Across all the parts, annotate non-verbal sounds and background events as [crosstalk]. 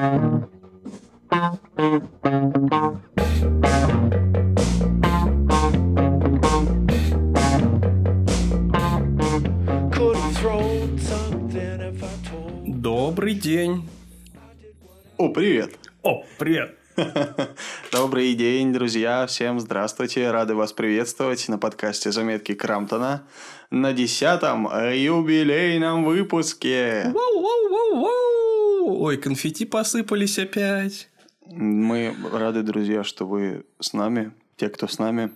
Добрый день. О, привет. О, привет. [laughs] Добрый день, друзья. Всем здравствуйте. Рады вас приветствовать на подкасте «Заметки Крамптона» на десятом юбилейном выпуске. Воу-воу-воу-воу. Ой, конфетти посыпались опять. Мы рады, друзья, что вы с нами, те, кто с нами,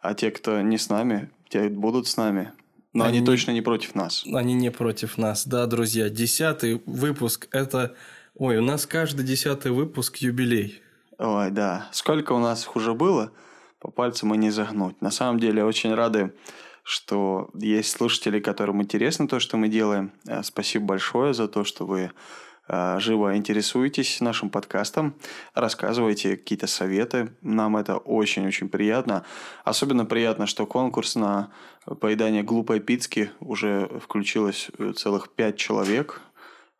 а те, кто не с нами, те будут с нами. Но они, Они- точно не против нас. Они не против нас. Да, друзья, десятый выпуск – это... Ой, у нас каждый десятый выпуск юбилей. Ой, да. Сколько у нас их уже было, по пальцам и не загнуть. На самом деле, очень рады, что есть слушатели, которым интересно то, что мы делаем. Э, Спасибо большое за то, что вы живо интересуетесь нашим подкастом, рассказываете какие-то советы. Нам это очень-очень приятно. Особенно приятно, что конкурс на поедание глупой пиццы уже включилось э, целых пять человек.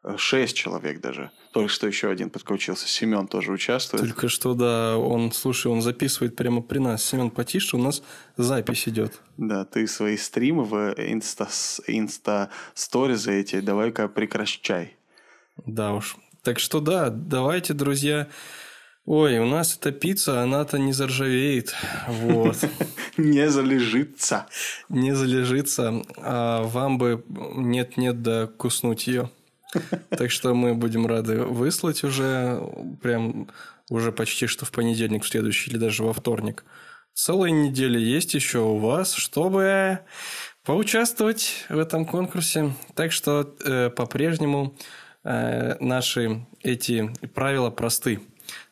Э, Шесть человек даже. Только что еще один подключился. Семен тоже участвует. Только что, да, он, слушай, он записывает прямо при нас. Семен, потише, у нас запись идет. Да, ты свои стримы в инста, инста сторизы эти давай-ка прекращай. Да уж. Так что да, давайте, друзья. Ой, у нас эта пицца, она-то не заржавеет. Вот. [laughs] Не залежится. Не залежится. А вам бы нет-нет да куснуть ее. Так что мы будем рады выслать уже прям уже почти что в понедельник, в следующий или даже во вторник. Целая неделя есть еще у вас, чтобы поучаствовать в этом конкурсе. Так что э, по-прежнему э, наши эти правила просты.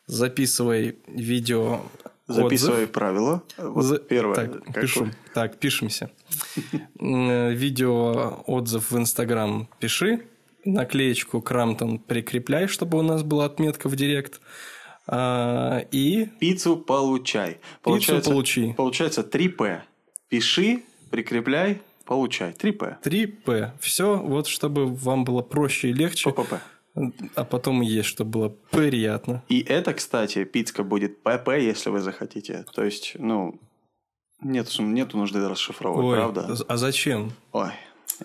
Записывай видео Записывай отзыв. правила. Вот За- Первое. Так, пишу. Так, пишемся. М, Видео отзыв в Инстаграм пиши. Наклеечку Крамтон прикрепляй, чтобы у нас была отметка в Direct. А, И Пиццу получай. пиццу получи. Получается 3П. Пиши, прикрепляй, получай. 3П. 3П. Все, вот чтобы вам было проще и легче. ППП. А потом есть, чтобы было приятно. И это, кстати, пицка будет ПП, если вы захотите. То есть, ну, нету, нету нужды расшифровывать, Ой, правда? а зачем? Ой,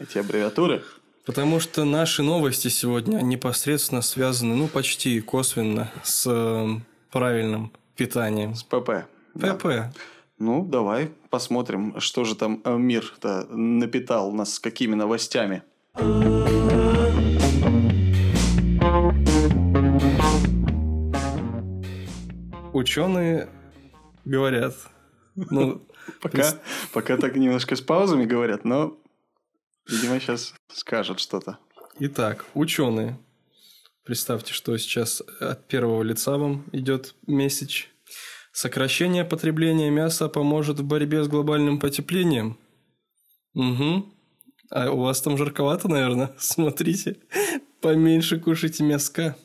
эти аббревиатуры. Потому что наши новости сегодня непосредственно связаны, ну, почти косвенно с э, правильным питанием. С ПП. да. Ну, давай посмотрим, что же там э, мир-то напитал нас какими новостями. Ученые говорят, ну, [laughs] Пока, пока так немножко с паузами говорят, но, видимо, сейчас скажут что-то. итак, ученые. Представьте, что сейчас от первого лица вам идет месяц. Сокращение потребления мяса поможет в борьбе с глобальным потеплением. Угу. А у вас там жарковато, наверное? [laughs] Смотрите. Поменьше кушайте мяска.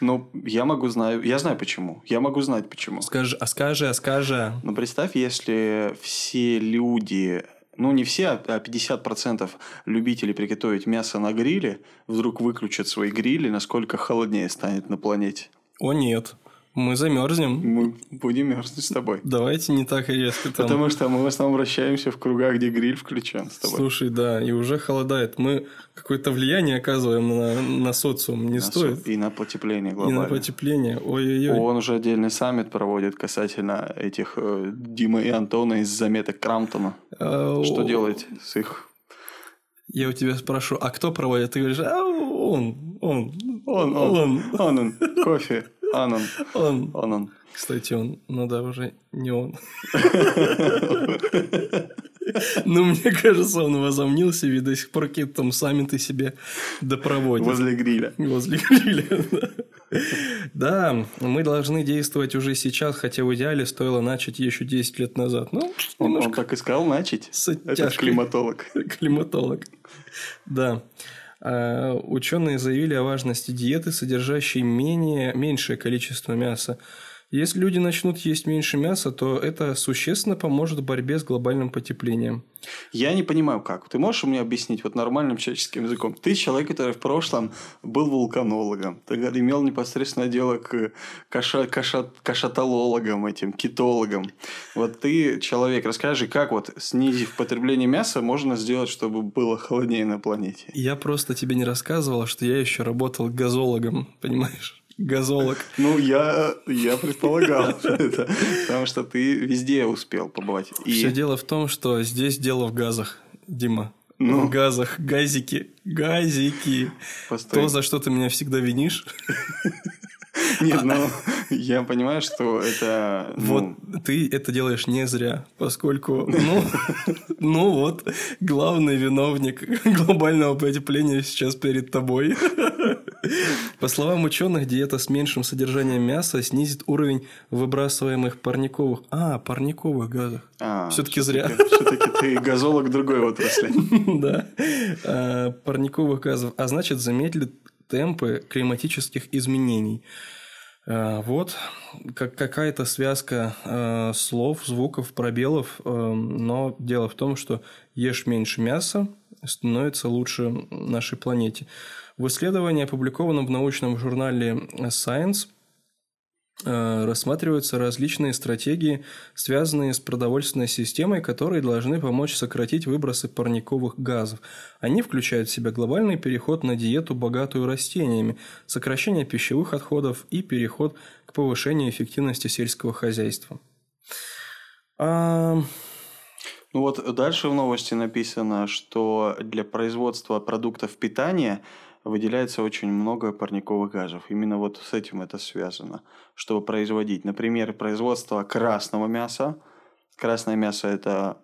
Ну, я могу знаю, я знаю почему. Я могу знать почему. Скажи, а скажи, а скажи. Но представь, если все люди, ну не все, а 50% любителей приготовить мясо на гриле вдруг выключат свои грили, насколько холоднее станет на планете. О нет, мы замерзнем. Мы будем мерзнуть с тобой. Давайте не так резко там. Потому что мы в основном вращаемся в кругах, где гриль включен с тобой. Слушай, да, и уже холодает. Мы какое-то влияние оказываем на, на социум. Не На стоит. со- И на потепление И глобально. на потепление. Ой-ой-ой. Он уже отдельный саммит проводит касательно этих э, Димы и Антона из заметок Крамптона. А, Что о, делать с их... Я у тебя спрошу, а кто проводит? Ты говоришь, а он, он, Он, он, он, он, кофе, он, он, он. он, он. Кстати, он, ну да, уже не он. [laughs] Ну, мне кажется, он возомнил себе и до сих пор какие-то там саммиты себе допроводит. Возле гриля. Возле гриля. да. Мы должны действовать уже сейчас, хотя в идеале стоило начать еще 10 лет назад. Ну, Он, так и сказал начать. Этот климатолог. Климатолог. Да. А, Ученые заявили о важности диеты, содержащей менее, меньшее количество мяса. Если люди начнут есть меньше мяса, то это существенно поможет в борьбе с глобальным потеплением. Я не понимаю, как. Ты можешь мне объяснить вот нормальным человеческим языком? Ты человек, который в прошлом был вулканологом. Ты имел непосредственное дело к каша, каша, кашатологам, этим китологам. Вот ты человек, расскажи, как вот снизив потребление мяса можно сделать, чтобы было холоднее на планете? Я просто тебе не рассказывал, что я еще работал газологом, понимаешь? Газолог. Ну, я, я предполагал это, потому что ты везде успел побывать. И... Все дело в том, что здесь дело в газах, Дима. Ну. В газах, газики, газики. Постой. То, за что ты меня всегда винишь. Нет, ну, я понимаю, что это... Ну... Вот ты это делаешь не зря, поскольку, ну, ну вот, главный виновник глобального потепления сейчас перед тобой. По словам ученых, диета с меньшим содержанием мяса снизит уровень выбрасываемых парниковых... А, парниковых газов. А, Все-таки зря. Все-таки ты газолог другой отрасли. [laughs] Да. А, парниковых газов. А значит, замедлит темпы климатических изменений. А, вот как какая-то связка э, слов, звуков, пробелов, э, но дело в том, что ешь меньше мяса, становится лучше нашей планете. В исследовании, опубликованном в научном журнале Science, Э, рассматриваются различные стратегии, связанные с продовольственной системой, которые должны помочь сократить выбросы парниковых газов. Они включают в себя глобальный переход на диету, богатую растениями, сокращение пищевых отходов и переход к повышению эффективности сельского хозяйства. А... Ну вот дальше в новости написано, что для производства продуктов питания – выделяется очень много парниковых газов. Именно вот с этим это связано. Чтобы производить, например, производство красного мяса. Красное мясо это,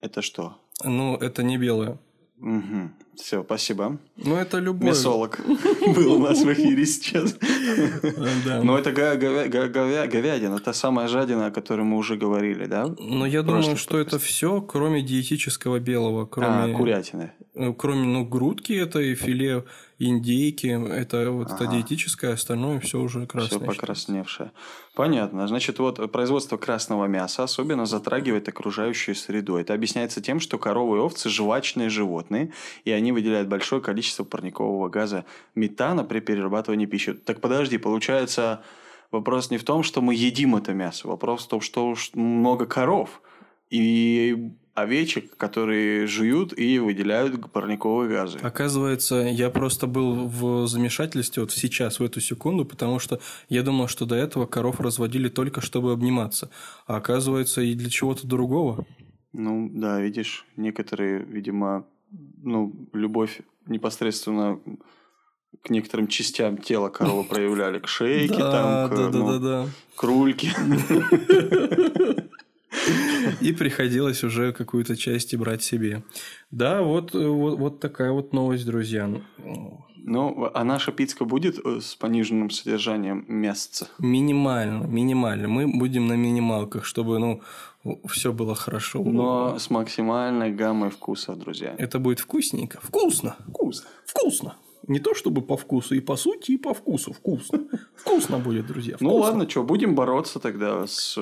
это что? Ну, это не белое. Угу. Все, спасибо. Ну, это любой. Мясолог [laughs] был у нас в эфире сейчас. [laughs] Но это говядина, та самая жадина, о которой мы уже говорили, да? Но я думаю, что это все, кроме диетического белого, кроме... А, курятины. Э, кроме, ну, грудки это и филе индейки, это вот ага. это диетическое, остальное все уже красное. Все покрасневшее. Понятно. Значит, вот производство красного мяса особенно затрагивает окружающую среду. Это объясняется тем, что коровы и овцы – жвачные животные, и они выделяют большое количество парникового газа метана при перерабатывании пищи. Так подожди, получается, вопрос не в том, что мы едим это мясо, вопрос в том, что много коров. И овечек, которые жуют и выделяют парниковые газы. Оказывается, я просто был в замешательстве вот сейчас, в эту секунду, потому что я думал, что до этого коров разводили только чтобы обниматься. А оказывается, и для чего-то другого. Ну, да, видишь, некоторые, видимо, ну, любовь непосредственно к некоторым частям тела коровы проявляли, к шейке, [laughs] там, к, ну, к рульке. [laughs] И приходилось уже какую-то часть и брать себе. Да, вот, вот, вот такая вот новость, друзья. Ну, а наша пицка будет э, с пониженным содержанием мясца? Минимально, минимально. Мы будем на минималках, чтобы, ну, все было хорошо. Но с максимальной гаммой вкусов, друзья. Это будет вкусненько. Вкусно. Вкусно. Вкусно. Не то чтобы по вкусу, и по сути, и по вкусу. Вкусно. Вкусно будет, друзья. Ну ладно, что, будем бороться тогда с,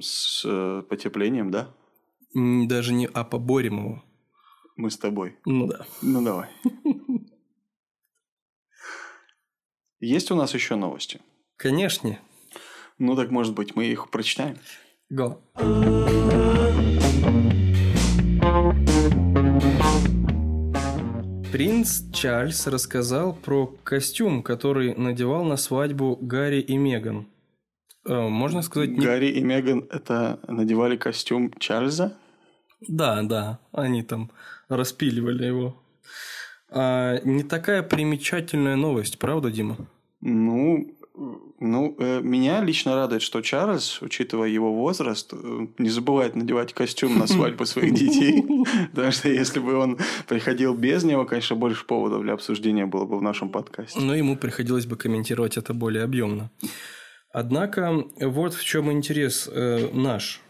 с потеплением, да? Даже не, а поборем его. Мы с тобой. Ну да. Ну давай. Есть у нас еще новости? Конечно. Ну так, может быть, мы их прочитаем? Го. Принц Чарльз рассказал про костюм, который надевал на свадьбу Гарри и Меган. Э, можно сказать... Не... Гарри и Меган это надевали костюм Чарльза? Да, да. Они там распиливали его. А, не такая примечательная новость, правда, Дима? Ну, ну, э, меня лично радует, что Чарльз, учитывая его возраст, э, не забывает надевать костюм на свадьбу своих детей. [laughs] Потому что если бы он приходил без него, конечно, больше поводов для обсуждения было бы в нашем подкасте. Но ему приходилось бы комментировать это более объемно. Однако, вот в чем интерес э, наш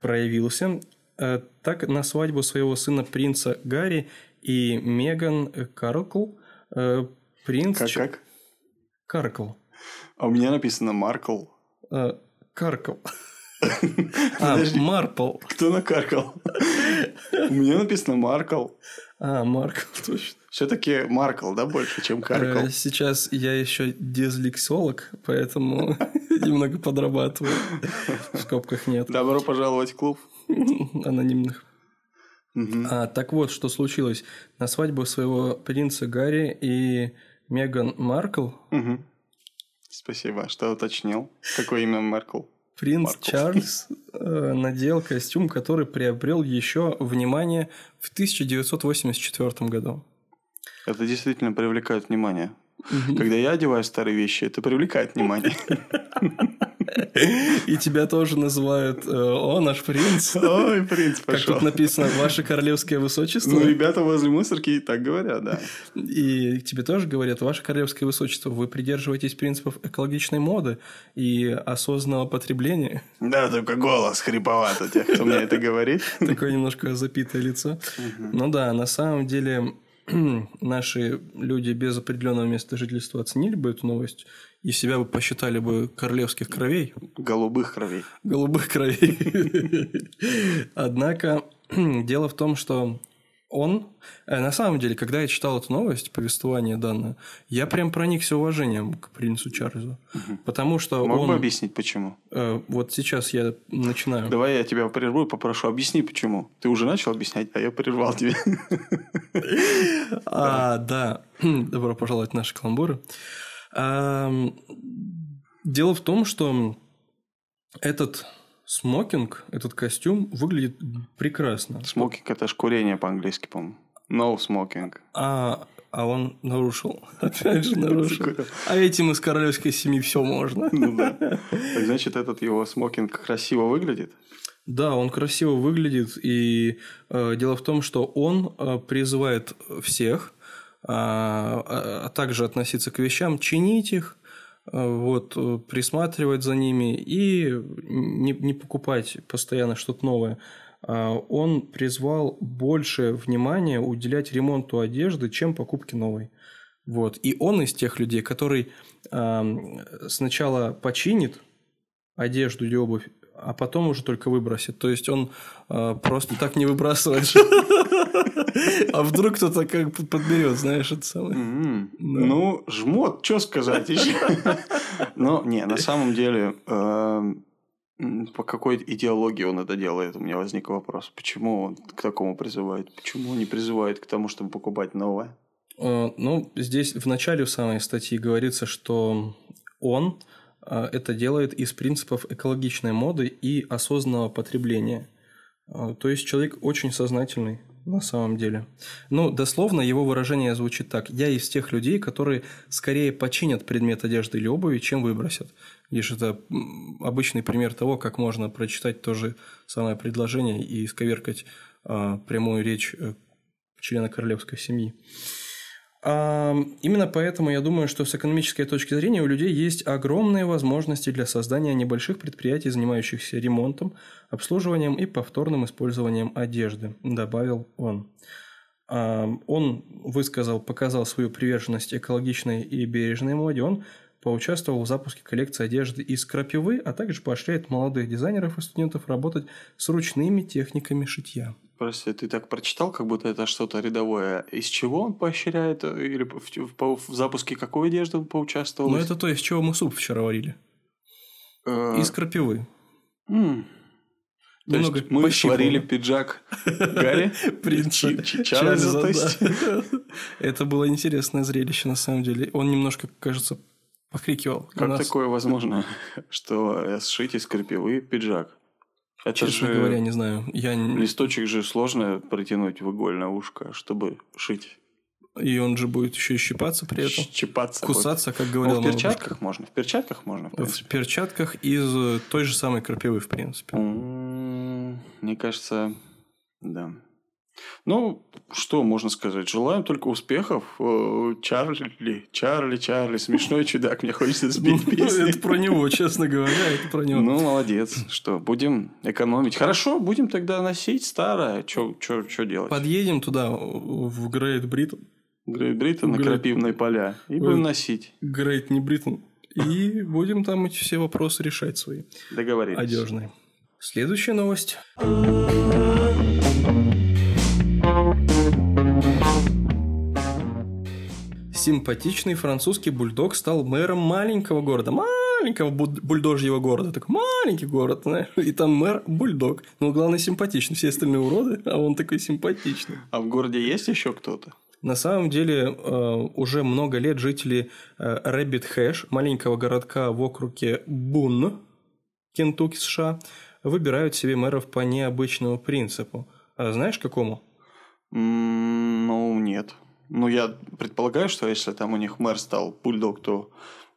проявился. Так, на свадьбу своего сына принца Гарри и Меган Каркл принц... Как, как? Каркл. А у меня написано Маркл. [laughs] А, Каркл. А, Марпл. Кто накаркал? У меня написано Маркл. А, Маркл, [laughs] точно. Все-таки Маркл, да, больше, чем Каркл? Э, Сейчас я еще дезлексолог, поэтому [laughs] немного подрабатываю. В скобках нет. Добро пожаловать в клуб. Анонимных. А, так вот, что случилось. На свадьбу своего принца Гарри и Меган Маркл Мгм. Спасибо, что уточнил. Какое имя Маркл? принц Маркл. Чарльз э, надел костюм, который приобрел еще внимание в 1984 году. Это действительно привлекает внимание. Когда я одеваю старые вещи, это привлекает внимание. И тебя тоже называют э, «О, наш принц». Ой, принц Как пошел. тут написано «Ваше королевское высочество». Ну, ребята возле мусорки и так говорят, да. И тебе тоже говорят, ваше королевское высочество, вы придерживаетесь принципов экологичной моды и осознанного потребления. Да, только голос хриповат у тех, кто мне это говорит. Такое немножко запитое лицо. Ну да, на самом деле [clears throat] наши люди без определенного места жительства оценили бы эту новость и себя бы посчитали бы королевских кровей, Голубых кровей. голубых кровей. [laughs] Однако [clears throat] дело в том, что он, э, на самом деле, когда я читал эту новость, повествование данное, я прям проникся уважением к принцу Чарльзу. Потому что Мог бы он... объяснить, почему? э, Вот сейчас я начинаю. Давай я тебя прерву и попрошу, объясни, почему. Ты уже начал объяснять, а я прервал тебя. А, да. Добро пожаловать в наши каламбуры. Ам, Дело в том, что этот смокинг, этот костюм выглядит прекрасно. Смокинг – это ж курение по-английски, по-моему. No smoking. А, а он нарушил. [laughs] Опять же нарушил. А этим из королевской семьи все можно. Ну да. Так значит, этот его смокинг красиво выглядит? Да, он красиво выглядит, и э, дело в том, что он э, призывает всех, а, а- также относиться к вещам, чинить их, э, вот, э, присматривать за ними и не, не покупать постоянно что-то новое. А, Он призвал больше внимания уделять ремонту одежды, чем покупке новой. Вот. И он из тех людей, который сначала починит одежду или обувь, а потом уже только выбросит. То есть он э, просто так не выбрасывает. А вдруг кто-то как подберет, знаешь, это самое. М, Ну, жмот, что сказать еще? Но, не, на самом деле, эм, по какой идеологии он это делает, у меня возник вопрос. Почему он к такому призывает? Почему он не призывает к тому, чтобы покупать новое? Э, Ну, здесь в начале самой статьи говорится, что он это делает из принципов экологичной моды и осознанного потребления. Э, То есть человек очень сознательный на самом деле. Ну, дословно его выражение звучит так. Я из тех людей, которые скорее починят предмет одежды или обуви, чем выбросят. Видишь, это обычный пример того, как можно прочитать то же самое предложение и исковеркать а, прямую речь э, члена королевской семьи. Именно поэтому я думаю, что с экономической точки зрения у людей есть огромные возможности для создания небольших предприятий, занимающихся ремонтом, обслуживанием и повторным использованием одежды, добавил он. Он высказал, показал свою приверженность экологичной и бережной моде. Он поучаствовал в запуске коллекции одежды из крапивы, а также поощряет молодых дизайнеров и студентов работать с ручными техниками шитья. Прости, ты так прочитал, как будто это что-то рядовое. Из чего он поощряет? Или в, в- в запуске какой одежды он поучаствовал? Но это то, из чего мы суп вчера варили. Э, Из крапивы. м. То Немного есть мы пощипывал. сварили пиджак Гарри? [laughs] Принца Чарльза, то есть? [laughs] Это было интересное зрелище, на самом деле. Он немножко, кажется, покрикивал Как нас. такое возможно, [laughs] что сшить из крапивы пиджак? Это Честно же говоря, не знаю. Я... листочек же сложно протянуть в игольное ушко, чтобы шить. И он же будет еще и щипаться при этом. Щипаться. будет. Кусаться, как Ну, говорил в моя перчатках можно. В перчатках можно, в бабушка. В перчатках из э, той же самой крапивы, в принципе. Мне кажется, да. Ну, что можно сказать? Желаем только успехов. Э, Чарли, Чарли, Чарли, смешной чудак. Мне хочется [laughs] спеть Ну, песню. Это про него, честно говоря, это про него. Ну, молодец. Что, будем экономить. Хорошо, будем тогда носить старое. Что делать? Подъедем туда, в Great Britain. Great Britain на крапивные поля. И будем носить. Great не Britain. И будем там эти все вопросы решать свои. Договорились. Одежные. Следующая новость. Симпатичный французский бульдог стал мэром маленького города. Маленького бульдожьего города. Такой маленький город, знаешь. И там мэр бульдог. Но главное симпатичный. Все остальные уроды, а он такой симпатичный. А в городе есть еще кто-то? На самом деле, э, уже много лет жители Рэббит Хэш, маленького городка в округе Бун, Кентукки, США, выбирают себе мэров по необычному принципу. А знаешь, какому? Ну, нет. Ну, я предполагаю, что если там у них мэр стал бульдог, то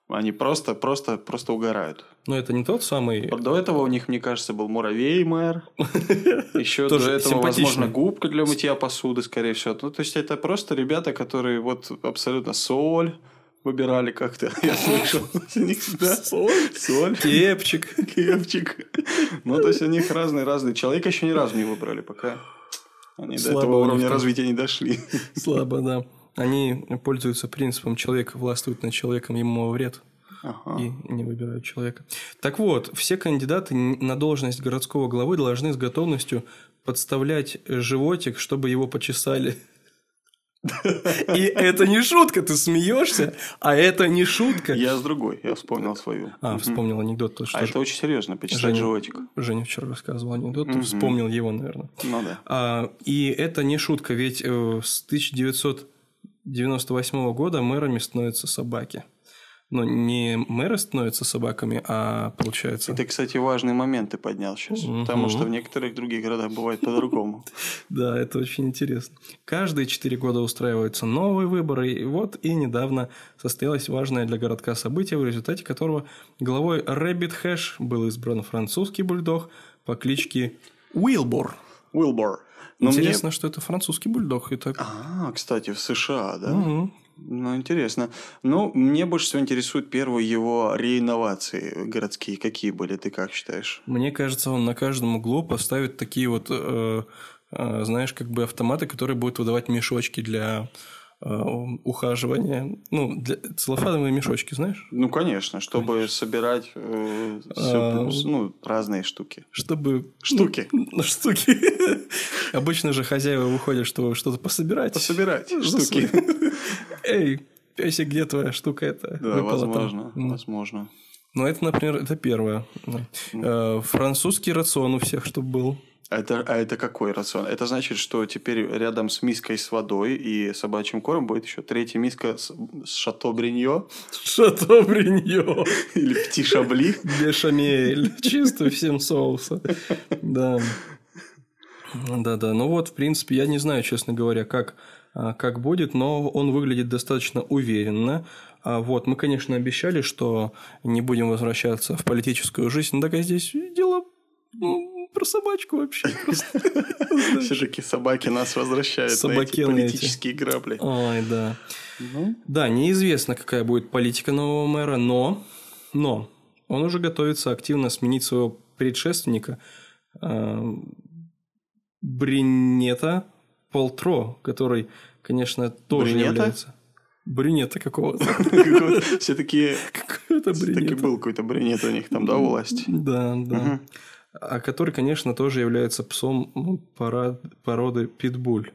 они просто, просто, просто угорают. Но это не тот самый... До этого у них, мне кажется, был муравей мэр. [laughs] Еще до этого, возможно, губка для мытья посуды, скорее всего. Ну, то есть, это просто ребята, которые вот абсолютно соль выбирали как-то. [laughs] Я слышал. Соль? Соль. Кепчик. [laughs] Кепчик. Ну, то есть, у них разные-разные. Человека еще ни разу не выбрали пока. Они Слабо до этого уровня развития не дошли. [laughs] Слабо, да. Они пользуются принципом «человек властвует над человеком, ему вред». Ага. И не выбирают человека. Так вот, все кандидаты на должность городского главы должны с готовностью подставлять животик, чтобы его почесали. И это не шутка, ты смеешься, а это не шутка. Я с другой, я вспомнил свою. А, вспомнил анекдот. То, что а это очень серьезно, почесать животик. Женя вчера рассказывал анекдот, ты вспомнил его, наверное. Ну да. А, и это не шутка, ведь э, с 1998 года мэрами становятся собаки ну, не мэры становятся собаками, а получается... Это, кстати, важный момент ты поднял сейчас, угу. потому что в некоторых других городах бывает по-другому. [laughs] Да, это очень интересно. Каждые четыре года устраиваются новые выборы, и вот и недавно состоялось важное для городка событие, в результате которого главой Рэббит Хэш был избран французский бульдог по кличке Уилбор. Уилбор. Интересно, что это французский бульдог. Это... А, кстати, в США, да? Ну, интересно. Ну, мне больше всего интересует первые его реинновации городские. Какие были, ты как считаешь? Мне кажется, он на каждом углу поставит такие вот, э, э, знаешь, как бы автоматы, которые будут выдавать мешочки для Э, ухаживания. Ну, для... целлофановые мешочки, знаешь? Ну, конечно, чтобы конечно. собирать э, а... ну, разные штуки. Чтобы... Штуки. Ну, [laughs] штуки. Обычно же хозяева выходят, чтобы что-то пособирать. Пособирать штуки. Эй, песик, где твоя штука эта? Да, возможно, возможно. Ну, это, например, это первое. Э, французский рацион у всех, чтобы был. Это, а это какой рацион? Это значит, что теперь рядом с миской с водой и собачьим кормом будет еще третья миска с, с шато бриньо. Шато бриньо. Или птишабли. Бешамель. Чисто всем соуса. Да. Да-да. Ну вот, в принципе, я не знаю, честно говоря, как, а, как будет, но он выглядит достаточно уверенно. А вот, мы, конечно, обещали, что не будем возвращаться в политическую жизнь, но так и здесь дело ну, про собачку вообще. [laughs] Все-таки собаки нас возвращают на эти политические грабли. Ой, да. Ну. Да, неизвестно, какая будет политика нового мэра, но, но он уже готовится активно сменить своего предшественника Бринета Полтро, который, конечно, тоже Бринета? является... Брюнета какого-то. [laughs] Все-таки... Все-таки был какой-то брюнет у них там, да, власть? Да, да а который, конечно, тоже является псом ну, породы питбуль.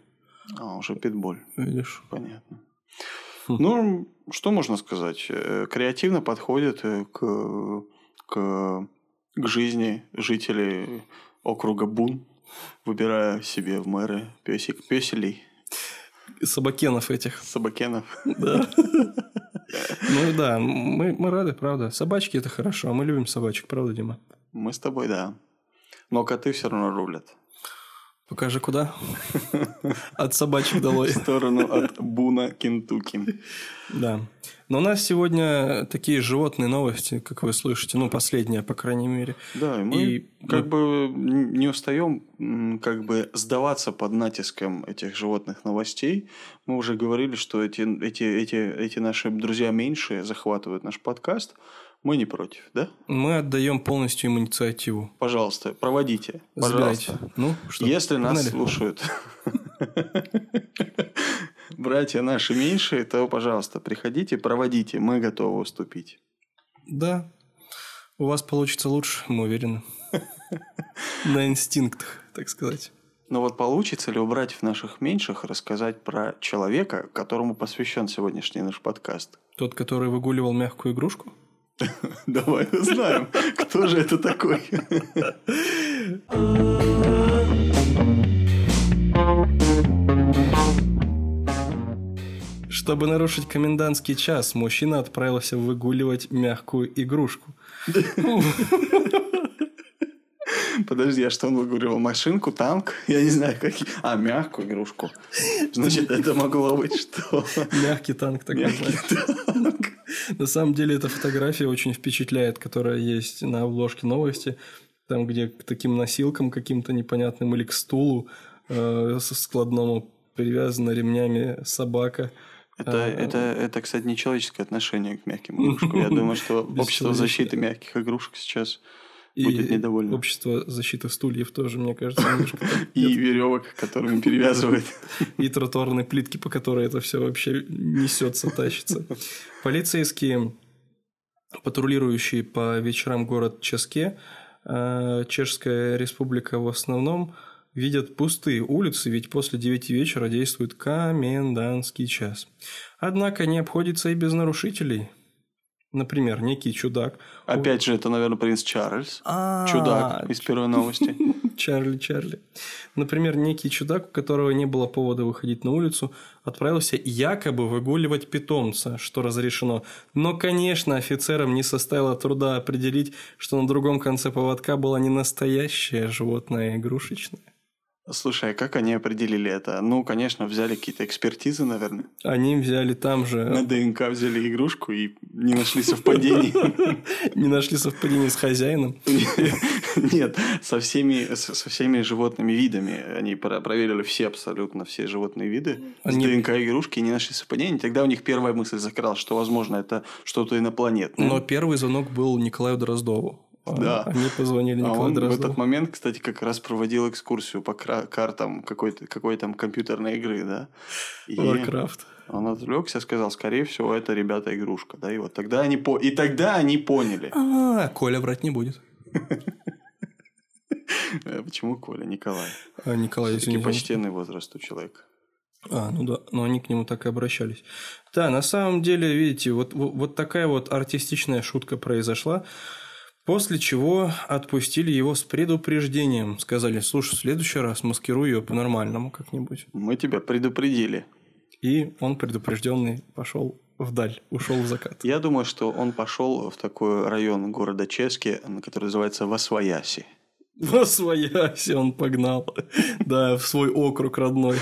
А, уже питбуль. Видишь? Понятно. Хм. Ну, что можно сказать? Э, креативно подходит э, к, к, к жизни жителей округа Бун, выбирая себе в мэры песик, песелей. Собакенов этих. Собакенов. Да. [laughs] Ну да, мы, мы рады, правда. Собачки это хорошо, а мы любим собачек, правда, Дима? Мы с тобой, да. Но коты все равно рулят. Покажи, куда? [laughs] От собачьих долой. В сторону от Буна, Кентукки. Да. Но у нас сегодня такие животные новости, как вы слышите. Ну, последняя, по крайней мере. Да, и мы и, как ну... бы не устаем как бы сдаваться под натиском этих животных новостей. Мы уже говорили, что эти, эти, эти, эти наши друзья меньшие захватывают наш подкаст. Мы не против, да? Мы отдаем полностью им инициативу. Пожалуйста, проводите. Пожалуйста. Забирайте. Ну, что? Если Погнали. нас слушают [laughs] братья наши меньшие, то, пожалуйста, приходите, проводите. Мы готовы уступить. Да. У вас получится лучше, мы уверены. [laughs] На инстинктах, так сказать. Но вот получится ли убрать в наших меньших рассказать про человека, которому посвящен сегодняшний наш подкаст? Тот, который выгуливал мягкую игрушку? [laughs] Давай узнаем, кто же это такой. Чтобы нарушить комендантский час, мужчина отправился выгуливать мягкую игрушку. Подожди, а что он выгуливал? Машинку, танк? Я не знаю, какие. А, мягкую игрушку. Значит, это могло быть что? Мягкий танк такой. Мягкий танк. На самом деле, эта фотография очень впечатляет, которая есть на обложке новости. Там, где к таким носилкам каким-то непонятным или к стулу э, складному привязана ремнями собака. Это, А, это, это, кстати, нечеловеческое отношение к мягким игрушкам. Я [laughs] думаю, что общество защиты мягких игрушек сейчас будет недовольно. общество защиты стульев тоже, мне кажется, немножко И веревок, которыми перевязывает. и тротуарной плитки, по которой это все вообще несется, тащится. Полицейские, патрулирующие по вечерам город Ческе, э, Чешская республика в основном, видят пустые улицы, ведь после 9 вечера действует комендантский час. Однако не обходится и без нарушителей. Например, некий чудак. Опять же, это, наверное, принц Чарльз. А, Чудак из первой новости. [laughs] Чарли, Чарли. Например, некий чудак, у которого не было повода выходить на улицу, отправился якобы выгуливать питомца, что разрешено. Но, конечно, офицерам не составило труда определить, что на другом конце поводка была не настоящее животное, а игрушечное. Слушай, а как они определили это? Ну, конечно, взяли какие-то экспертизы, наверное. Они взяли там же... На ДНК взяли игрушку и не нашли совпадений. [laughs] Не нашли совпадения с хозяином. [laughs] Нет, со всеми, со всеми животными видами. Они про- проверили все абсолютно все животные виды. Они- С ДНК игрушки не нашли совпадений. Тогда у них первая мысль закралась, что, возможно, это что-то инопланетное. Но первый звонок был Николаю Дроздову. А Да. Они позвонили А Николаю он в Дроздову. этот момент, кстати, как раз проводил экскурсию по картам какой-то какой там компьютерной игры, да. И Warcraft. он отвлекся, сказал, скорее всего, это ребята игрушка, да. И вот тогда они по... и тогда они поняли. А, Коля врать не будет. Э, [laughs] Почему Коля, Николай? А, Николай, Все-таки почтенный возраст у человека. А, ну да, но они к нему так и обращались. Да, на самом деле, видите, вот, вот такая вот артистичная шутка произошла, после чего отпустили его с предупреждением. Сказали, слушай, в следующий раз маскируй ее по-нормальному как-нибудь. Мы тебя предупредили. И он предупрежденный пошел вдаль, ушел в закат. Я думаю, что он пошел в такой район города Чески, который называется Васвояси. Во свояси он погнал. Да, в свой округ родной.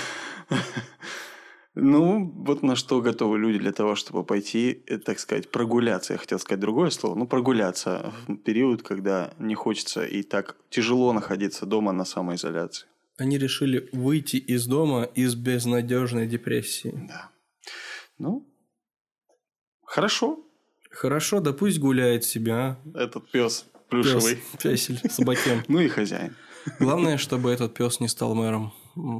Ну, вот на что готовы люди для того, чтобы пойти, э, так сказать, прогуляться. Я хотел сказать другое слово. Ну, прогуляться в период, когда не хочется и так тяжело находиться дома на самоизоляции. Они решили выйти из дома из безнадежной депрессии. Да. Ну, хорошо. Хорошо, да пусть гуляет себя. Этот пес Пес, плюшевый. песель, собакен. [laughs] Ну и хозяин. Главное, чтобы этот пес не стал мэром. [laughs]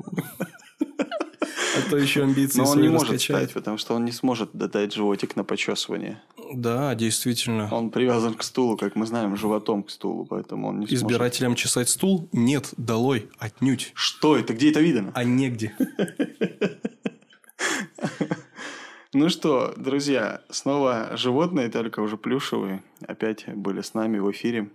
А то еще амбиции Но он не может раскачает. стать, потому что он не сможет дать животик на почесывание. Да, действительно. Он привязан к стулу, как мы знаем, животом к стулу, поэтому он не сможет. Избирателям чесать стул? Нет, долой, отнюдь. Что это? Где это видано? А негде. Ну что, друзья, снова животные, только уже плюшевые, опять были с нами в эфире.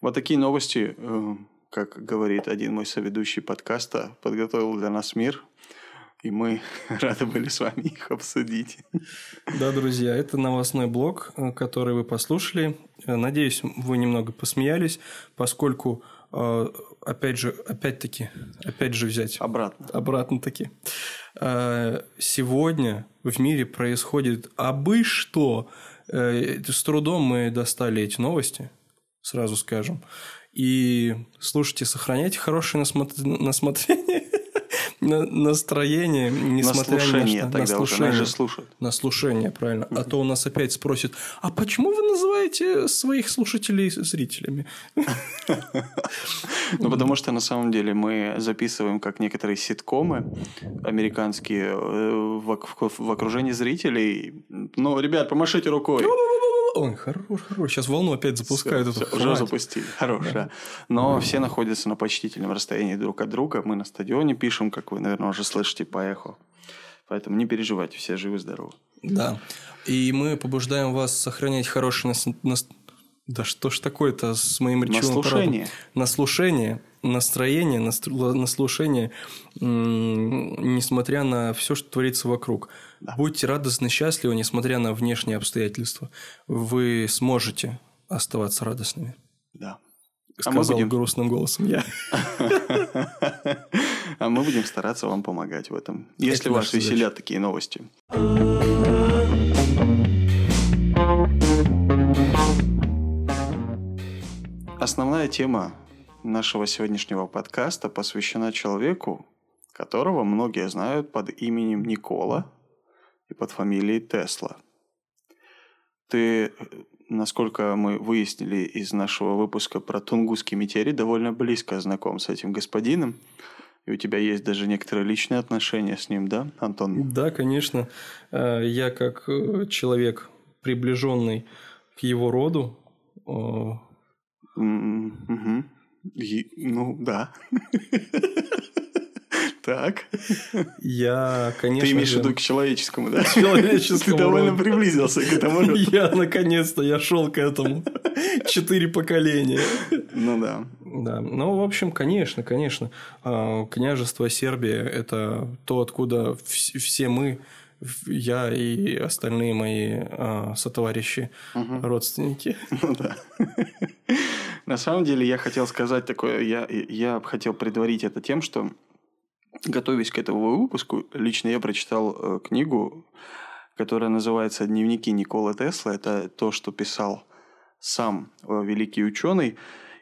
Вот такие новости, э, как говорит один мой соведущий подкаста, подготовил для нас мир, и мы [laughs] рады были с вами их обсудить. Да, друзья, это новостной блог, э, который вы послушали. Э, Надеюсь, вы немного посмеялись, поскольку, э, опять же, опять-таки, опять же взять Обратно. обратно-таки. Сегодня в мире происходит абы что. С трудом мы достали эти новости, сразу скажем. И слушайте, сохраняйте хорошее насмотр- [laughs] насмотрение, на- настроение, На несмотря на слушание что. на уже, слушание. же слушают. На слушание, правильно. А то у нас опять спросят, а почему вы называете своих слушателей зрителями? [laughs] Ну, потому что на самом деле мы записываем как некоторые ситкомы американские э, в окружении зрителей. Ну, ребят, помашите рукой. Ой, хорош, хорош. Сейчас волну опять запускают. Всё, уже запустили. Хорошая. Но все находятся на почтительном расстоянии друг от друга. Мы на стадионе пишем, как вы, наверное, уже слышите по эху. Поэтому не переживайте, все живы-здоровы. Да. И мы побуждаем вас сохранять хорошее нас... нас- Да что ж такое-то с моим речевым Наслушание. аппаратом? Наслушение, настроение, наслушание, несмотря на все, что творится вокруг. Будьте радостны, счастливы, несмотря на внешние обстоятельства. Вы сможете оставаться радостными. Да. Сказал будем- грустным голосом я. [laughs] А мы будем стараться вам помогать в этом. Если вас веселят такие новости. Основная тема нашего сегодняшнего подкаста посвящена человеку, которого многие знают под именем Никола и под фамилией Тесла. Ты, насколько мы выяснили из нашего выпуска про Тунгусский метеорит, довольно близко знаком с этим господином. И у тебя есть даже некоторые личные отношения с ним, да, Антон? Да, конечно. Э, Я как э, человек, приближенный к его роду, мгм. И- Ну, да. [laughs] Так. я, конечно Ты имеешь в виду к человеческому, да? [laughs] человеческому Ты довольно приблизился к этому. [laughs] Я наконец-то, я шел к этому. Четыре поколения. Ну да. Да, ну, в общем, конечно, конечно. А, Княжество Сербия – это то, откуда вс- все мы, я и остальные мои а, сотоварищи, родственники. Ну да. На самом деле я хотел сказать такое, я, я хотел предварить это тем, что готовясь к этому выпуску, лично я прочитал э, книгу, которая называется «Дневники Николы Тесла». Это то, что писал сам э, великий ученый.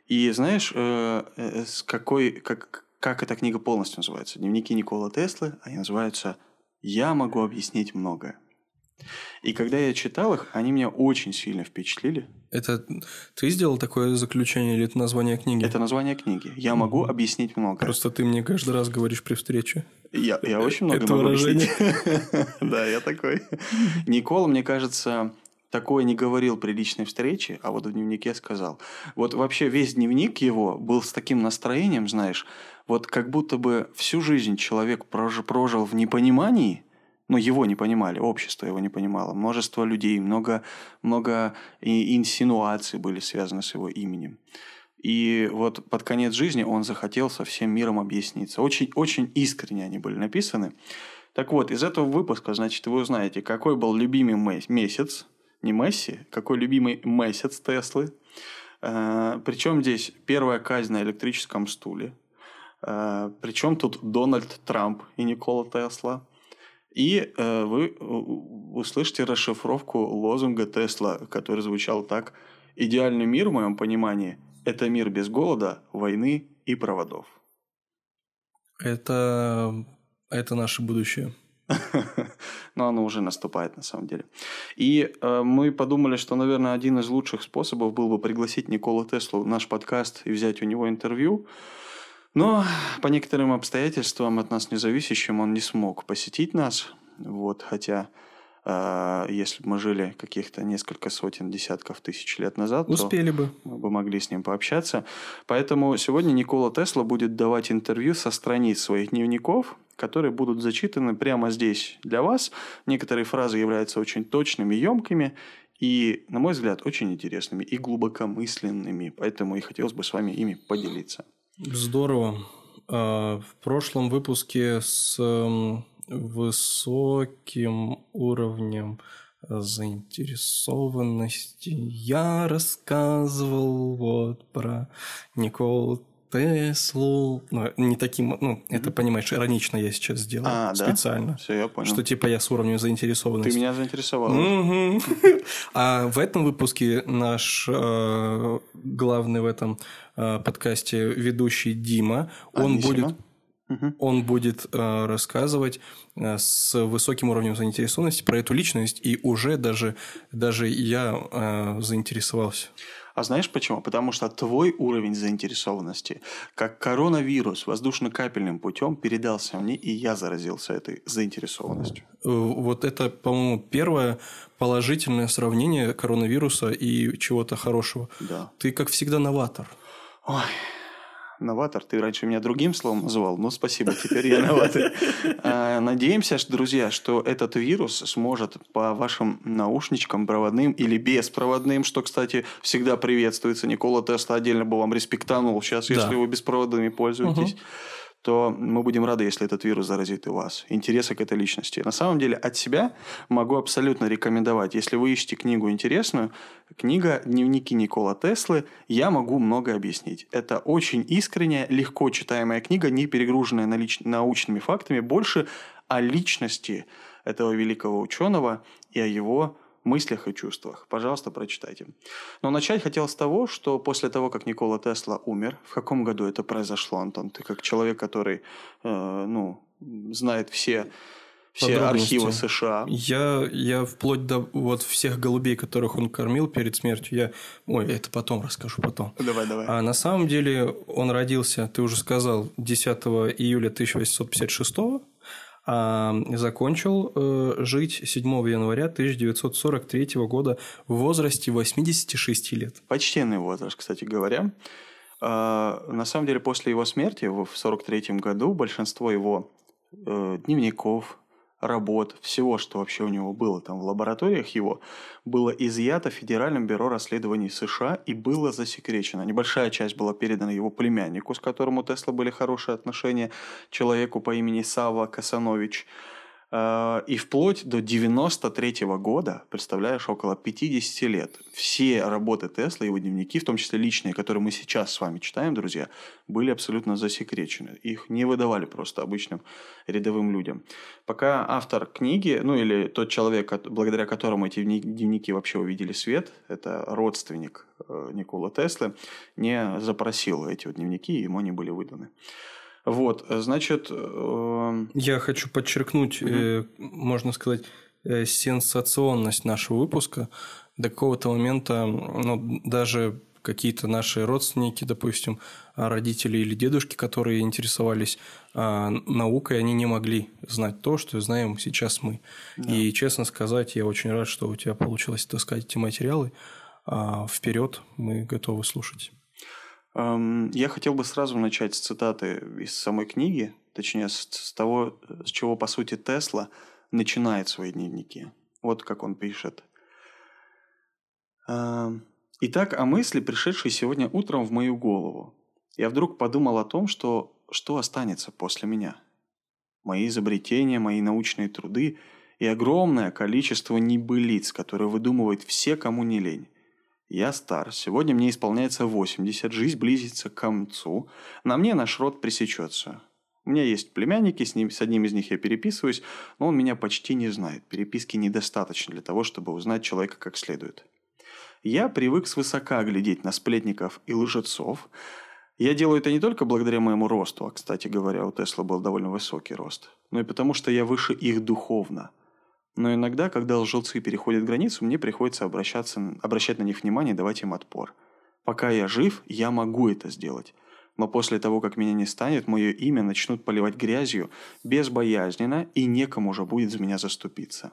И знаешь, э, э, с какой, как, как эта книга полностью называется? «Дневники Николы Теслы», они называются «Я могу объяснить многое». И когда я читал их, они меня очень сильно впечатлили. Это ты сделал такое заключение или это название книги? Это название книги. Я могу объяснить многое. Просто ты мне каждый раз говоришь при встрече. Я, я очень много Это могу выражение. объяснить. [laughs] Да, я такой. Никола, мне кажется, такое не говорил при личной встрече, а вот в дневнике сказал. Вот вообще весь дневник его был с таким настроением, знаешь, вот как будто бы всю жизнь человек прожи- прожил в непонимании, но его не понимали, общество его не понимало, множество людей, много, много инсинуаций были связаны с его именем. И вот под конец жизни он захотел со всем миром объясниться. Очень, очень искренне они были написаны. Так вот, из этого выпуска, значит, вы узнаете, какой был любимый ме- месяц, не Месси, какой любимый месяц Теслы. Причем здесь первая казнь на электрическом стуле. Причем тут Дональд Трамп и Никола Тесла. И э, вы услышите расшифровку лозунга Тесла, который звучал так. «Идеальный мир, в моем понимании, это мир без голода, войны и проводов». Это, это наше будущее. [laughs] Но оно уже наступает на самом деле. И э, мы подумали, что, наверное, один из лучших способов был бы пригласить Николу Теслу в наш подкаст и взять у него интервью. Но по некоторым обстоятельствам от нас независящим он не смог посетить нас. Вот, хотя э, если бы мы жили каких-то несколько сотен, десятков тысяч лет назад, то Успели бы. мы бы могли с ним пообщаться. Поэтому сегодня Никола Тесла будет давать интервью со страниц своих дневников, которые будут зачитаны прямо здесь для вас. Некоторые фразы являются очень точными, емкими и, на мой взгляд, очень интересными и глубокомысленными. Поэтому и хотелось бы с вами ими поделиться. Здорово. А, В прошлом выпуске с высоким уровнем заинтересованности я рассказывал вот про Николу Теслу. Ну, не таким, ну, это, понимаешь, иронично я сейчас сделал. А, да? специально. Все, я понял. Что типа я с уровнем заинтересованности. Ты меня заинтересовал. А в этом выпуске наш э, главный в этом э, подкасте ведущий Дима, он будет, он будет э, рассказывать э, с высоким уровнем заинтересованности про эту личность, и уже даже, даже я э, заинтересовался. А знаешь почему? Потому что твой уровень заинтересованности, как коронавирус воздушно-капельным путем передался мне, и я заразился этой заинтересованностью. Э, вот это, по-моему, первое положительное сравнение коронавируса и чего-то хорошего. Да. Ты, как всегда, новатор. Ой, новатор. Ты раньше меня другим словом называл, но спасибо, теперь я новатор. [laughs] А, надеемся, друзья, что этот вирус сможет по вашим наушничкам проводным или беспроводным, что, кстати, всегда приветствуется. Никола Тесла отдельно бы вам респектанул сейчас, если вы беспроводными пользуетесь то мы будем рады, если этот вирус заразит и вас. Интереса к этой личности. На самом деле, от себя могу абсолютно рекомендовать. Если вы ищете книгу интересную, книга «Дневники Никола Теслы», я могу много объяснить. Это очень искренняя, легко читаемая книга, не перегруженная научными фактами, больше о личности этого великого ученого и о его мыслях и чувствах. Пожалуйста, прочитайте. Но начать хотел с того, что после того, как Никола Тесла умер, в каком году это произошло, Антон? Ты как человек, который э, ну, знает все все архивы США. Я, я вплоть до вот всех голубей, которых он кормил перед смертью, я... Ой, это потом расскажу, потом. Давай, давай. А на самом деле он родился, ты уже сказал, 10 июля 1856 а закончил э, жить 7 января 1943 года в возрасте 86 лет. Почтенный возраст, кстати говоря. А, на самом деле, после его смерти в 1943 году большинство его э, дневников, работ, всего, что вообще у него было там в лабораториях его, было изъято Федеральным бюро расследований США и было засекречено. Небольшая часть была передана его племяннику, с которым у Тесла были хорошие отношения, человеку по имени Сава Касанович – и вплоть до 93 -го года, представляешь, около 50 лет, все работы Тесла, его дневники, в том числе личные, которые мы сейчас с вами читаем, друзья, были абсолютно засекречены. Их не выдавали просто обычным рядовым людям. Пока автор книги, ну или тот человек, благодаря которому эти дневники вообще увидели свет, это родственник э, Никола Теслы, не запросил эти вот дневники, ему они были выданы. Вот, значит... Э... Я хочу подчеркнуть, угу. э, можно сказать, э, сенсационность нашего выпуска. До какого-то момента ну, даже какие-то наши родственники, допустим, родители или дедушки, которые интересовались а, наукой, они не могли знать то, что знаем сейчас мы. Да. И, честно сказать, я очень рад, что у тебя получилось таскать эти материалы. А, вперед, мы готовы слушать. Я хотел бы сразу начать с цитаты из самой книги, точнее, с того, с чего, по сути, Тесла начинает свои дневники. Вот как он пишет. «Итак, о мысли, пришедшей сегодня утром в мою голову. Я вдруг подумал о том, что, что останется после меня. Мои изобретения, мои научные труды и огромное количество небылиц, которые выдумывают все, кому не лень. Я стар, сегодня мне исполняется 80, жизнь близится к концу, на мне наш род пресечется. У меня есть племянники, с, ним, с одним из них я переписываюсь, но он меня почти не знает. Переписки недостаточно для того, чтобы узнать человека как следует. Я привык свысока глядеть на сплетников и лжецов. Я делаю это не только благодаря моему росту, а, кстати говоря, у Тесла был довольно высокий рост, но и потому, что я выше их духовно – но иногда, когда лжецы переходят границу, мне приходится обращаться, обращать на них внимание и давать им отпор. Пока я жив, я могу это сделать. Но после того, как меня не станет, мое имя начнут поливать грязью безбоязненно, и некому уже будет за меня заступиться.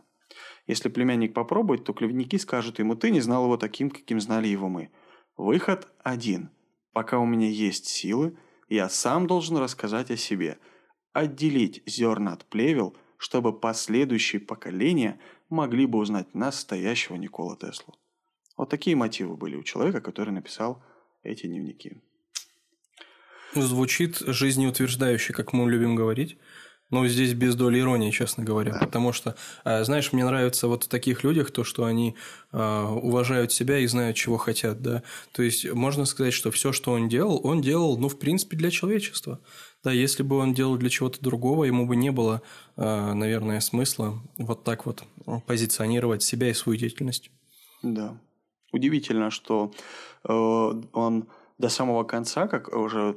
Если племянник попробует, то клевники скажут ему, ты не знал его таким, каким знали его мы. Выход один. Пока у меня есть силы, я сам должен рассказать о себе. Отделить зерна от плевел – чтобы последующие поколения могли бы узнать настоящего Никола Теслу. Вот такие мотивы были у человека, который написал эти дневники. Звучит жизнеутверждающе, как мы любим говорить. Но здесь без доли иронии, честно говоря. Да. Потому что, а, знаешь, мне нравится вот в таких людях то, что они а, уважают себя и знают, чего хотят. Да? То есть, можно сказать, что все, что он делал, он делал, ну, в принципе, для человечества. Да, если бы он делал для чего-то другого, ему бы не было, а, наверное, смысла вот так вот позиционировать себя и свою деятельность. Да. Удивительно, что э, он до самого конца, как уже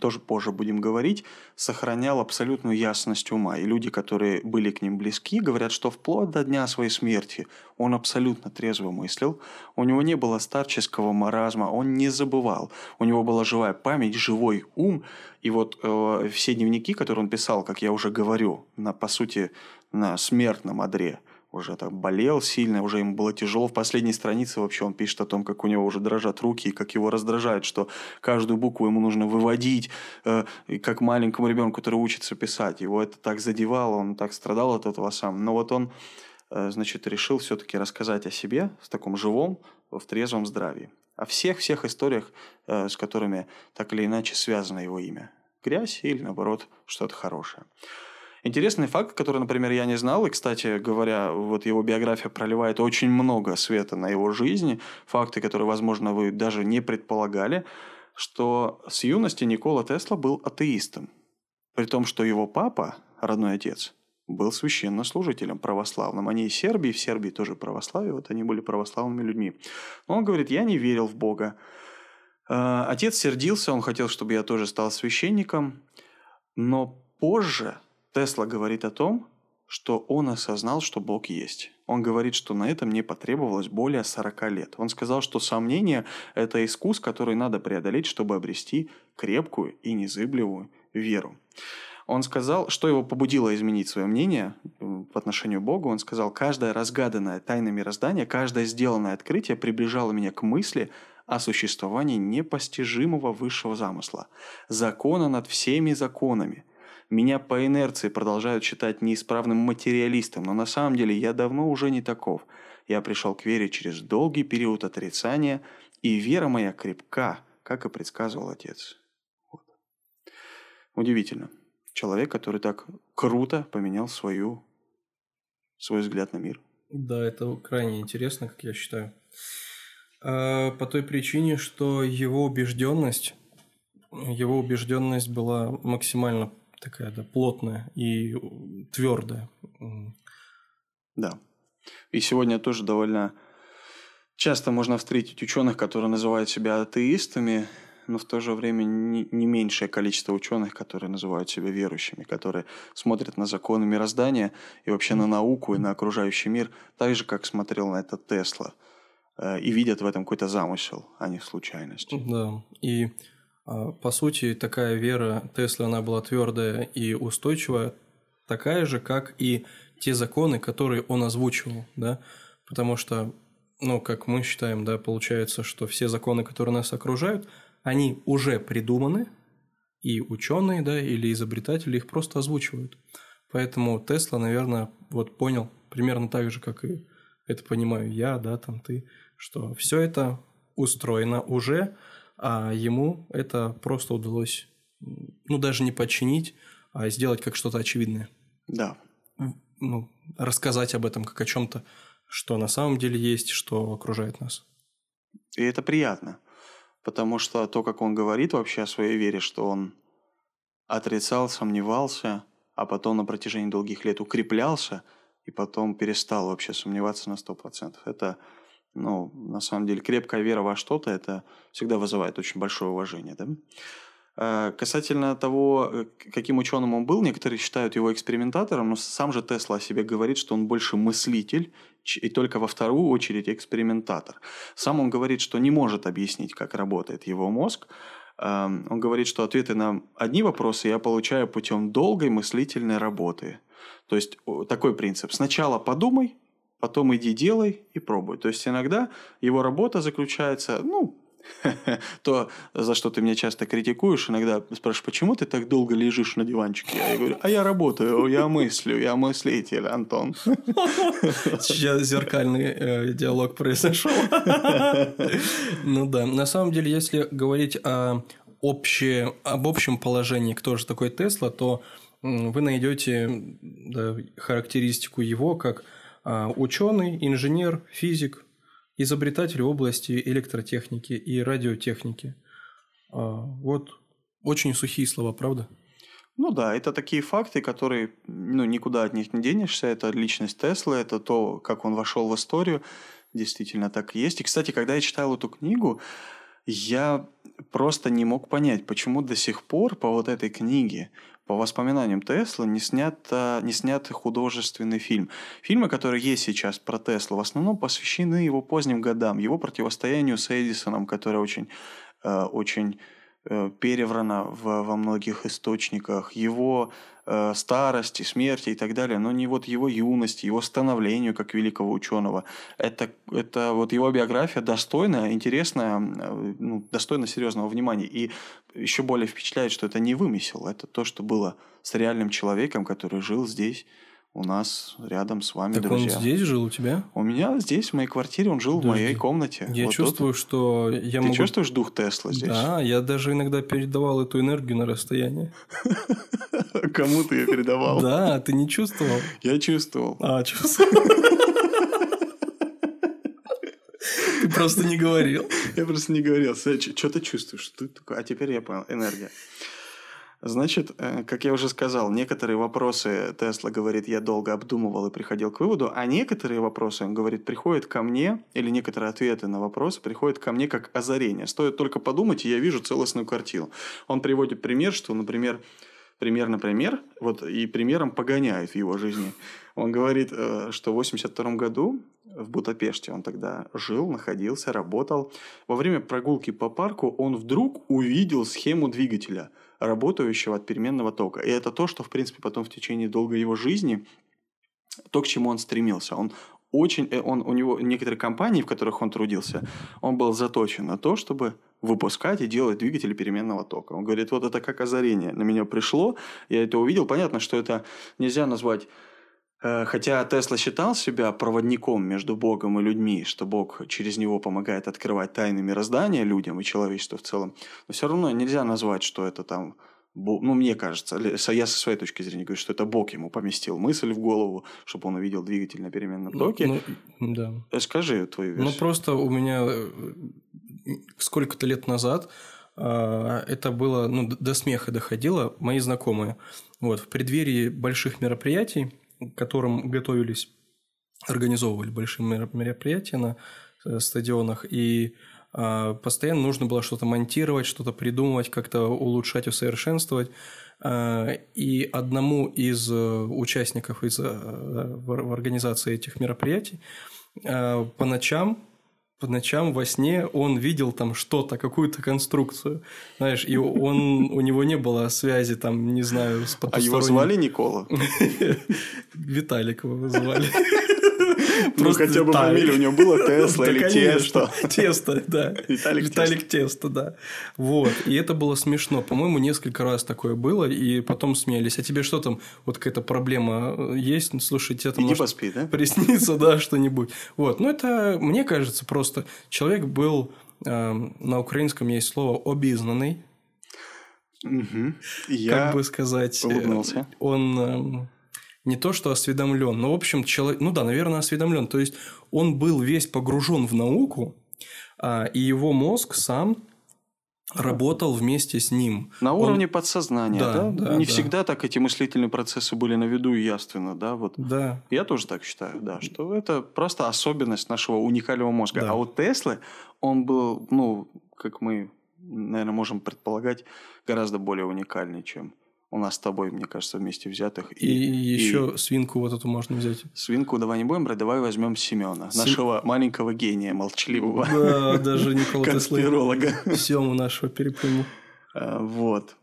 тоже позже будем говорить, сохранял абсолютную ясность ума. И люди, которые были к ним близки, говорят, что вплоть до дня своей смерти он абсолютно трезво мыслил, у него не было старческого маразма, он не забывал, у него была живая память, живой ум. И вот э, все дневники, которые он писал, как я уже говорю, на, по сути, на смертном одре – уже так болел сильно, уже ему было тяжело. В последней странице вообще он пишет о том, как у него уже дрожат руки, и как его раздражает, что каждую букву ему нужно выводить, э, как маленькому ребенку, который учится писать. Его это так задевало, он так страдал от этого сам. Но вот он, э, значит, решил все-таки рассказать о себе в таком живом, в трезвом здравии. О всех-всех историях, э, с которыми так или иначе связано его имя. Грязь или, наоборот, что-то хорошее. Интересный факт, который, например, я не знал, и, кстати говоря, вот его биография проливает очень много света на его жизни, факты, которые, возможно, вы даже не предполагали, что с юности Никола Тесла был атеистом. При том, что его папа, родной отец, был священнослужителем православным. Они из Сербии, в Сербии тоже православие, вот они были православными людьми. Но он говорит, я не верил в Бога. Э, отец сердился, он хотел, чтобы я тоже стал священником, но позже Тесла говорит о том, что он осознал, что Бог есть. Он говорит, что на этом не потребовалось более 40 лет. Он сказал, что сомнение – это искус, который надо преодолеть, чтобы обрести крепкую и незыблемую веру. Он сказал, что его побудило изменить свое мнение в отношению Бога. Он сказал, каждое разгаданное тайна мироздания, каждое сделанное открытие приближало меня к мысли о существовании непостижимого высшего замысла, закона над всеми законами, меня по инерции продолжают считать неисправным материалистом, но на самом деле я давно уже не таков. Я пришел к вере через долгий период отрицания, и вера моя крепка, как и предсказывал отец. Вот. Удивительно. Человек, который так круто поменял свою, свой взгляд на мир. Да, это крайне интересно, как я считаю. А, по той причине, что его убежденность, его убежденность была максимально такая, да, плотная и твердая. Да. И сегодня тоже довольно часто можно встретить ученых, которые называют себя атеистами, но в то же время не, не меньшее количество ученых, которые называют себя верующими, которые смотрят на законы мироздания и вообще на науку и на окружающий мир так же, как смотрел на это Тесла, э, и видят в этом какой-то замысел, а не случайность. Да, и по сути, такая вера Теслы, она была твердая и устойчивая, такая же, как и те законы, которые он озвучивал, да, потому что, ну, как мы считаем, да, получается, что все законы, которые нас окружают, они уже придуманы, и ученые, да, или изобретатели их просто озвучивают. Поэтому Тесла, наверное, вот понял примерно так же, как и это понимаю я, да, там ты, что все это устроено уже, а ему это просто удалось, ну, даже не подчинить, а сделать как что-то очевидное. Да. Ну, рассказать об этом как о чем-то, что на самом деле есть, что окружает нас. И это приятно, потому что то, как он говорит вообще о своей вере, что он отрицал, сомневался, а потом на протяжении долгих лет укреплялся, и потом перестал вообще сомневаться на 100%. Это ну, на самом деле, крепкая вера во что-то, это всегда вызывает очень большое уважение, да? А, касательно того, э, каким ученым он был, некоторые считают его экспериментатором, но сам же Тесла о себе говорит, что он больше мыслитель и только во вторую очередь экспериментатор. Сам он говорит, что не может объяснить, как работает его мозг. Он говорит, что ответы на одни вопросы я получаю путем долгой мыслительной работы. То есть такой принцип. Сначала подумай, потом иди делай и пробуй. То есть иногда его работа заключается, ну, [laughs] то, за что ты меня часто критикуешь, иногда спрашиваешь, почему ты так долго лежишь на диванчике? Я говорю, а я работаю, я мыслю, я мыслитель, Антон. [laughs] Сейчас зеркальный э, диалог произошел. [laughs] Ну да, на самом деле, если говорить о обще, об общем положении, кто же такой Тесла, то вы найдете да, характеристику его как ученый, инженер, физик, изобретатель в области электротехники и радиотехники. А, вот очень сухие слова, правда? Ну да, это такие факты, которые ну, никуда от них не денешься. Это личность Теслы, это то, как он вошел в историю. Действительно так и есть. И, кстати, когда я читал эту книгу, я просто не мог понять, почему до сих пор по вот этой книге, по воспоминаниям Тесла, не снят, не снят художественный фильм. Фильмы, которые есть сейчас про Теслу, в основном посвящены его поздним годам, его противостоянию с Эдисоном, которое очень, э, очень э, переврано во многих источниках, его э, старости, смерти и так далее, но не вот его юности, его становлению как великого ученого. Это, это вот его биография достойная, интересная, э, ну, достойна серьезного внимания. И еще более впечатляет, что это не вымысел, это то, что было с реальным человеком, который жил здесь у нас рядом с вами, так друзья. он здесь жил у тебя? У меня здесь, в моей квартире, он жил Подожди. в моей комнате. Я вот чувствую, тут. что я Ты могу... чувствуешь дух Тесла здесь? Да, я даже иногда передавал эту энергию на расстояние. [laughs] Кому ты ее передавал? Да, ты не чувствовал? Я чувствовал. А, чувствовал. [laughs] Ты просто не говорил. Я просто не говорил. Что ты чувствуешь? А теперь я понял. Энергия. Значит, э, как я уже сказал, некоторые вопросы Тесла говорит, я долго обдумывал и приходил к выводу, а некоторые вопросы, он говорит, приходят ко мне, или некоторые ответы на вопросы приходят ко мне как озарение. Стоит только подумать, и я вижу целостную картину. Он приводит пример, что, например, пример на пример, вот и примером погоняет в его жизни. Он говорит, э, что в 82 году в Будапеште он тогда жил, находился, работал. Во время прогулки по парку он вдруг увидел схему двигателя – работающего от переменного тока. И это то, что, в принципе, потом в течение долгой его жизни, то, к чему он стремился. Он очень, э, он, у него некоторые компании, в которых он трудился, он был заточен на то, чтобы выпускать и делать двигатели переменного тока. Он говорит, вот это как озарение на меня пришло, я это увидел. Понятно, что это нельзя назвать хотя Тесла считал себя проводником между Богом и людьми, что Бог через него помогает открывать тайны мироздания людям и человечеству в целом, но все равно нельзя назвать, что это там ну, мне кажется, я со своей точки зрения говорю, что это Бог ему поместил мысль в голову, чтобы он увидел двигатель на переменном токе. Ну, да. Э, скажи твою версию. Ну, просто у меня э, сколько-то лет назад это было, ну, до смеха доходило, мои знакомые. Вот, в преддверии больших мероприятий к которым готовились, организовывали большие мероприятия на э, стадионах, и а, постоянно нужно было что-то монтировать, что-то придумывать, как-то улучшать, усовершенствовать. А, и одному из э, участников из, э, в организации этих мероприятий по ночам по ночам во сне он видел там что-то, какую-то конструкцию, знаешь, и он, [laughs] у него не было связи там, не знаю, с потусторонним... А его звали Никола? [laughs] Виталик его звали. [laughs] Ну, хотя бы фамилия у него была [laughs] Тесла или Тесто. Тесто, да. Виталик Тесто, да. Вот. И это было смешно. По-моему, несколько раз такое было, и потом смеялись. А тебе что там, вот какая-то проблема э, есть? Ну, слушай, тебе там может поспи, да? приснится, да, что-нибудь. Вот. Ну, это, мне кажется, просто человек был, эм, на украинском есть слово «обизнанный». Угу. Как бы сказать... Э, улыбнулся. Он эм, не то что осведомлен, но, в общем, человек, ну да, наверное, осведомлен. То есть он был весь погружен в науку, а, и его мозг сам работал вместе с ним. На уровне он... подсознания, да? да? да не да. всегда так эти мыслительные процессы были на виду и явственно, да? Вот. Да. Я тоже так считаю, да, что это просто особенность нашего уникального мозга. Да. А у Теслы он был, ну, как мы, наверное, можем предполагать, гораздо более уникальный, чем у нас с тобой, мне кажется, вместе взятых. И, и еще и... свинку вот эту можно взять. Свинку давай не будем брать, давай возьмем Семена, Сем... нашего маленького гения, молчаливого. Да, даже Никола Конспиролога. Сему нашего переплюнул. А, вот.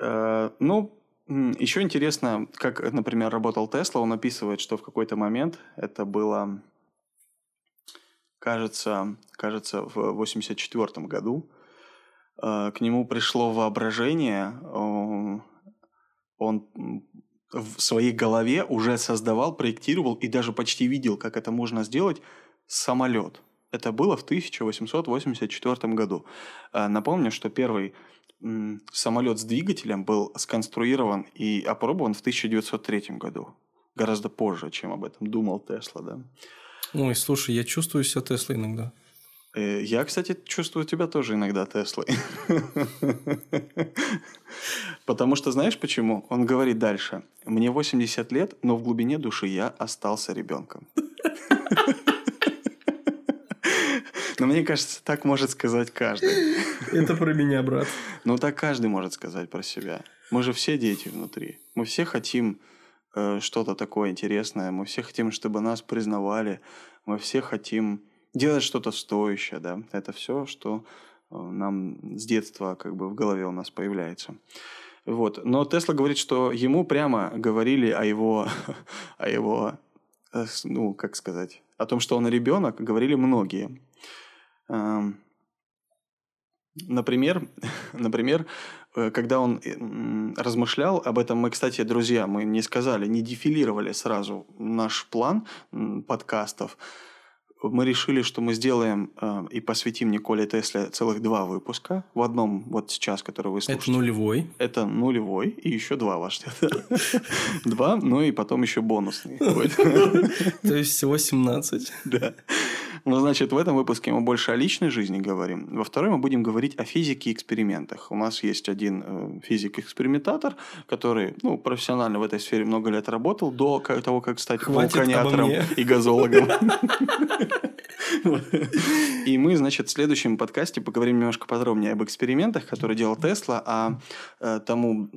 А, ну, еще интересно, как, например, работал Тесла. Он описывает, что в какой-то момент это было, кажется, кажется, в 84 году Э, к нему пришло воображение, он в своей голове уже создавал, проектировал и даже почти видел, как это можно сделать, самолет. Это было в 1884 году. Э, напомню, что первый самолет с двигателем был сконструирован и опробован в 1903 году. Гораздо позже, чем об этом думал Тесла, да? Ой, слушай, я чувствую себя Теслой иногда. Э, я, кстати, чувствую тебя тоже иногда Теслой. [laughs] Потому что знаешь почему? Он говорит дальше. Мне 80 лет, но в глубине души я остался ребенком. [laughs] Но мне кажется, так может сказать каждый. Это про меня, брат. Ну, так каждый может сказать про себя. Мы же все дети внутри. Мы все хотим э, что-то такое интересное. Мы все хотим, чтобы нас признавали. Мы все хотим делать что-то стоящее, да. Это все, что э, нам с детства как бы в голове у нас появляется. Вот. Но Тесла говорит, что ему прямо говорили о его, [laughs] о его, э, ну, как сказать, о том, что он ребенок, говорили многие. Эм, например, [laughs] например, э, когда он размышлял об этом, мы, кстати, друзья, мы не сказали, не дефилировали сразу наш план подкастов мы решили, что мы сделаем э, и посвятим Николе Тесле целых два выпуска. В одном вот сейчас, который вы слушаете. Это нулевой. Это нулевой. И еще два вас ждет. [laughs] Два, ну и потом еще бонусный. [laughs] То есть всего 17. Да. Ну, значит, в этом выпуске мы больше о личной жизни говорим. Во второй мы будем говорить о физике и экспериментах. У нас есть один э, физик-экспериментатор, который ну, профессионально в этой сфере много лет работал, до того, как стать Хватит и газологом. [laughs] И мы, значит, в следующем подкасте поговорим немножко подробнее об экспериментах, которые делал Тесла, о э, тому,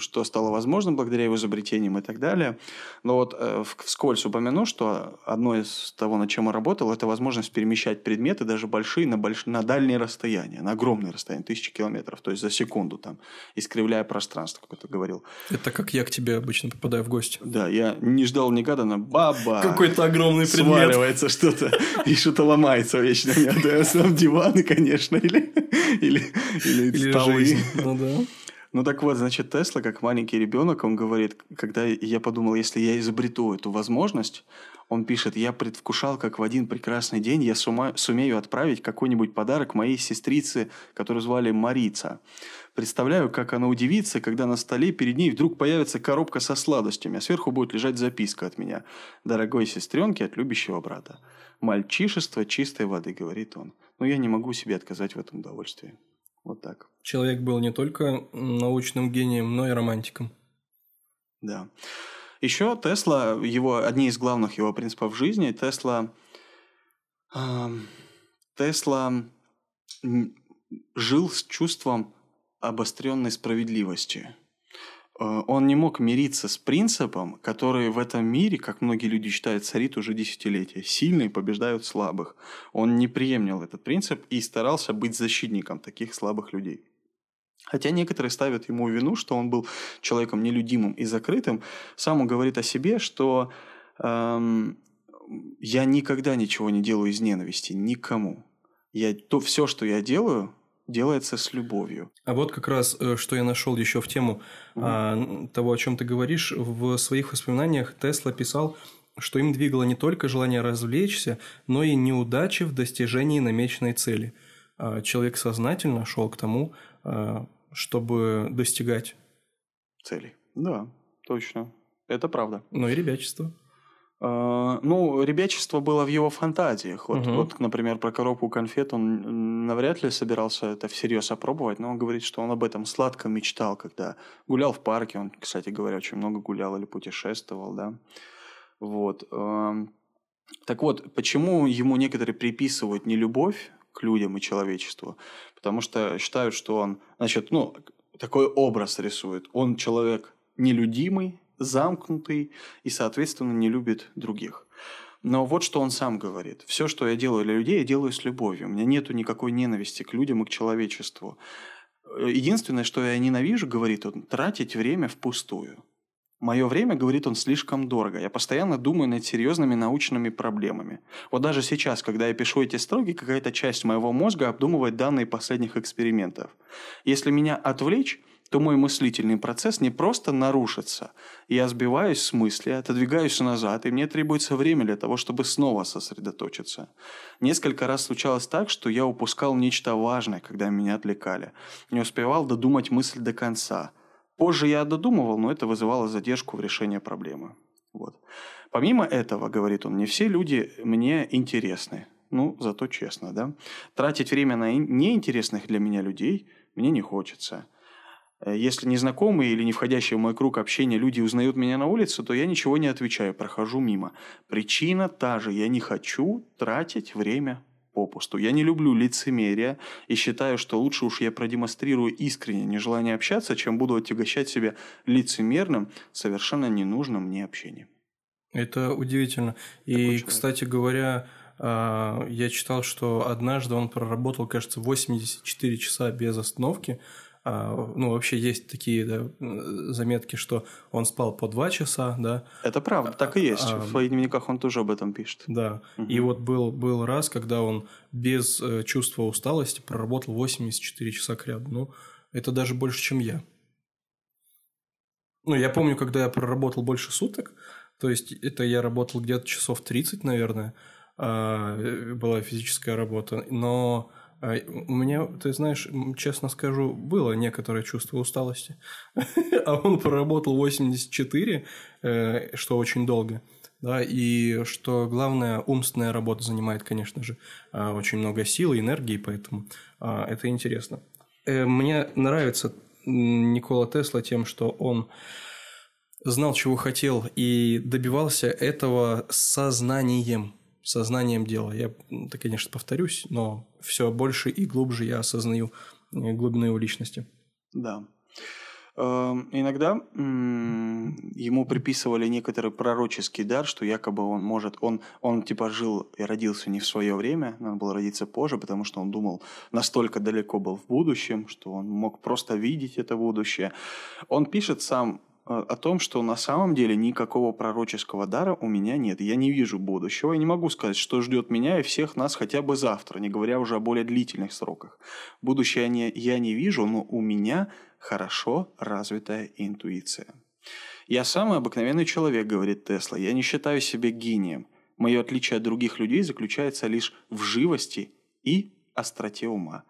что стало возможным благодаря его изобретениям и так далее. Но вот э, вскользь упомяну, что одно из того, над чем он работал, это возможность перемещать предметы, даже большие, на, больш... на дальние расстояния, на огромные расстояния, тысячи километров, то есть за секунду там, искривляя пространство, как ты говорил. Это как я к тебе обычно попадаю в гости. Да, я не ждал на баба. Какой-то огромный предмет. Сваливается что-то и что-то ломается вечно. В основном диваны, конечно, или, или, или, или столы. Жизнь. Ну да. Ну так вот, значит, Тесла, как маленький ребенок, он говорит, когда я подумал, если я изобрету эту возможность, он пишет, я предвкушал, как в один прекрасный день я сума, сумею отправить какой-нибудь подарок моей сестрице, которую звали Марица. Представляю, как она удивится, когда на столе перед ней вдруг появится коробка со сладостями, а сверху будет лежать записка от меня. «Дорогой сестренке от любящего брата». «Мальчишество чистой воды», говорит он. Но я не могу себе отказать в этом удовольствии. Вот так. Человек был не только научным гением, но и романтиком. Да. Еще Тесла, его, одни из главных его принципов жизни, Тесла, э, Тесла жил с чувством обостренной справедливости. Э, он не мог мириться с принципом, который в этом мире, как многие люди считают, царит уже десятилетия. Сильные побеждают слабых. Он не приемлил этот принцип и старался быть защитником таких слабых людей. Хотя некоторые ставят ему вину, что он был человеком нелюдимым и закрытым, сам он говорит о себе, что эм, я никогда ничего не делаю из ненависти никому. Я, то все, что я делаю, делается с любовью. А вот как раз, э, что я нашел еще в тему угу. а, того, о чем ты говоришь, в своих воспоминаниях Тесла писал, что им двигало не только желание развлечься, но и неудачи в достижении намеченной цели. А человек сознательно шел к тому, а, чтобы достигать целей. Да, точно. Это правда. Ну и ребячество. А, ну, ребячество было в его фантазиях. Вот, угу. вот, например, про коробку конфет он навряд ли собирался это всерьез опробовать, но он говорит, что он об этом сладко мечтал, когда гулял в парке. Он, кстати говоря, очень много гулял или путешествовал, да. Вот. Так вот, почему ему некоторые приписывают не любовь к людям и человечеству? Потому что считают, что он, значит, ну, такой образ рисует. Он человек нелюдимый, замкнутый и, соответственно, не любит других. Но вот что он сам говорит. Все, что я делаю для людей, я делаю с любовью. У меня нет никакой ненависти к людям и к человечеству. Единственное, что я ненавижу, говорит он, тратить время впустую. Мое время, говорит он, слишком дорого. Я постоянно думаю над серьезными научными проблемами. Вот даже сейчас, когда я пишу эти строки, какая-то часть моего мозга обдумывает данные последних экспериментов. Если меня отвлечь, то мой мыслительный процесс не просто нарушится. Я сбиваюсь с мысли, отодвигаюсь назад, и мне требуется время для того, чтобы снова сосредоточиться. Несколько раз случалось так, что я упускал нечто важное, когда меня отвлекали. Не успевал додумать мысль до конца. Позже я додумывал, но это вызывало задержку в решении проблемы. Вот. Помимо этого, говорит он, не все люди мне интересны. Ну, зато честно, да? Тратить время на неинтересных для меня людей мне не хочется – если незнакомые или не входящие в мой круг общения люди узнают меня на улице, то я ничего не отвечаю, прохожу мимо. Причина та же, я не хочу тратить время попусту. Я не люблю лицемерие и считаю, что лучше уж я продемонстрирую искреннее нежелание общаться, чем буду отягощать себя лицемерным, совершенно ненужным мне общением. Это удивительно. И, кстати говоря, а, я читал, что однажды он проработал, кажется, 84 часа без остановки. А, ну, вообще есть такие да, заметки, что он спал по 2 часа, да. Это правда, так и есть. А, В своих дневниках он тоже об этом пишет. Да. Угу. И вот был, был раз, когда он без э, чувства усталости проработал 84 часа к ряду. Ну, это даже больше, чем я. Ну, я помню, когда я проработал больше суток, то есть это я работал где-то часов 30, наверное, а, э, была физическая работа. Но у меня, ты знаешь, честно скажу, было некоторое чувство усталости. [laughs] а он проработал 84, э, что очень долго. Да, и что главное, умственная работа занимает, конечно же, а, очень много сил и энергии, поэтому это интересно. Э, мне нравится Никола Тесла тем, что он знал, чего хотел, и добивался этого сознанием, сознанием дела. Я, это, конечно, повторюсь, но все больше и глубже я осознаю э, глубину его личности. Да. Эм, иногда ему приписывали некоторый пророческий дар, что якобы он может, он, он типа жил и родился не в свое время, надо было родиться позже, потому что он думал, настолько далеко был в будущем, что он мог просто видеть это будущее. Он пишет сам о том, что на самом деле никакого пророческого дара у меня нет. Я не вижу будущего. Я не могу сказать, что ждет меня и всех нас хотя бы завтра, не говоря уже о более длительных сроках. Будущее не, я не вижу, но у меня хорошо развитая интуиция. Я самый обыкновенный человек, говорит Тесла. Я не считаю себя гением. Мое отличие от других людей заключается лишь в живости и остроте ума.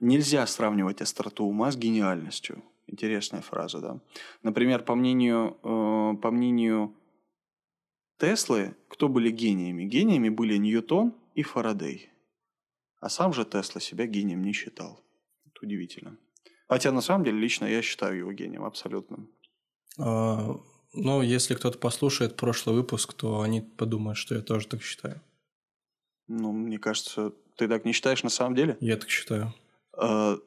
Нельзя сравнивать остроту ума с гениальностью. Интересная фраза, да. Например, по мнению, э, по мнению Теслы, кто были гениями? Гениями были Ньютон и Фарадей. А сам же Тесла себя гением не считал. Это удивительно. Хотя на самом деле лично я считаю его гением абсолютным. А, ну, если кто-то послушает прошлый выпуск, то они подумают, что я тоже так считаю. Ну, мне кажется, ты так не считаешь на самом деле? Я так считаю. А,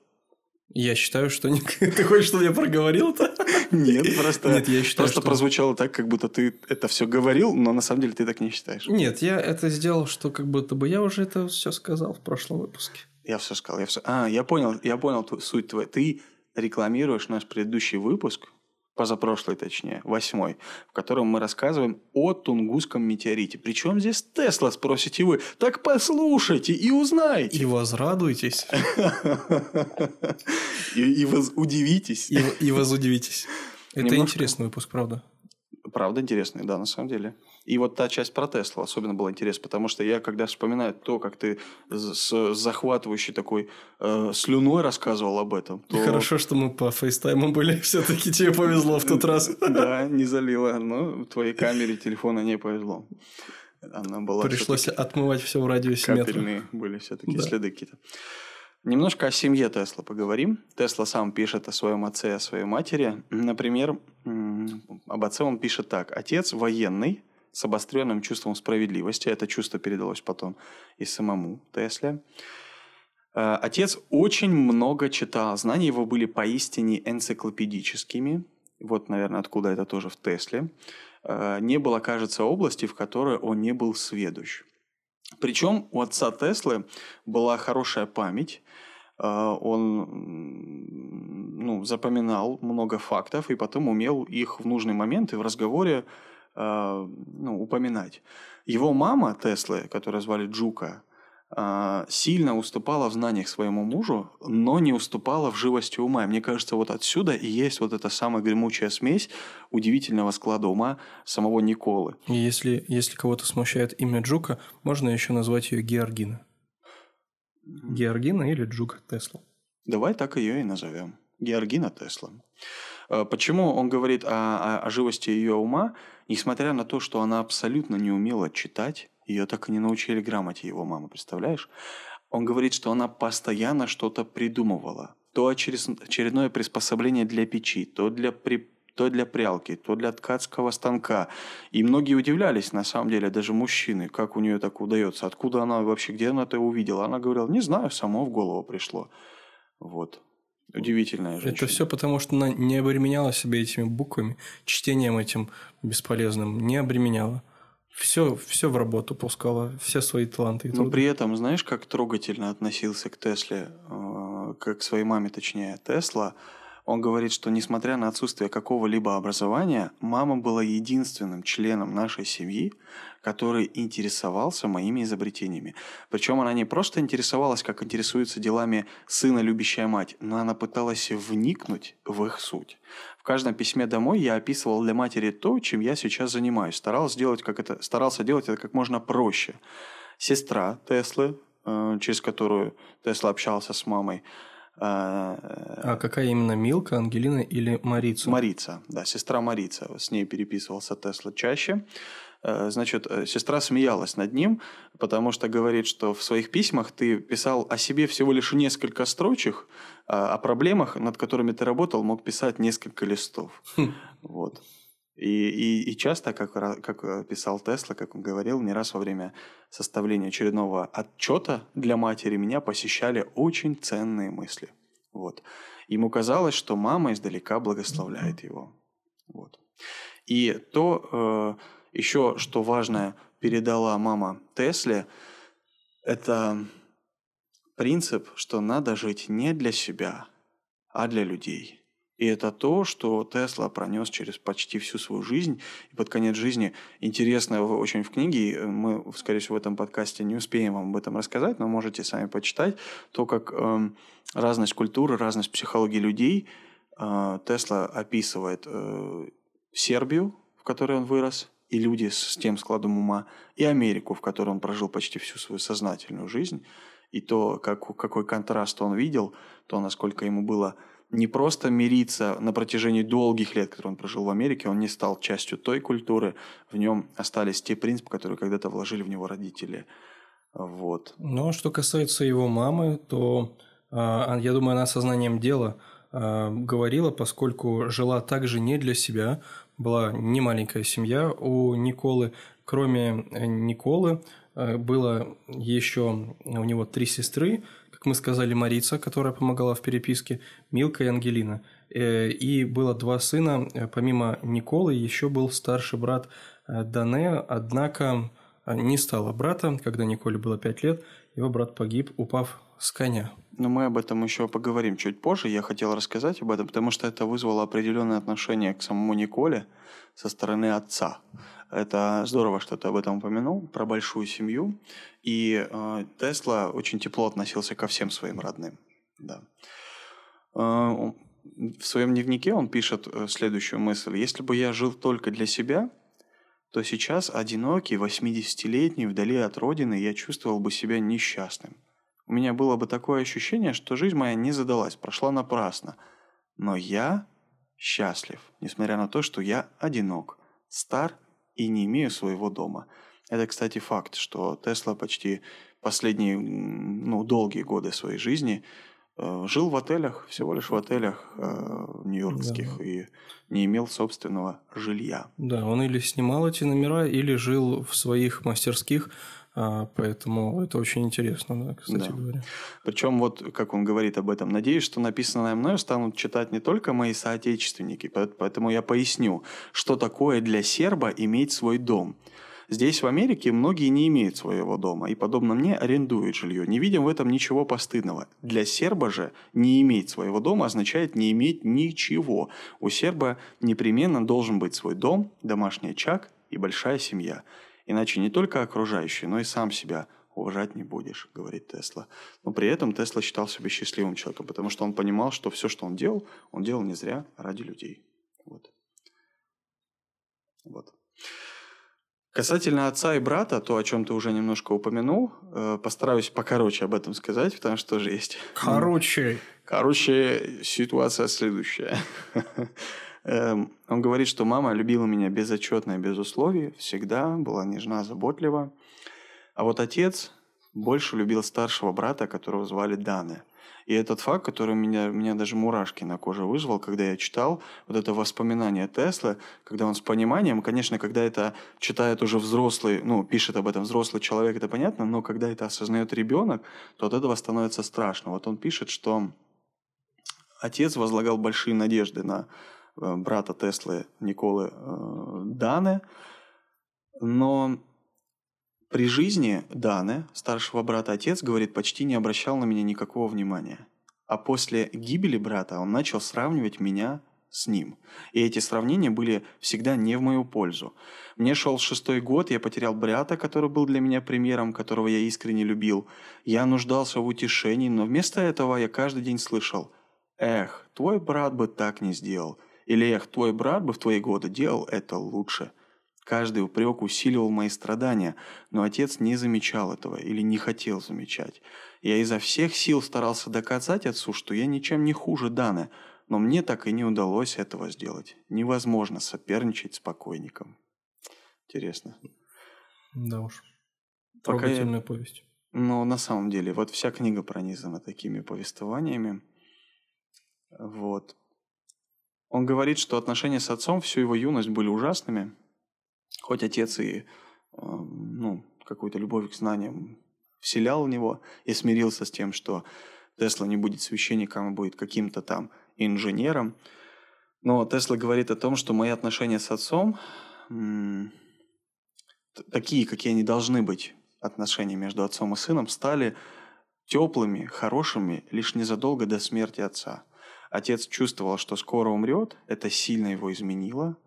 я считаю, что [laughs] ты хочешь, чтобы я проговорил-то? Нет, просто, Нет, я считаю, просто что... прозвучало так, как будто ты это все говорил, но на самом деле ты так не считаешь. Нет, я это сделал, что как будто бы я уже это все сказал в прошлом выпуске. Я все сказал, я все. А, я понял, я понял суть твою. Ты рекламируешь наш предыдущий выпуск, позапрошлый точнее, восьмой, в котором мы рассказываем о Тунгусском метеорите. Причем здесь Тесла, спросите вы. Так послушайте и узнаете. И возрадуйтесь. И удивитесь. И возудивитесь. Это интересный выпуск, правда. Правда интересный, да, на самом деле. И вот та часть про Теслу особенно была интересна, потому что я, когда вспоминаю то, как ты с захватывающей такой э, слюной рассказывал об этом. То... Хорошо, что мы по фейстайму были, [laughs] все-таки тебе повезло в тот раз. [laughs] Да, не залило, но твоей камере телефона не повезло. Она была Пришлось отмывать все в радиусе метра. Капельные были все-таки следы какие-то. Немножко о семье Тесла поговорим. Тесла сам пишет о своем отце и о своей матери. Например, об отце он пишет так. Отец военный, с обостренным чувством справедливости. Это чувство передалось потом и самому Тесле. Э, отец очень много читал. Знания его были поистине энциклопедическими. Вот, наверное, откуда это тоже в Тесле. Э, не было, кажется, области, в которой он не был сведущ. Причем у отца Теслы была хорошая память. Э, он ну, запоминал много фактов и потом умел их в нужный момент и в разговоре ну, упоминать. Его мама Теслы, которую звали Джука, э, сильно уступала в знаниях своему мужу, но не уступала в живости ума. И мне кажется, вот отсюда и есть вот эта самая гремучая смесь удивительного склада ума самого Николы. И если, если кого-то смущает имя Джука, можно еще назвать ее Георгина. Георгина или Джука Тесла. Давай так ее и назовем. Георгина Тесла. Э, почему он говорит о, о, о живости ее ума? Несмотря на то, что она абсолютно не умела читать, ее так и не научили грамоте его мамы, представляешь? Он говорит, что она постоянно что-то придумывала. То очередное приспособление для печи, то для, при, то для прялки, то для ткацкого станка. И многие удивлялись, на самом деле, даже мужчины, как у нее так удается, откуда она вообще, где она это увидела. Она говорила, не знаю, само в голову пришло. Вот. Удивительная женщина. Это все потому, что она не обременяла себя этими буквами, чтением этим бесполезным, не обременяла. Все, все в работу пускала, все свои таланты. Но при этом, знаешь, как трогательно относился к Тесле, э, как к своей маме, точнее, Тесла – он говорит, что несмотря на отсутствие какого-либо образования, мама была единственным членом нашей семьи, который интересовался моими изобретениями. Причем она не просто интересовалась, как интересуется делами сына любящая мать, но она пыталась вникнуть в их суть. В каждом письме домой я описывал для матери то, чем я сейчас занимаюсь. Старался делать, как это, старался делать это как можно проще. Сестра Теслы, э, через которую Тесла общался с мамой, а, а какая именно Милка, Ангелина или Марица? Марица, да, сестра Марица. С ней переписывался Тесла чаще. Э, значит, э, сестра смеялась над ним, потому что говорит, что в своих письмах ты писал о себе всего лишь несколько строчек, а о проблемах, над которыми ты работал, мог писать несколько листов. Хм. Вот. И, и, и часто, как, как писал Тесла, как он говорил, не раз во время составления очередного отчета для матери меня посещали очень ценные мысли. Вот. Ему казалось, что мама издалека благословляет его. Вот. И то э, еще, что важное, передала мама Тесле, это принцип, что надо жить не для себя, а для людей. И это то, что Тесла пронес через почти всю свою жизнь. И под конец жизни, интересно очень в книге, э, мы, скорее всего, в этом подкасте не успеем вам об этом рассказать, но можете сами почитать, то, как э, разность культуры, разность психологии людей э, Тесла описывает э, Сербию, в которой он вырос, и люди с тем складом ума, и Америку, в которой он прожил почти всю свою сознательную жизнь, и то, как, какой контраст он видел, то, насколько ему было не просто мириться на протяжении долгих лет, которые он прожил в Америке, он не стал частью той культуры, в нем остались те принципы, которые когда-то вложили в него родители. Вот. А что касается его мамы, то а, я думаю, она сознанием дела а, говорила, поскольку жила также не для себя, была не маленькая семья у Николы. Кроме э, Николы было еще у него три сестры, как мы сказали, Марица, которая помогала в переписке, Милка и Ангелина. Э, и было два сына, э, помимо Николы, еще был старший брат э, Дане, однако не стало брата, когда Николе было пять лет, его брат погиб, упав с коня. Но мы об этом еще поговорим чуть позже. Я хотел рассказать об этом, потому что это вызвало определенное отношение к самому Николе со стороны отца. Это здорово, что ты об этом упомянул, про большую семью. И э, Тесла очень тепло относился ко всем своим родным. Да. Э, в своем дневнике он пишет э, следующую мысль. «Если бы я жил только для себя, то сейчас, одинокий, 80-летний, вдали от родины, я чувствовал бы себя несчастным. У меня было бы такое ощущение, что жизнь моя не задалась, прошла напрасно. Но я счастлив, несмотря на то, что я одинок, стар и не имею своего дома. Это, кстати, факт, что Тесла почти последние, ну, долгие годы своей жизни э, жил в отелях, всего лишь в отелях э, нью-йоркских, да. и не имел собственного жилья. Да, он или снимал эти номера, или жил в своих мастерских, поэтому это очень интересно, да, кстати да. говоря. Причем вот, как он говорит об этом, надеюсь, что написанное мною станут читать не только мои соотечественники, поэтому я поясню, что такое для серба иметь свой дом. Здесь, в Америке, многие не имеют своего дома и, подобно мне, арендуют жилье. Не видим в этом ничего постыдного. Для серба же не иметь своего дома означает не иметь ничего. У серба непременно должен быть свой дом, домашний очаг и большая семья. Иначе не только окружающие, но и сам себя уважать не будешь, говорит Тесла. Но при этом Тесла считал себя счастливым человеком, потому что он понимал, что все, что он делал, он делал не зря, а ради людей. Вот. Вот. Касательно отца и брата, то, о чем ты уже немножко упомянул, э, постараюсь покороче об этом сказать, потому что тоже есть. Короче. Короче, ситуация следующая. Эм, он говорит, что мама любила меня безотчетно и без условий, всегда была нежна, заботлива. А вот отец больше любил старшего брата, которого звали Дане. И этот факт, который меня, меня даже мурашки на коже вызвал, когда я читал вот это воспоминание Тесла, когда он с пониманием, конечно, когда это читает уже взрослый, ну, пишет об этом взрослый человек, это понятно, но когда это осознает ребенок, то от этого становится страшно. Вот он пишет, что отец возлагал большие надежды на брата Теслы Николы э, Дане, но при жизни Даны, старшего брата отец, говорит, почти не обращал на меня никакого внимания. А после гибели брата он начал сравнивать меня с ним. И эти сравнения были всегда не в мою пользу. Мне шел шестой год, я потерял брата, который был для меня примером, которого я искренне любил. Я нуждался в утешении, но вместо этого я каждый день слышал «Эх, твой брат бы так не сделал» или «Эх, твой брат бы в твои годы делал это лучше». Каждый упрек усиливал мои страдания, но отец не замечал этого или не хотел замечать. Я изо всех сил старался доказать отцу, что я ничем не хуже Даны, но мне так и не удалось этого сделать. Невозможно соперничать с покойником. Интересно. Да уж. Трогательная я... повесть. Но на самом деле, вот вся книга пронизана такими повествованиями. Вот. Он говорит, что отношения с отцом всю его юность были ужасными – Хоть отец и ну, какую-то любовь к знаниям вселял в него и смирился с тем, что Тесла не будет священником, а будет каким-то там инженером. Но Тесла говорит о том, что мои отношения с отцом такие, какие они должны быть, отношения между отцом и сыном, стали теплыми, хорошими лишь незадолго до смерти отца. Отец чувствовал, что скоро умрет, это сильно его изменило,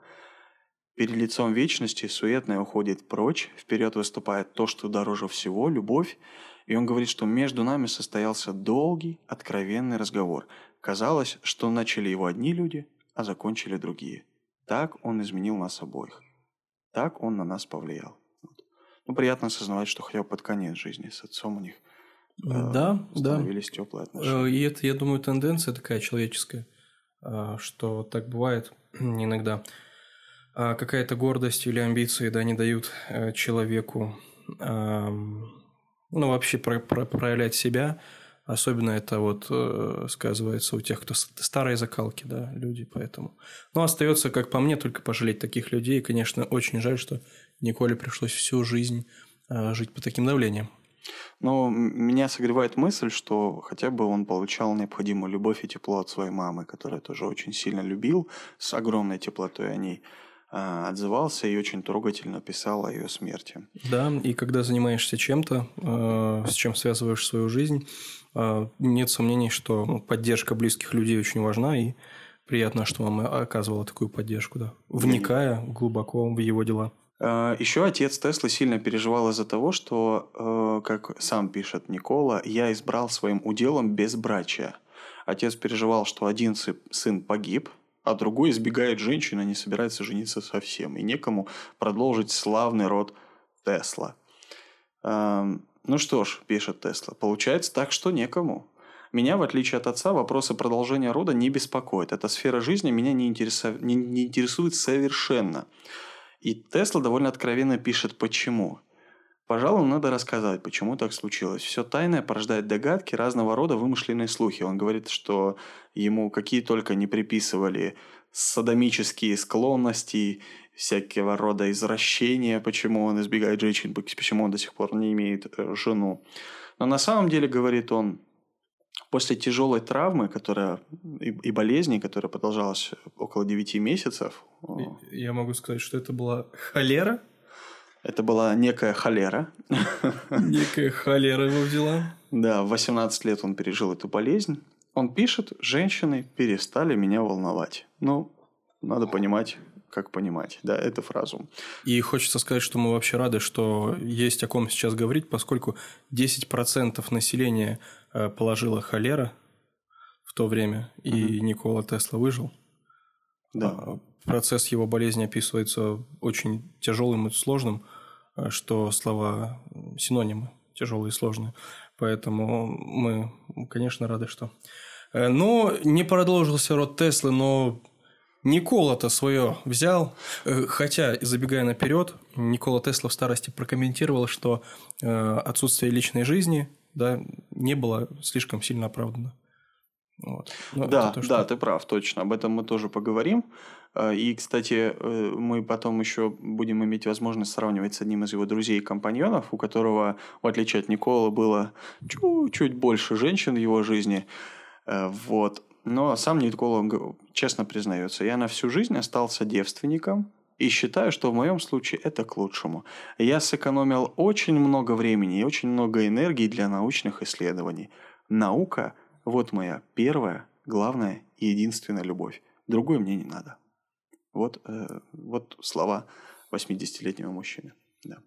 Перед лицом вечности суетное уходит прочь, вперед выступает то, что дороже всего – любовь. И он говорит, что между нами состоялся долгий, откровенный разговор. Казалось, что начали его одни люди, а закончили другие. Так он изменил нас обоих. Так он на нас повлиял. Ну, приятно осознавать, что хотя бы под конец жизни с отцом у них да, становились да. теплые отношения. И это, я думаю, тенденция такая человеческая, э, что так бывает иногда а какая-то гордость или амбиции, да, не дают э, человеку, ну, вообще про про проявлять себя. Особенно это вот э, сказывается у тех, кто старые закалки, да, люди, поэтому. Но остается, как по мне, только пожалеть таких людей. И, конечно, очень жаль, что Николе пришлось всю жизнь э, жить по таким давлениям. Но меня согревает мысль, что хотя бы он получал необходимую любовь и тепло от своей мамы, которая тоже очень сильно любил, с огромной теплотой о ней. А, отзывался и очень трогательно писал о ее смерти. Да, и когда занимаешься чем-то, а, с чем связываешь свою жизнь, а, нет сомнений, что ну, поддержка близких людей очень важна, и приятно, что мама оказывала такую поддержку, да, вникая глубоко в его дела. Еще отец Теслы сильно переживал из-за того, что, как сам пишет Никола, я избрал своим уделом безбрачие. Отец переживал, что один сын погиб, а другой избегает женщины, не собирается жениться совсем, и некому продолжить славный род Тесла. Эм, ну что ж, пишет Тесла, получается так, что некому. Меня, в отличие от отца, вопросы продолжения рода не беспокоят. Эта сфера жизни меня не, интересует, не, не интересует совершенно. И Тесла довольно откровенно пишет, почему. Пожалуй, надо рассказать, почему так случилось. Все тайное порождает догадки, разного рода вымышленные слухи. Он говорит, что ему какие только не приписывали садомические склонности, всякого рода извращения, почему он избегает женщин, почему он до сих пор не имеет э, жену. Но на самом деле, говорит он, после тяжелой травмы, которая и, и болезни, которая продолжалась около 9 месяцев. Я могу сказать, что это была холера? Это была некая холера. [laughs] Некая холера его взяла. Да, в 18 лет он пережил эту болезнь. Он пишет, женщины перестали меня волновать. Ну, надо понимать, как понимать, да, эту фразу. И хочется сказать, что мы вообще рады, что есть о ком сейчас говорить, поскольку 10% населения положила холера в то время, и угу. Никола Тесла выжил. Да. А, процесс его болезни описывается очень тяжелым и сложным, э, что слова синонимы тяжелые и сложные. Поэтому мы, конечно, рады, что... Э, но не продолжился род Теслы, но Никола-то свое взял, э, хотя, забегая наперед, Никола Тесла в старости прокомментировал, что э, отсутствие личной жизни да, не было слишком сильно оправдано. Вот. Но ну, да, то, что... да, ты прав, точно. Об этом мы тоже поговорим. Э, и, кстати, мы потом еще будем иметь возможность сравнивать с одним из его друзей и компаньонов, у которого, в отличие от Никола, было чуть-чуть больше женщин в его жизни. Вот. Но сам Никола честно признается, я на всю жизнь остался девственником, и считаю, что в моем случае это к лучшему. Я сэкономил очень много времени и очень много энергии для научных исследований. Наука – вот моя первая, главная и единственная любовь. Другой мне не надо. Вот, э, вот слова 80-летнего мужчины. Да.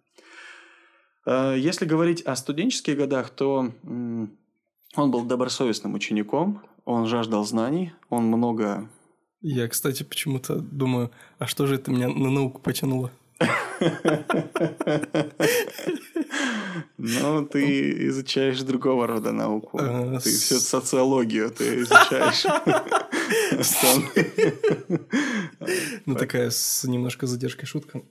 Э, если говорить о студенческих годах, то он был добросовестным учеником, он жаждал знаний, он много... Я, кстати, почему-то думаю, а что же это меня на науку потянуло? Ну, ты изучаешь другого рода науку. А, ты всю социологию ты изучаешь. [laughs] Ну, такая с немножко задержкой шутка.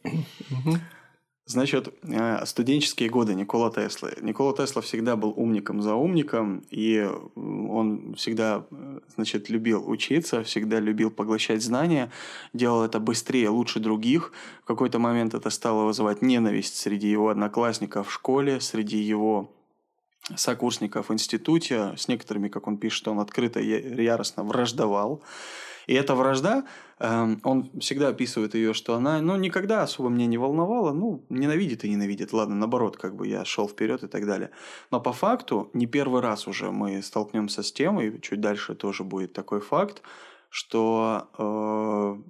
Значит, э, студенческие годы Никола Теслы. Никола Тесла всегда был умником за умником, и он всегда, э, значит, любил учиться, всегда любил поглощать знания, делал это быстрее, лучше других. В какой-то момент это стало вызывать ненависть среди его одноклассников в школе, среди его сокурсников в институте. С некоторыми, как он пишет, он открыто яростно враждовал. И эта вражда, он всегда описывает ее, что она, ну, никогда особо меня не волновала, ну, ненавидит и ненавидит, ладно, наоборот, как бы я шел вперед и так далее. Но по факту, не первый раз уже мы столкнемся с тем, и чуть дальше тоже будет такой факт, что, э,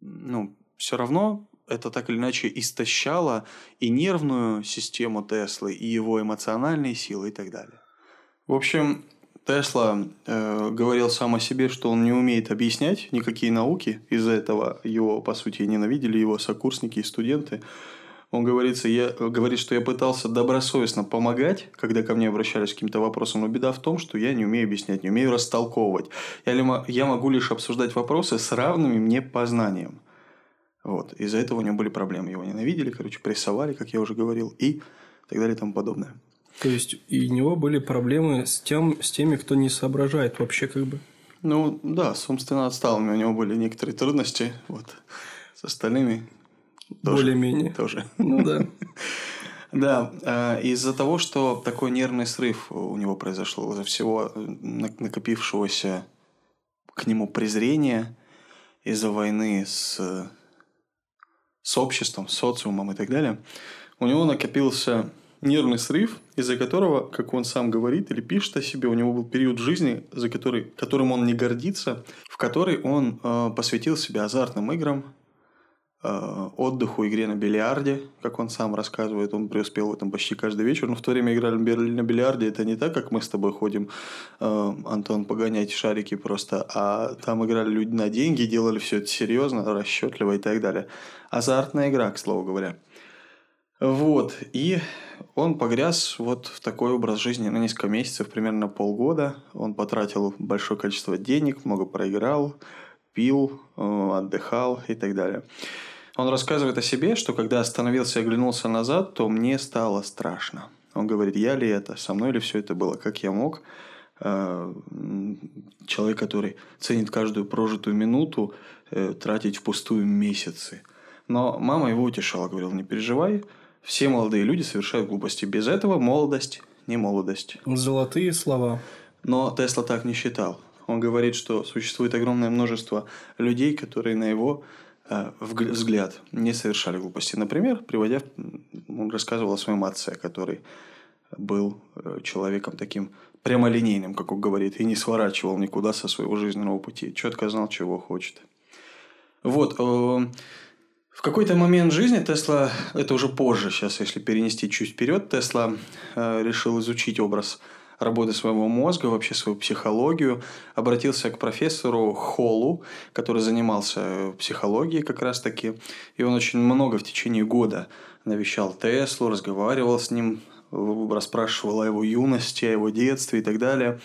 ну, все равно это так или иначе истощало и нервную систему Теслы, и его эмоциональные силы и так далее. В общем, Тесла э, говорил сам о себе, что он не умеет объяснять никакие науки. Из-за этого его, по сути, ненавидели его сокурсники и студенты. Он говорится, я, говорит, что я пытался добросовестно помогать, когда ко мне обращались с каким-то вопросом, но беда в том, что я не умею объяснять, не умею растолковывать. Я, я могу лишь обсуждать вопросы с равными мне познанием. Вот. Из-за этого у него были проблемы. Его ненавидели, короче, прессовали, как я уже говорил, и так далее и тому подобное. То есть и у него были проблемы с тем, с теми, кто не соображает вообще как бы. Ну да, с умственно отсталыми у него были некоторые трудности, вот с остальными более-менее тоже. Ну да. [laughs] Да, а, из-за того, что такой нервный срыв у него произошел, из-за всего накопившегося к нему презрения, из-за войны с, с обществом, социумом и так далее, у него накопился нервный срыв, из-за которого, как он сам говорит или пишет о себе, у него был период жизни, за который, которым он не гордится, в который он э, посвятил себя азартным играм, э, отдыху, игре на бильярде, как он сам рассказывает, он преуспел в этом почти каждый вечер, но в то время играли на бильярде, это не так, как мы с тобой ходим, э, Антон, погонять шарики просто, а там играли люди на деньги, делали все это серьезно, расчетливо и так далее. Азартная игра, к слову говоря. Вот, и он погряз вот в такой образ жизни на несколько месяцев, примерно полгода. Он потратил большое количество денег, много проиграл, пил, э, отдыхал и так далее. Он рассказывает о себе, что когда остановился и оглянулся назад, то мне стало страшно. Он говорит, я ли это, со мной ли все это было, как я мог. Э, человек, который ценит каждую прожитую минуту, э, тратить впустую месяцы. Но мама его утешала, говорила, не переживай, все молодые люди совершают глупости. Без этого молодость не молодость. Золотые слова. Но Тесла так не считал. Он говорит, что существует огромное множество людей, которые на его э, взгляд не совершали глупости. Например, приводя, он рассказывал о своем отце, который был э, человеком таким прямолинейным, как он говорит, и не сворачивал никуда со своего жизненного пути. Четко знал, чего хочет. Вот. В какой-то момент жизни Тесла, это уже позже, сейчас если перенести чуть вперед, Тесла э, решил изучить образ работы своего мозга, вообще свою психологию, обратился к профессору Холлу, который занимался психологией как раз-таки, и он очень много в течение года навещал Теслу, разговаривал с ним, расспрашивал о его юности, о его детстве и так далее.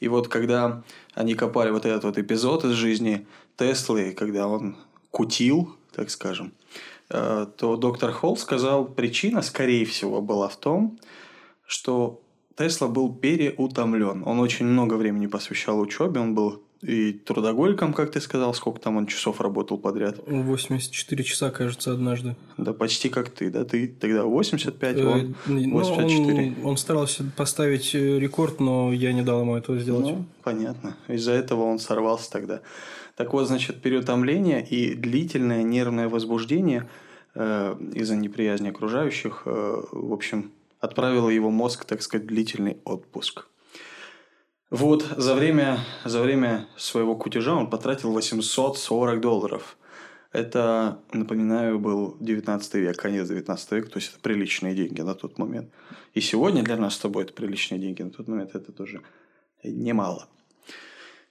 И вот когда они копали вот этот вот эпизод из жизни Теслы, когда он кутил, так скажем, то доктор Холл сказал, причина, скорее всего, была в том, что Тесла был переутомлен. Он очень много времени посвящал учебе, он был и трудоголиком, как ты сказал, сколько там он часов работал подряд? 84 часа, кажется, однажды. Да, почти как ты, да? Ты тогда 85, э, он 84. Ну, он, он старался поставить э, рекорд, но я не дал ему этого сделать. Ну, понятно. Из-за этого он сорвался тогда. Так вот, значит, переутомление и длительное нервное возбуждение э, из-за неприязни окружающих, э, в общем, отправило его мозг, так сказать, длительный отпуск. Вот, за время, за время своего кутежа он потратил 840 долларов. Это, напоминаю, был 19 век, конец 19 века, то есть это приличные деньги на тот момент. И сегодня для нас с тобой это приличные деньги, на тот момент это тоже немало.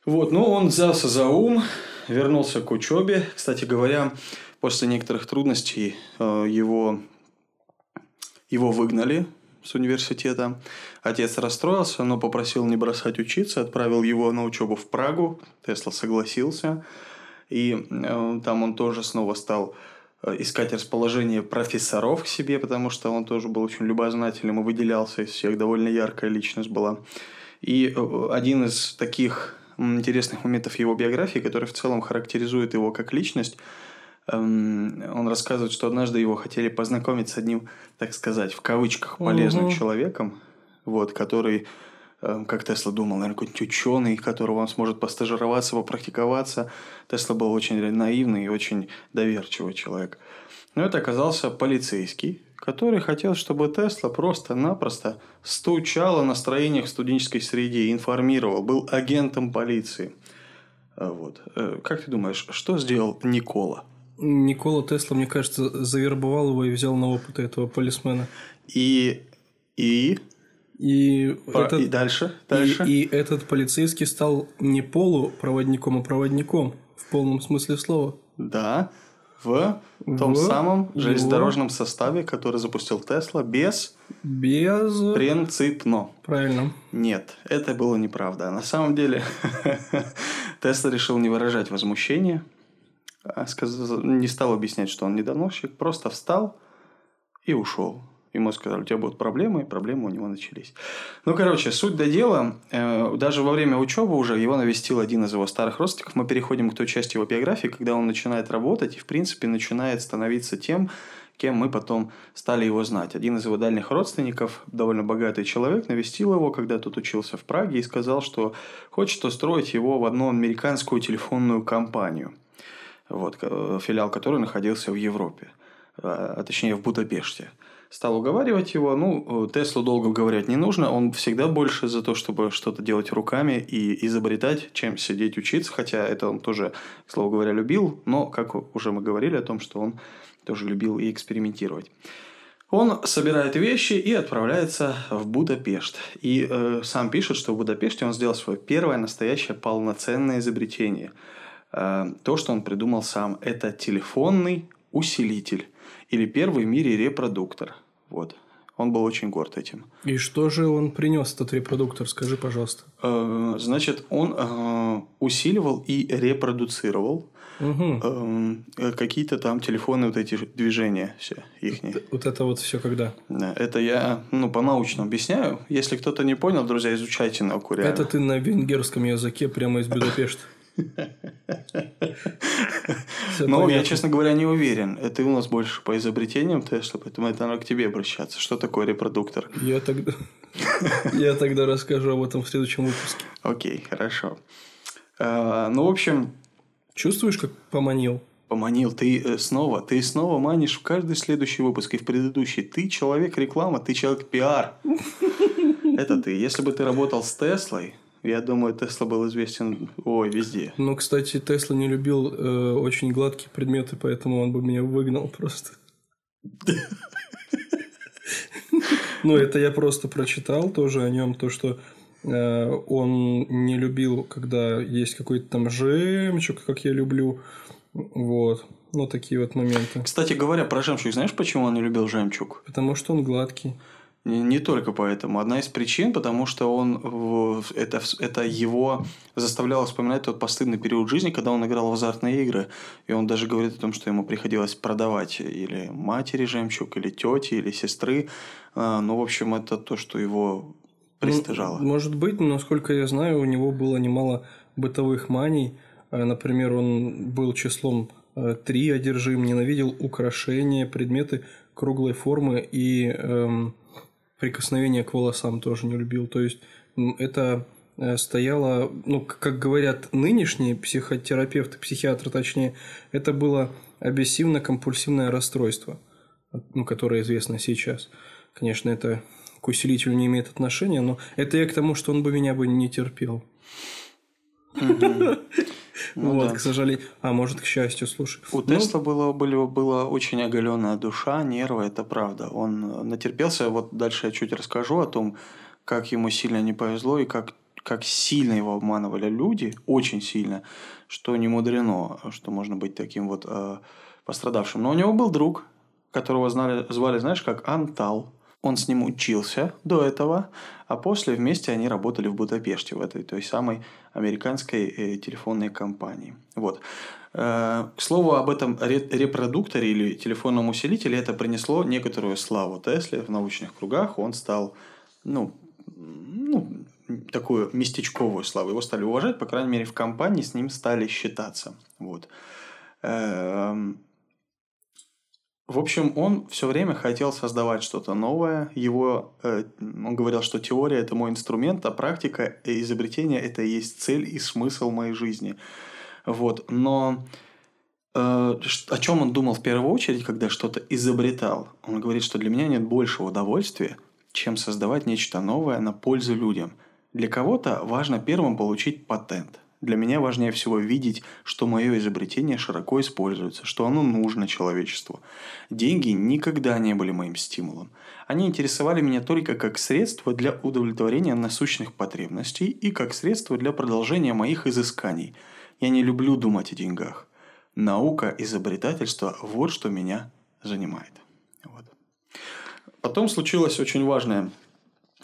Вот, ну, он взялся за ум, вернулся к учебе. Кстати говоря, после некоторых трудностей э, его, его выгнали с университета. Отец расстроился, но попросил не бросать учиться, отправил его на учебу в Прагу. Тесла согласился. И э, там он тоже снова стал э, искать расположение профессоров к себе, потому что он тоже был очень любознательным и выделялся из всех, довольно яркая личность была. И э, один из таких интересных моментов его биографии, который в целом характеризует его как личность, Эм, он рассказывает, что однажды его хотели познакомить с одним, так сказать, в кавычках полезным угу. человеком, вот, который, эм, как Тесла думал, наверное, какой-нибудь ученый, которого он сможет постажироваться, попрактиковаться. Тесла был очень наивный и очень доверчивый человек. Но это оказался полицейский, который хотел, чтобы Тесла просто-напросто стучал о настроениях в студенческой среде, информировал, был агентом полиции. Э, вот. Э, как ты думаешь, что сделал Никола? Никола Тесла, мне кажется, завербовал его и взял на опыт этого полисмена. И... И... И, Про... этот, и дальше, дальше. И, и этот полицейский стал не полупроводником, а проводником в полном смысле слова. Да, в том в самом железнодорожном составе, который запустил Тесла без... Без... Принципно. Правильно. Нет, это было неправда. На самом деле [laughs] Тесла решил не выражать возмущение а не стал объяснять, что он недоносчик, просто встал и ушел. Ему сказали, у тебя будут проблемы, и проблемы у него начались. Ну, короче, суть до дела. Э, даже во время учебы уже его навестил один из его старых родственников. Мы переходим к той части его биографии, когда он начинает работать и, в принципе, начинает становиться тем, кем мы потом стали его знать. Один из его дальних родственников, довольно богатый человек, навестил его, когда тот учился в Праге, и сказал, что хочет устроить его в одну американскую телефонную компанию – вот, филиал которой находился в Европе, а, а точнее в Будапеште. Стал уговаривать его, ну, Теслу долго уговаривать не нужно, он всегда больше за то, чтобы что-то делать руками и изобретать, чем сидеть учиться, хотя это он тоже, к слову говоря, любил, но, как уже мы говорили о том, что он тоже любил и экспериментировать. Он собирает вещи и отправляется в Будапешт. И э, сам пишет, что в Будапеште он сделал свое первое настоящее полноценное изобретение – Э, то, что он придумал сам. Это телефонный усилитель или первый в мире репродуктор. Вот. Он был очень горд этим. И что же он принес этот репродуктор? Скажи, пожалуйста. Э, значит, он э, усиливал и репродуцировал угу. какие-то там телефонные вот эти движения все их. Вот, вот это вот все когда? Да, это я ну по-научному объясняю. Если кто-то не понял, друзья, изучайте науку реально. Это ты на венгерском языке прямо из Будапешта. Ну, я, честно говоря, не уверен. Это у нас больше по изобретениям Тесла, поэтому это надо к тебе обращаться. Что такое репродуктор? Я тогда... [laughs] Я тогда расскажу об этом в следующем выпуске. Окей, хорошо. А, ну, в общем... Чувствуешь, как поманил? Поманил. Ты э, снова, ты снова манишь в каждый следующий выпуск и в предыдущий. Ты человек реклама, ты человек пиар. [laughs] Это ты. Если бы ты работал с Теслой, я думаю, Тесла был известен ой, везде. Ну, кстати, Тесла не любил э, очень гладкие предметы, поэтому он бы меня выгнал просто. Ну, это я просто прочитал тоже о нем, то, что э, он не любил, когда есть какой-то там жемчуг, как я люблю. Вот. Ну, такие вот моменты. Кстати говоря, про жемчуг, знаешь, почему он не любил жемчуг? Потому что он гладкий. Не, только поэтому. Одна из причин, потому что он это, это его заставляло вспоминать тот постыдный период жизни, когда он играл в азартные игры. И он даже говорит о том, что ему приходилось продавать или матери жемчуг, или тети, или сестры. А, Ну, в общем, это то, что его пристыжало. Ну, может быть, но насколько я знаю, у него было немало бытовых маний. Э, Например, он был числом э, три одержим, ненавидел украшения, предметы круглой формы и эм, прикосновения к волосам тоже не любил. То есть это э, стояло, ну, как говорят нынешние психотерапевты, психиатры точнее, это было обессивно-компульсивное расстройство, ну, которое известно сейчас. Конечно, это к усилителю не имеет отношения, но это я к тому, что он бы меня бы не терпел. Ну вот, да. к сожалению. А может, к счастью, слушай. У Ну, Тесла было, были, была очень оголенная душа, нервы, это правда. Он натерпелся. Вот дальше я чуть расскажу о том, как ему сильно не повезло и как, как сильно его обманывали люди, очень сильно, что не мудрено, что можно быть таким вот э, пострадавшим. Но у него был друг, которого знали, звали, знаешь, как Антал. Он с ним учился до этого, а после вместе они работали в Будапеште, в этой той самой американской э, телефонной компании. Вот. Э, К слову, об этом ре- репродукторе или телефонном усилителе это принесло некоторую славу Тесле в научных кругах. Он стал, ну, ну, такую местечковую славу. Его стали уважать, по крайней мере, в компании с ним стали считаться. Вот. Эм, В общем, он все время хотел создавать что-то новое. Его, э, он говорил, что теория это мой инструмент, а практика и изобретение это и есть цель и смысл моей жизни. Вот. Но э, о чем он думал в первую очередь, когда что-то изобретал? Он говорит, что для меня нет большего удовольствия, чем создавать нечто новое на пользу людям. Для кого-то важно первым получить патент. Для меня важнее всего видеть, что мое изобретение широко используется, что оно нужно человечеству. Деньги никогда не были моим стимулом. Они интересовали меня только как средство для удовлетворения насущных потребностей и как средство для продолжения моих изысканий. Я не люблю думать о деньгах. Наука, изобретательство – вот что меня занимает. Вот. Потом случилась очень важная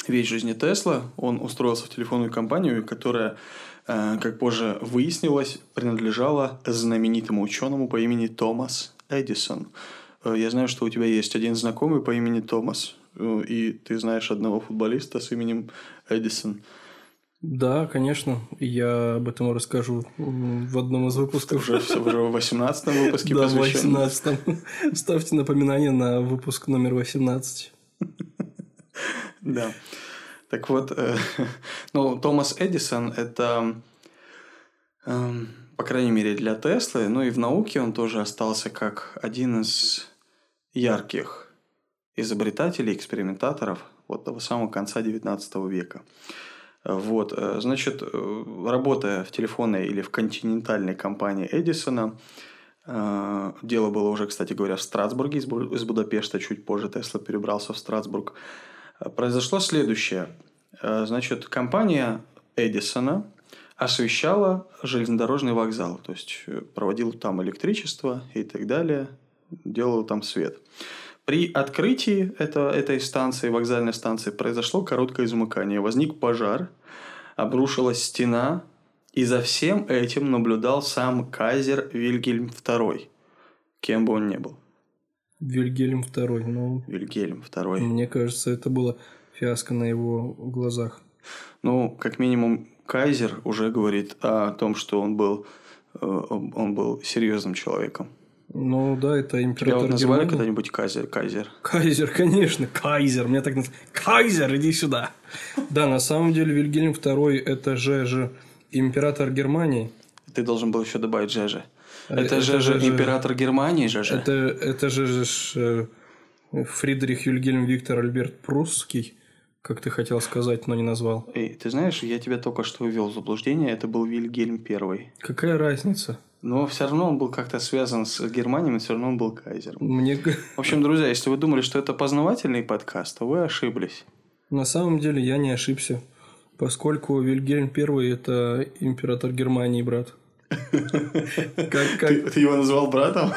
вещь жизни Тесла. Он устроился в телефонную компанию, которая, как позже выяснилось, принадлежала знаменитому ученому по имени Томас Эдисон. Э, Я знаю, что у тебя есть один знакомый по имени Томас, э, и ты знаешь одного футболиста с именем Эдисон. Да, конечно. Я об этом расскажу в одном из выпусков. Уже, уже в 18 выпуске Да, в посвящен- 18 Ставьте напоминание на выпуск номер 18. Да. Так вот, э, [laughs] ну, Томас Эдисон – это, эм, по крайней мере, для Теслы, ну и в науке он тоже остался как один из ярких изобретателей, экспериментаторов вот того самого конца XIX века. Вот, э, значит, э, работая в телефонной или в континентальной компании Эдисона, дело было уже, кстати говоря, в Страсбурге из Бу- из Будапешта, чуть позже Тесла перебрался в Страсбург, произошло следующее. Э, Значит, компания Эдисона освещала железнодорожный вокзал, то есть э, проводила там электричество и так далее, делала там свет. При открытии это, этой станции, вокзальной станции, произошло короткое замыкание. Возник пожар, обрушилась стена, и за всем этим наблюдал сам кайзер Вильгельм II, кем бы он ни был. Вильгельм II. Ну, Вильгельм II. мне кажется, это было фиаско на его глазах. Ну, как минимум, Кайзер уже говорит о том, что он был, э, он был серьезным человеком. Ну да, это Тебя император вот называли Германии. когда-нибудь Кайзер? Кайзер? Кайзер, конечно, Кайзер. Меня так называют. Кайзер, иди сюда. Да, на самом деле Вильгельм II это же, же император Германии. Ты должен был еще добавить Жеже. Э, Это, это же, же же- император Германии, Жеже. Это, это же, же э, Фридрих Вильгельм Виктор Альберт Прусский, как ты хотел сказать, но не назвал. Эй, ты знаешь, я тебя только что ввел в заблуждение, это был Вильгельм I. Какая разница? Но все равно он был как-то связан с Германией, но все равно он был кайзером. Мне В общем, друзья, если вы думали, что это познавательный подкаст, то вы ошиблись. на самом деле я не ошибся, поскольку Вильгельм I это император Германии, брат. Ты, ты его назвал братом?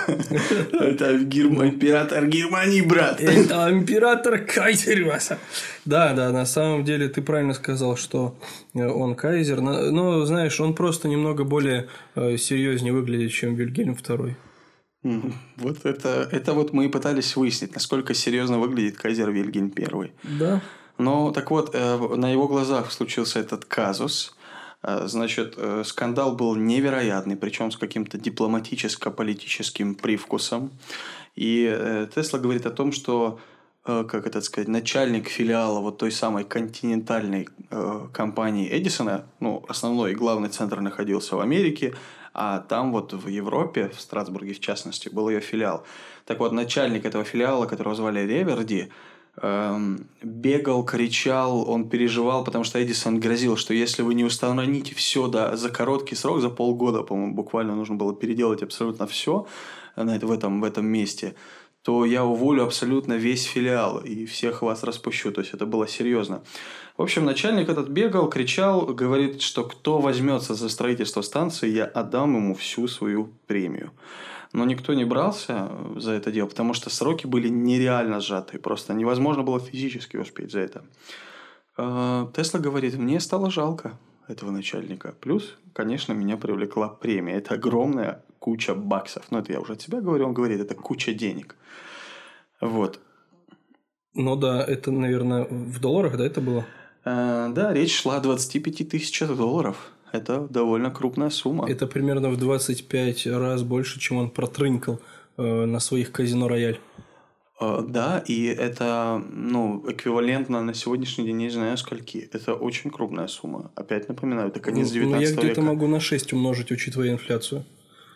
Это император Германии, брат. Это император Кайзер. Да, да, на самом деле ты правильно сказал, что э, он Кайзер. Но, знаешь, он просто немного более э, серьезнее выглядит, чем Вильгельм II. Вот это, это вот мы и пытались выяснить, насколько серьезно выглядит Кайзер Вильгельм I. Да. Но так вот, э, на его глазах случился этот казус. Э, значит, э, скандал был невероятный, причем с каким-то дипломатическо-политическим привкусом. И Тесла говорит о том, что как это сказать, начальник филиала вот той самой континентальной компании Эдисона, ну, основной и главный центр находился в Америке, а там вот в Европе, в Страсбурге в частности, был ее филиал. Так вот, начальник этого филиала, которого звали Реверди, бегал, кричал, он переживал, потому что Эдисон грозил, что если вы не устраните все да, за короткий срок, за полгода, по-моему, буквально нужно было переделать абсолютно все в этом, в этом месте, то я уволю абсолютно весь филиал и всех вас распущу. То есть это было серьезно. В общем, начальник этот бегал, кричал, говорит, что кто возьмется за строительство станции, я отдам ему всю свою премию. Но никто не брался за это дело, потому что сроки были нереально сжатые. Просто невозможно было физически успеть за это. А, Тесла говорит, мне стало жалко этого начальника. Плюс, конечно, меня привлекла премия. Это огромная куча баксов. Но это я уже от себя говорю. Он говорит, это куча денег. Вот. Ну да, это, наверное, в долларах, да, это было? А, да, речь шла о 25 тысячах долларов. Это довольно крупная сумма. Это примерно в 25 раз больше, чем он протрынкал э, на своих казино «Рояль». Uh, да, и это, ну, эквивалентно на сегодняшний день, не знаю скольки. Это очень крупная сумма. Опять напоминаю, это конец 19 ну, века. Ну, я где-то могу на 6 умножить, учитывая инфляцию.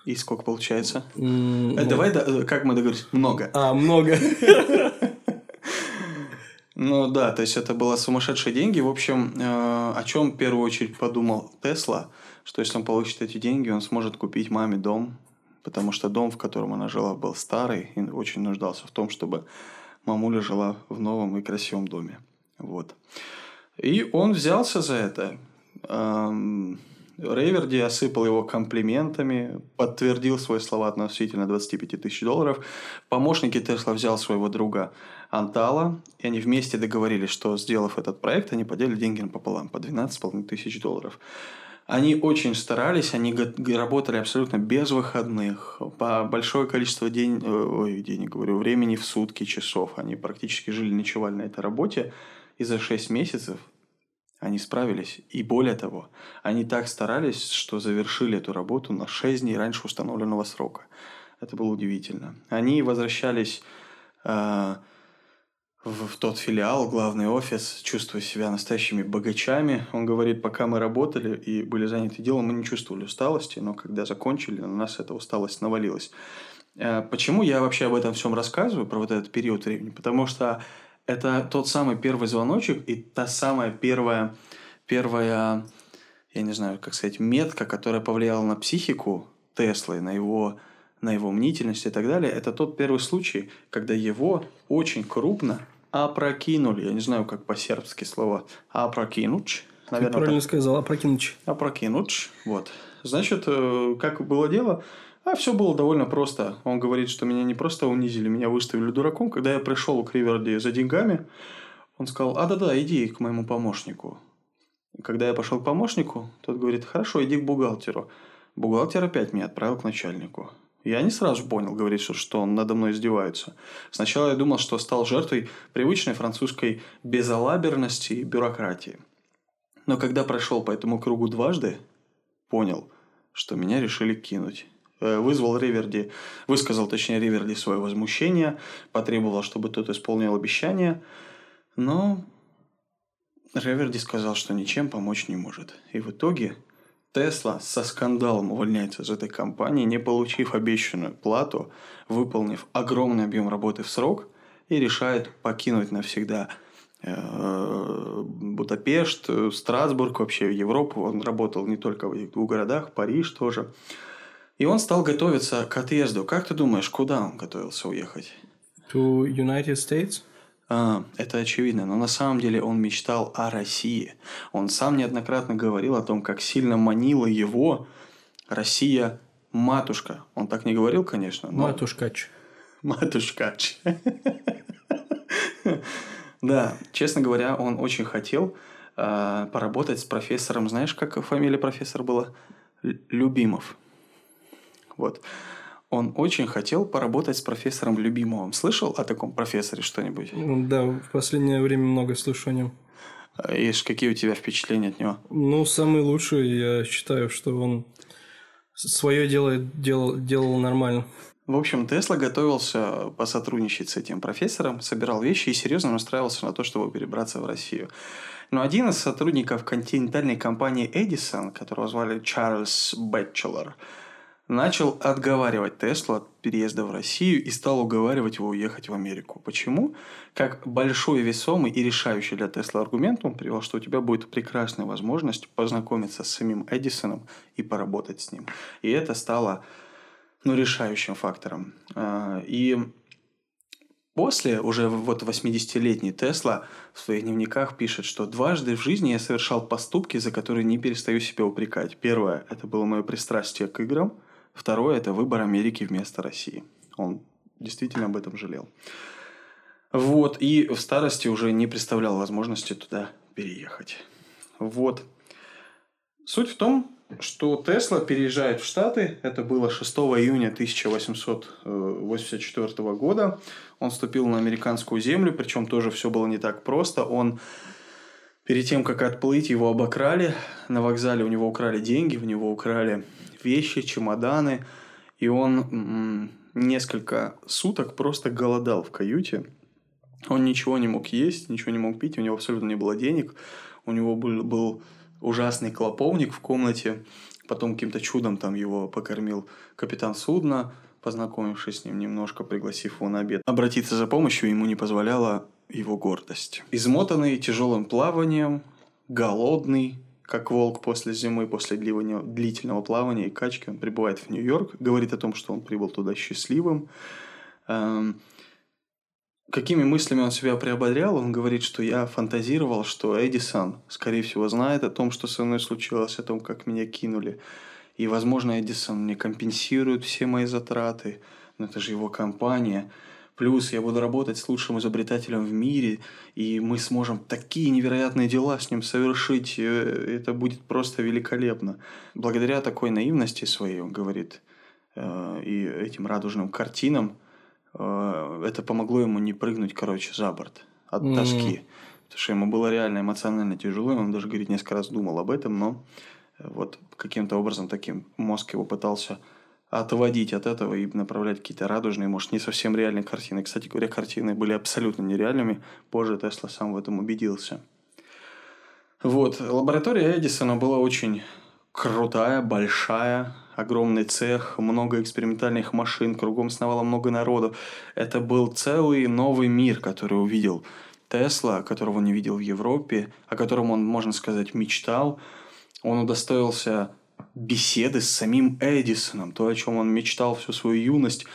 И сколько получается? Mm, э, давай, да, как мы договорились? Много. А, много. [laughs] Ну да, то есть это было сумасшедшие деньги. В общем, э, о чем в первую очередь подумал Тесла, что если он получит эти деньги, он сможет купить маме дом, потому что дом, в котором она жила, был старый и очень нуждался в том, чтобы мамуля жила в новом и красивом доме. Вот. И он взялся за это. Эм, Рейверди осыпал его комплиментами, подтвердил свои слова относительно 25 тысяч долларов. Помощники Тесла взял своего друга Антала, и они вместе договорились, что, сделав этот проект, они поделили деньги пополам, по 12,5 тысяч долларов. Они очень старались, они работали абсолютно без выходных, по большое количество день, ой, денег, говорю, времени в сутки, часов. Они практически жили, ночевали на этой работе, и за 6 месяцев они справились. И более того, они так старались, что завершили эту работу на 6 дней раньше установленного срока. Это было удивительно. Они возвращались э, в, в тот филиал, главный офис, чувствуя себя настоящими богачами. Он говорит, пока мы работали и были заняты делом, мы не чувствовали усталости, но когда закончили, на нас эта усталость навалилась. Э, почему я вообще об этом всем рассказываю, про вот этот период времени? Потому что это тот самый первый звоночек и та самая первая, первая, я не знаю, как сказать, метка, которая повлияла на психику Теслы, на его, на его мнительность и так далее. Это тот первый случай, когда его очень крупно опрокинули. Я не знаю, как по-сербски слово опрокинуть. Наверное, Ты правильно так. сказал, опрокинуть. Опрокинуть, вот. Значит, э, как было дело, а все было довольно просто. Он говорит, что меня не просто унизили, меня выставили дураком. Когда я пришел к Риверди за деньгами, он сказал, а да-да, иди к моему помощнику. Когда я пошел к помощнику, тот говорит, хорошо, иди к бухгалтеру. Бухгалтер опять меня отправил к начальнику. Я не сразу понял, говорит, что, что надо мной издевается. Сначала я думал, что стал жертвой привычной французской безалаберности и бюрократии. Но когда прошел по этому кругу дважды, понял, что меня решили кинуть. Э, вызвал Риверди, высказал, точнее, Риверди свое возмущение, потребовал, чтобы тот исполнил обещание, но Риверди сказал, что ничем помочь не может. И в итоге Тесла со скандалом увольняется из этой компании, не получив обещанную плату, выполнив огромный объем работы в срок и решает покинуть навсегда э, Будапешт, Страсбург, вообще Европу. Он работал не только в этих двух городах, Париж тоже. И он стал готовиться к отъезду. Как ты думаешь, куда он готовился уехать? To United States? А, это очевидно, но на самом деле он мечтал о России. Он сам неоднократно говорил о том, как сильно манила его Россия матушка. Он так не говорил, конечно. Но... Матушкач. Матушкач. Да, честно говоря, он очень хотел э, поработать с профессором. Знаешь, как фамилия профессора была? Любимов. Вот. Он очень хотел поработать с профессором Любимовым. Слышал о таком профессоре что-нибудь? Да, в последнее время много слышу о нем. И какие у тебя впечатления от него? Ну, самый лучший, я считаю, что он свое дело делал, делал нормально. В общем, Тесла готовился посотрудничать с этим профессором, собирал вещи и серьезно настраивался на то, чтобы перебраться в Россию. Но один из сотрудников континентальной компании Edison, которого звали Чарльз Бэтчелор, начал отговаривать Теслу от переезда в Россию и стал уговаривать его уехать в Америку. Почему? Как большой весомый и решающий для Тесла аргумент он привел, что у тебя будет прекрасная возможность познакомиться с самим Эдисоном и поработать с ним. И это стало ну, решающим фактором. А, и после, уже вот 80-летний Тесла в своих дневниках пишет, что дважды в жизни я совершал поступки, за которые не перестаю себя упрекать. Первое – это было мое пристрастие к играм. Второе – это выбор Америки вместо России. Он действительно об этом жалел. Вот, и в старости уже не представлял возможности туда переехать. Вот. Суть в том, что Тесла переезжает в Штаты. Это было 6 июня 1884 года. Он вступил на американскую землю, причем тоже все было не так просто. Он перед тем, как отплыть, его обокрали. На вокзале у него украли деньги, у него украли вещи, чемоданы. И он несколько суток просто голодал в каюте. Он ничего не мог есть, ничего не мог пить, у него абсолютно не было денег. У него был, был ужасный клоповник в комнате. Потом каким-то чудом там его покормил капитан судна, познакомившись с ним немножко, пригласив его на обед. Обратиться за помощью ему не позволяла его гордость. Измотанный тяжелым плаванием, голодный, как волк после зимы, после длительного плавания и качки, он прибывает в Нью-Йорк, говорит о том, что он прибыл туда счастливым. Эм, какими мыслями он себя приободрял, он говорит, что я фантазировал, что Эдисон, скорее всего, знает о том, что со мной случилось, о том, как меня кинули. И, возможно, Эдисон мне компенсирует все мои затраты. Но это же его компания. Плюс я буду работать с лучшим изобретателем в мире, и мы сможем такие невероятные дела с ним совершить. Э, это будет просто великолепно. Благодаря такой наивности своей, он говорит, э, и этим радужным картинам – Э, это помогло ему не прыгнуть, короче, за борт от mm. тоски. Потому что ему было реально эмоционально тяжело, и он даже, говорит, несколько раз думал об этом, но вот каким-то образом таким мозг его пытался отводить от этого и направлять какие-то радужные, может, не совсем реальные картины. Кстати говоря, картины были абсолютно нереальными. Позже Тесла сам в этом убедился. Вот, лаборатория Эдисона была очень крутая, большая, огромный цех, много экспериментальных машин, кругом сновало много народу. Это был целый новый мир, который увидел Тесла, которого он не видел в Европе, о котором он, можно сказать, мечтал. Он удостоился беседы с самим Эдисоном, то, о чем он мечтал всю свою юность.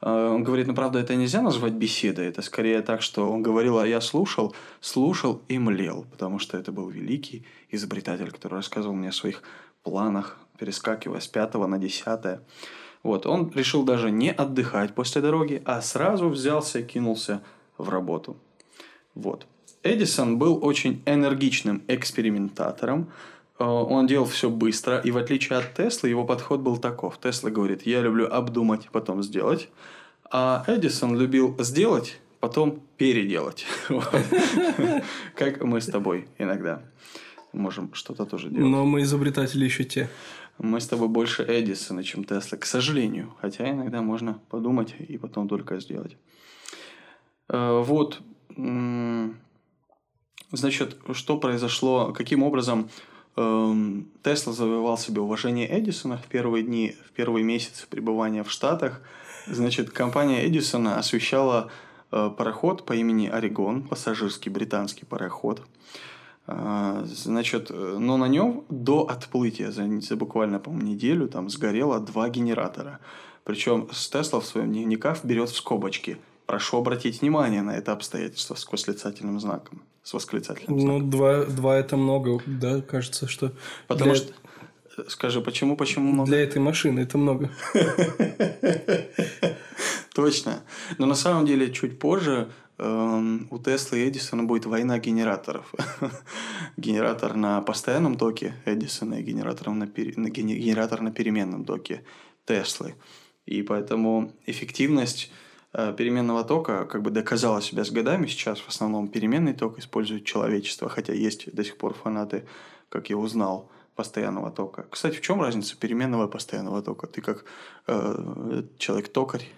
А, он говорит, ну, правда, это нельзя назвать беседой. Это скорее так, что он говорил, а я слушал, слушал и млел, потому что это был великий изобретатель, который рассказывал мне о своих планах, перескакивая с пятого на десятое. Вот, он решил даже не отдыхать после дороги, а сразу взялся и кинулся в работу. Вот. Эдисон был очень энергичным экспериментатором. Э, он делал все быстро, и в отличие от Теслы, его подход был таков. Тесла говорит, я люблю обдумать, потом сделать. А Эдисон любил сделать, потом переделать. [laughs] [laughs] Как мы с тобой иногда можем что-то тоже делать. Но мы изобретатели еще те. Мы с тобой больше Эдисона, чем Тесла, к сожалению. Хотя иногда можно подумать и потом только сделать. Э, вот. Значит, что произошло, каким образом Тесла завоевал себе уважение Эдисона в первые дни, в первые месяцы пребывания в Штатах. Значит, компания Эдисона освещала э, пароход по имени Орегон, пассажирский британский пароход – а, значит, но на нем до отплытия, за, за буквально, по-моему, неделю, там сгорело два генератора. Причем Тесла в своем дневниках берет в скобочки. Прошу обратить внимание на это обстоятельство с восклицательным знаком. С восклицательным ну, знаком. Ну, два, два это много, да, кажется, что... Потому для... что Скажи, почему, почему много? Для этой машины это много. [laughs] Точно. Но на самом деле чуть позже эм, у Теслы и Эдисона будет война генераторов. [laughs] генератор на постоянном токе Эдисона и генератор на, пере... генератор на переменном токе Теслы. И поэтому эффективность э, переменного тока как бы доказала себя с годами. Сейчас в основном переменный ток использует человечество, хотя есть до сих пор фанаты, как я узнал, постоянного тока. Кстати, в чем разница переменного и постоянного тока? Ты как э, человек-токарь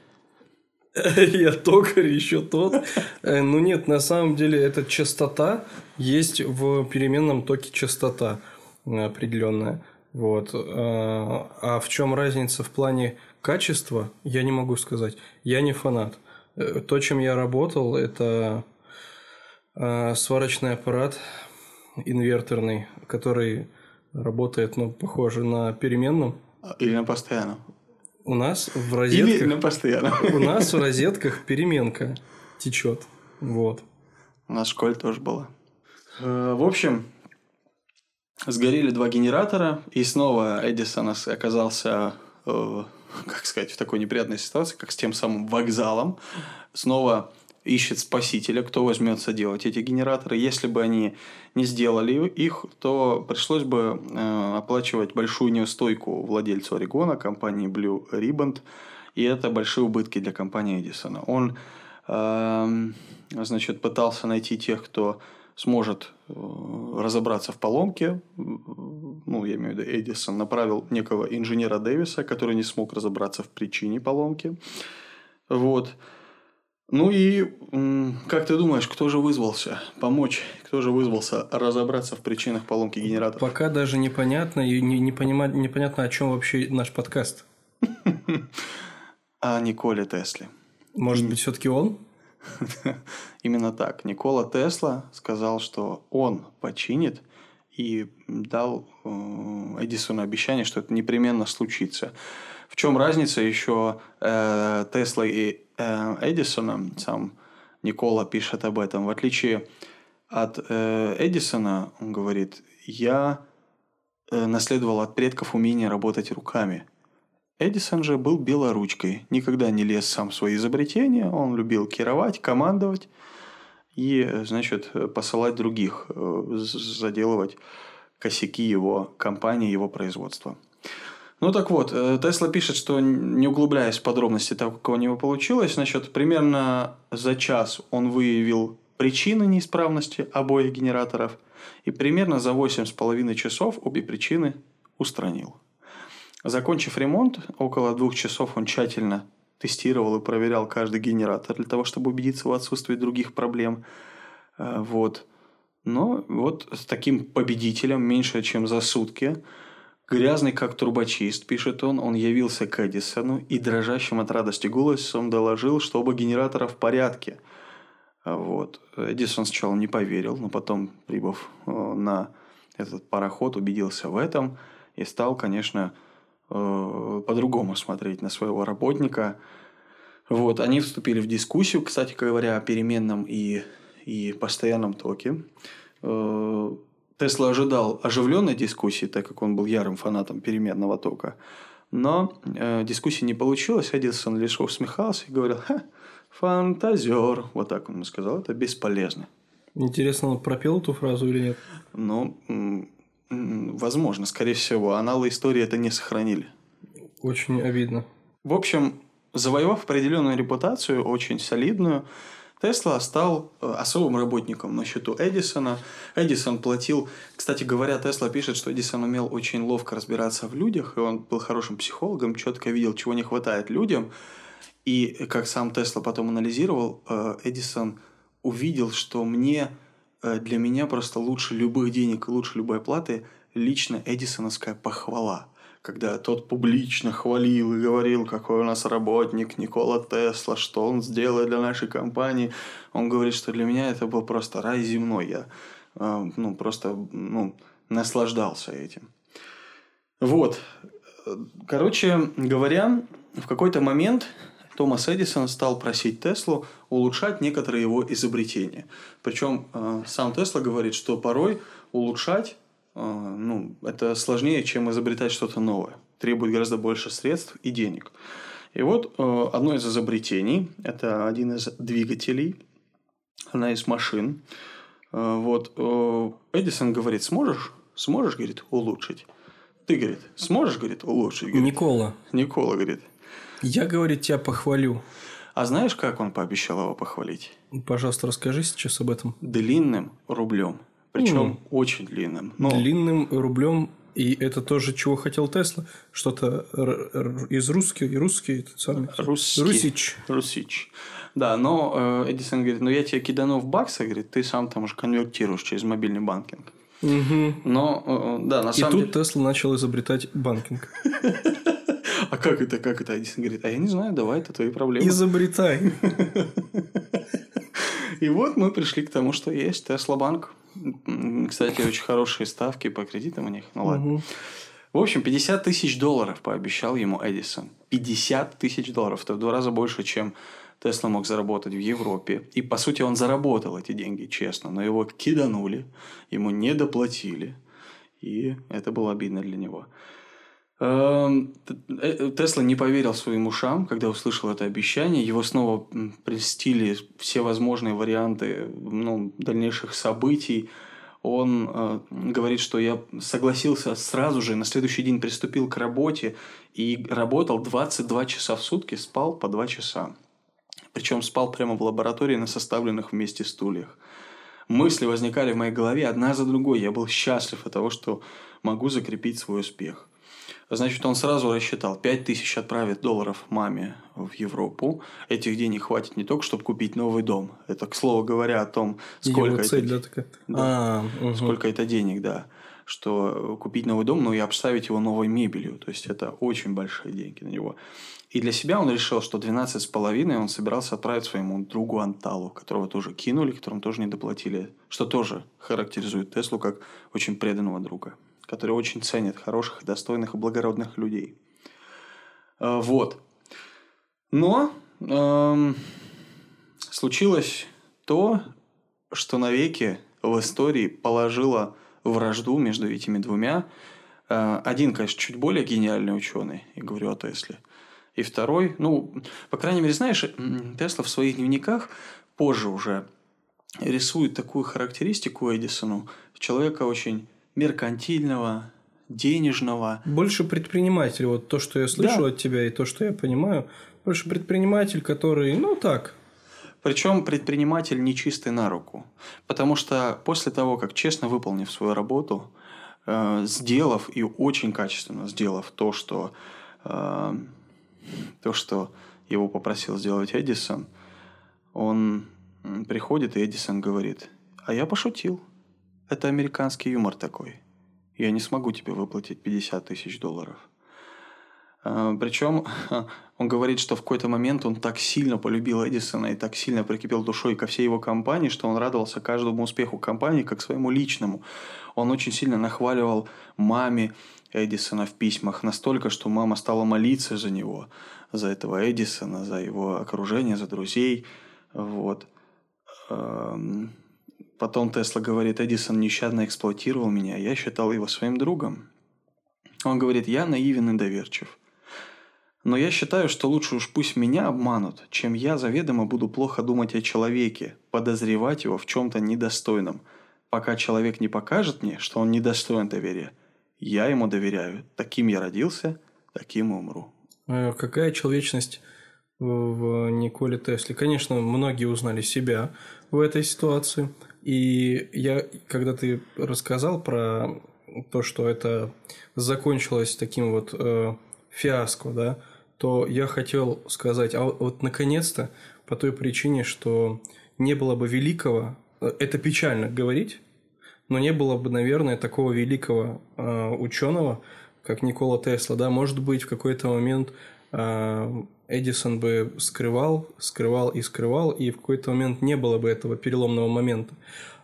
[laughs] Я токарь, еще тот. Э, ну нет, на самом деле эта частота есть в переменном токе частота определенная. Вот. Э, а в чем разница в плане качества, я не могу сказать. Я не фанат. Э, то, чем я работал, это сварочный аппарат инверторный, который работает, ну, похоже на переменном. Или на постоянном. У нас в розетках... Или на постоянно. У нас в розетках переменка течет. Вот. У нас в школе тоже было. Э, в общем, сгорели два генератора, и снова Эдисон оказался, э, [laughs] как сказать, в такой неприятной ситуации, как с тем самым вокзалом. Снова ищет спасителя, кто возьмется делать эти генераторы. Если бы они не сделали их, то пришлось бы э, оплачивать большую неустойку владельцу Орегона, компании Blue Ribbon, и это большие убытки для компании Эдисона. Он э, значит, пытался найти тех, кто сможет э, разобраться в поломке. Ну, я имею в виду, Эдисон направил некого инженера Дэвиса, который не смог разобраться в причине поломки. Вот. Ну и как ты думаешь, кто же вызвался помочь? Кто же вызвался разобраться в причинах поломки генератора? Пока даже непонятно и не, не понимать, непонятно, о чем вообще наш подкаст. [laughs] О Николе Тесле. Может быть, все-таки он? [laughs] Именно так. Никола Тесла сказал, что он починит и дал э, Эдисону обещание, что это непременно случится. В чем разница еще э, Тесла и э, Эдисона? Сам Никола пишет об этом. В отличие от э, Эдисона, он говорит, я э, наследовал от предков умение работать руками. Эдисон же был белоручкой, никогда не лез сам в свои изобретения, он любил кировать, командовать и, значит, посылать других, э, заделывать косяки его компании, его производства. Ну так вот, э, Тесла пишет, что не углубляясь в подробности того, как у него получилось, значит, примерно за час он выявил причины неисправности обоих генераторов и примерно за 8,5 часов обе причины устранил. Закончив ремонт, около двух часов он тщательно тестировал и проверял каждый генератор для того, чтобы убедиться в отсутствии других проблем. Э, вот. Но вот с таким победителем меньше, чем за сутки – Грязный, как трубочист, пишет он, он явился к Эдисону и дрожащим от радости голосом доложил, что оба генератора в порядке. А вот. Эдисон сначала не поверил, но потом, прибыв э, на этот пароход, убедился в этом и стал, конечно, по-другому смотреть на своего работника. Вот. Они вступили в дискуссию, кстати говоря, о переменном и, и постоянном токе. Э, Тесла ожидал оживленной дискуссии, так как он был ярым фанатом переменного тока. Но э, дискуссии не получилось. Эдисон лишь усмехался и говорил, Ха, фантазер. Вот так он сказал, это бесполезно. Интересно, он пропел эту фразу или нет? Ну, возможно, скорее всего. Аналы истории это не сохранили. Очень обидно. В общем, завоевав определенную репутацию, очень солидную, Тесла стал э, особым работником на счету Эдисона. Эдисон платил... Кстати говоря, Тесла пишет, что Эдисон умел очень ловко разбираться в людях, и он был хорошим психологом, четко видел, чего не хватает людям. И, как сам Тесла потом анализировал, э, Эдисон увидел, что мне, э, для меня просто лучше любых денег и лучше любой платы лично эдисоновская похвала – когда тот публично хвалил и говорил, какой у нас работник Никола Тесла, что он сделает для нашей компании. Он говорит, что для меня это был просто рай земной. Я э, ну, просто ну, наслаждался этим. Вот. Короче говоря, в какой-то момент Томас Эдисон стал просить Теслу улучшать некоторые его изобретения. Причем э, сам Тесла говорит, что порой улучшать ну, это сложнее, чем изобретать что-то новое. Требует гораздо больше средств и денег. И вот одно из изобретений – это один из двигателей, одна из машин. Вот Эдисон говорит, сможешь, сможешь, говорит, улучшить? Ты, говорит, сможешь, говорит, улучшить? Говорит. Никола. Никола, говорит. Я, говорит, тебя похвалю. А знаешь, как он пообещал его похвалить? Пожалуйста, расскажи сейчас об этом. Длинным рублем. Причем mm. очень длинным. Но... Длинным рублем и это тоже, чего хотел Тесла? Что-то из русских, русский, этот самый. Русский. Русич. Русич. Да, но э, Эдисон говорит, ну я тебе кидану в баксы, говорит, ты сам там уже конвертируешь через мобильный банкинг. Угу. Но, э, да, на самом деле... И тут Тесла начал изобретать банкинг. [laughs] [laughs] А как это, как это? Эдисон говорит, а я не знаю, давай, это твои проблемы. Изобретай. [laughs] И вот мы пришли к тому, что есть Тесла банк. Кстати, очень хорошие ставки по кредитам у них. Ну ладно. В общем, 50 тысяч долларов пообещал ему Эдисон. 50 тысяч долларов. Это в два раза больше, чем Тесла мог заработать в Европе. И, по сути, он заработал эти деньги, честно. Но его киданули, ему не доплатили. И это было обидно для него. Эм, э, Тесла не поверил своим ушам, когда услышал это обещание. Его снова прельстили все возможные варианты ну, дальнейших событий. Он э, говорит, что я согласился сразу же, на следующий день приступил к работе и работал 22 часа в сутки, спал по 2 часа. Причем спал прямо в лаборатории на составленных вместе стульях. Мысли возникали в моей голове одна за другой. Я был счастлив от того, что могу закрепить свой успех. Значит, он сразу рассчитал, 5 тысяч отправит долларов маме в Европу. Этих денег хватит не только, чтобы купить новый дом. Это, к слову говоря, о том, сколько, цель, это, да, такая? Да, а, угу. сколько это денег, да. Что купить новый дом, ну и обставить его новой мебелью. То есть, это очень большие деньги на него. И для себя он решил, что 12 с половиной он собирался отправить своему другу Анталу, которого тоже кинули, которому тоже не доплатили, что тоже характеризует Теслу как очень преданного друга который очень ценит хороших, достойных и благородных людей. Э, вот. Но эм, случилось то, что навеки в истории положило вражду между этими двумя. Э, один, конечно, чуть более гениальный ученый, я говорю о Тесле. И второй, ну, по крайней мере, знаешь, Тесла в своих дневниках позже уже рисует такую характеристику Эдисону. Человека очень меркантильного, денежного. Больше предприниматель. Вот то, что я слышу да. от тебя и то, что я понимаю. Больше предприниматель, который, ну так. Причем предприниматель не чистый на руку. Потому что после того, как честно выполнив свою работу, э, сделав и очень качественно сделав то, что, э, то, что его попросил сделать Эдисон, он приходит, и Эдисон говорит, а я пошутил. Это американский юмор такой. Я не смогу тебе выплатить 50 тысяч долларов. А, Причем [laughs] он говорит, что в какой-то момент он так сильно полюбил Эдисона и так сильно прикипел душой ко всей его компании, что он радовался каждому успеху компании как своему личному. Он очень сильно нахваливал маме Эдисона в письмах настолько, что мама стала молиться за него, за этого Эдисона, за его окружение, за друзей. Вот. Потом Тесла говорит, Эдисон нещадно эксплуатировал меня, я считал его своим другом. Он говорит, я наивен и доверчив. Но я считаю, что лучше уж пусть меня обманут, чем я заведомо буду плохо думать о человеке, подозревать его в чем-то недостойном. Пока человек не покажет мне, что он недостоин доверия, я ему доверяю. Таким я родился, таким умру. А какая человечность в Николе Тесле? Конечно, многие узнали себя в этой ситуации – и я, когда ты рассказал про то, что это закончилось таким вот э, фиаско, да, то я хотел сказать, а вот, вот наконец-то по той причине, что не было бы великого, э, это печально говорить, но не было бы, наверное, такого великого э, ученого, как Никола Тесла, да, может быть, в какой-то момент э, Эдисон бы скрывал, скрывал и скрывал, и в какой-то момент не было бы этого переломного момента.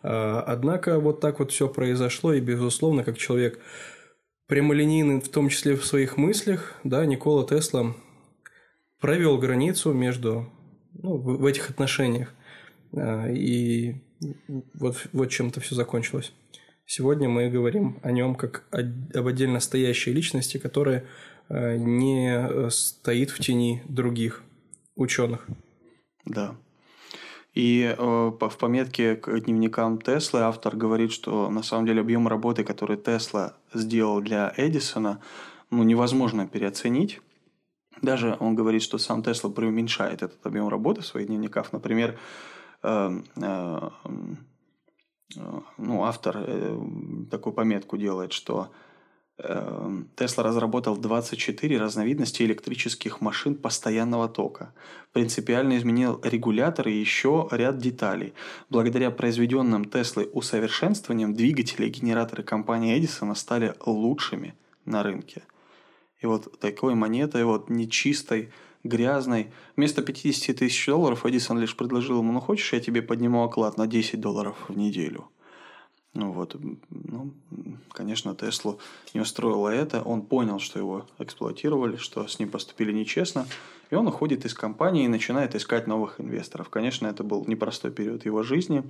А, однако вот так вот все произошло, и, безусловно, как человек прямолинейный, в том числе в своих мыслях, да, Никола Тесла провел границу между ну, в этих отношениях. А, и вот, вот чем-то все закончилось. Сегодня мы говорим о нем как об отдельно стоящей личности, которая не э, стоит в тени других ученых. Да. И э, в пометке к дневникам Теслы автор говорит, что на самом деле объем работы, который Тесла сделал для Эдисона, ну, невозможно переоценить. Даже он говорит, что сам Тесла преуменьшает этот объем работы в своих дневниках. Например, э, э, э, ну, автор э, такую пометку делает, что Тесла разработал 24 разновидности электрических машин постоянного тока. Принципиально изменил регулятор и еще ряд деталей. Благодаря произведенным Теслой усовершенствованиям двигатели и генераторы компании Эдисона стали лучшими на рынке. И вот такой монетой, вот нечистой, грязной, вместо 50 тысяч долларов Эдисон лишь предложил ему, ну хочешь, я тебе подниму оклад на 10 долларов в неделю – ну вот, ну, конечно, Теслу не устроило это. Он понял, что его эксплуатировали, что с ним поступили нечестно. И он уходит из компании и начинает искать новых инвесторов. Конечно, это был непростой период его жизни.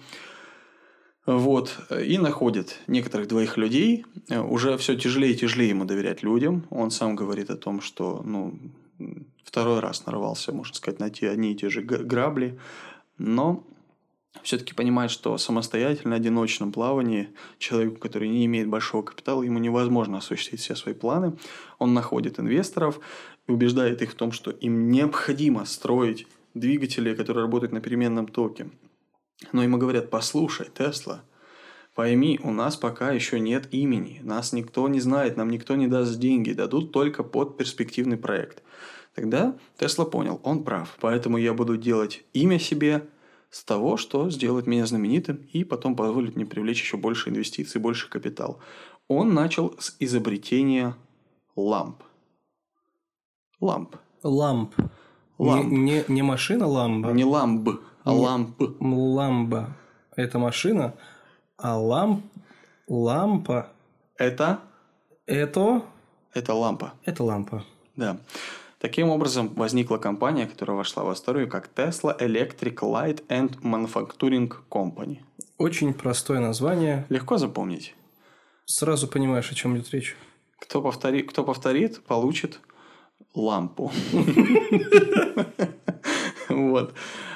Вот. И находит некоторых двоих людей. Уже все тяжелее и тяжелее ему доверять людям. Он сам говорит о том, что ну, второй раз нарвался, можно сказать, на те одни и те же грабли. Но все-таки понимает, что самостоятельно, одиночном плавании человеку, который не имеет большого капитала, ему невозможно осуществить все свои планы. Он находит инвесторов и убеждает их в том, что им необходимо строить двигатели, которые работают на переменном токе. Но ему говорят, послушай, Тесла, пойми, у нас пока еще нет имени, нас никто не знает, нам никто не даст деньги, дадут только под перспективный проект. Тогда Тесла понял, он прав, поэтому я буду делать имя себе, с того, что сделает меня знаменитым и потом позволит мне привлечь еще больше инвестиций, больше капитал. Он начал с изобретения ламп. Ламп. Ламп. Ламп. Не, не, не машина ламба. Не ламб, а не, ламп. Ламба. Это машина, а ламп... Лампа. Это? Это? Это лампа. Это лампа. Да. Таким образом, возникла компания, которая вошла в историю как Tesla Electric Light and Manufacturing Company. Очень простое название. Легко запомнить. Сразу понимаешь, о чем идет речь. Кто, повтори... Кто повторит, получит лампу. Вот.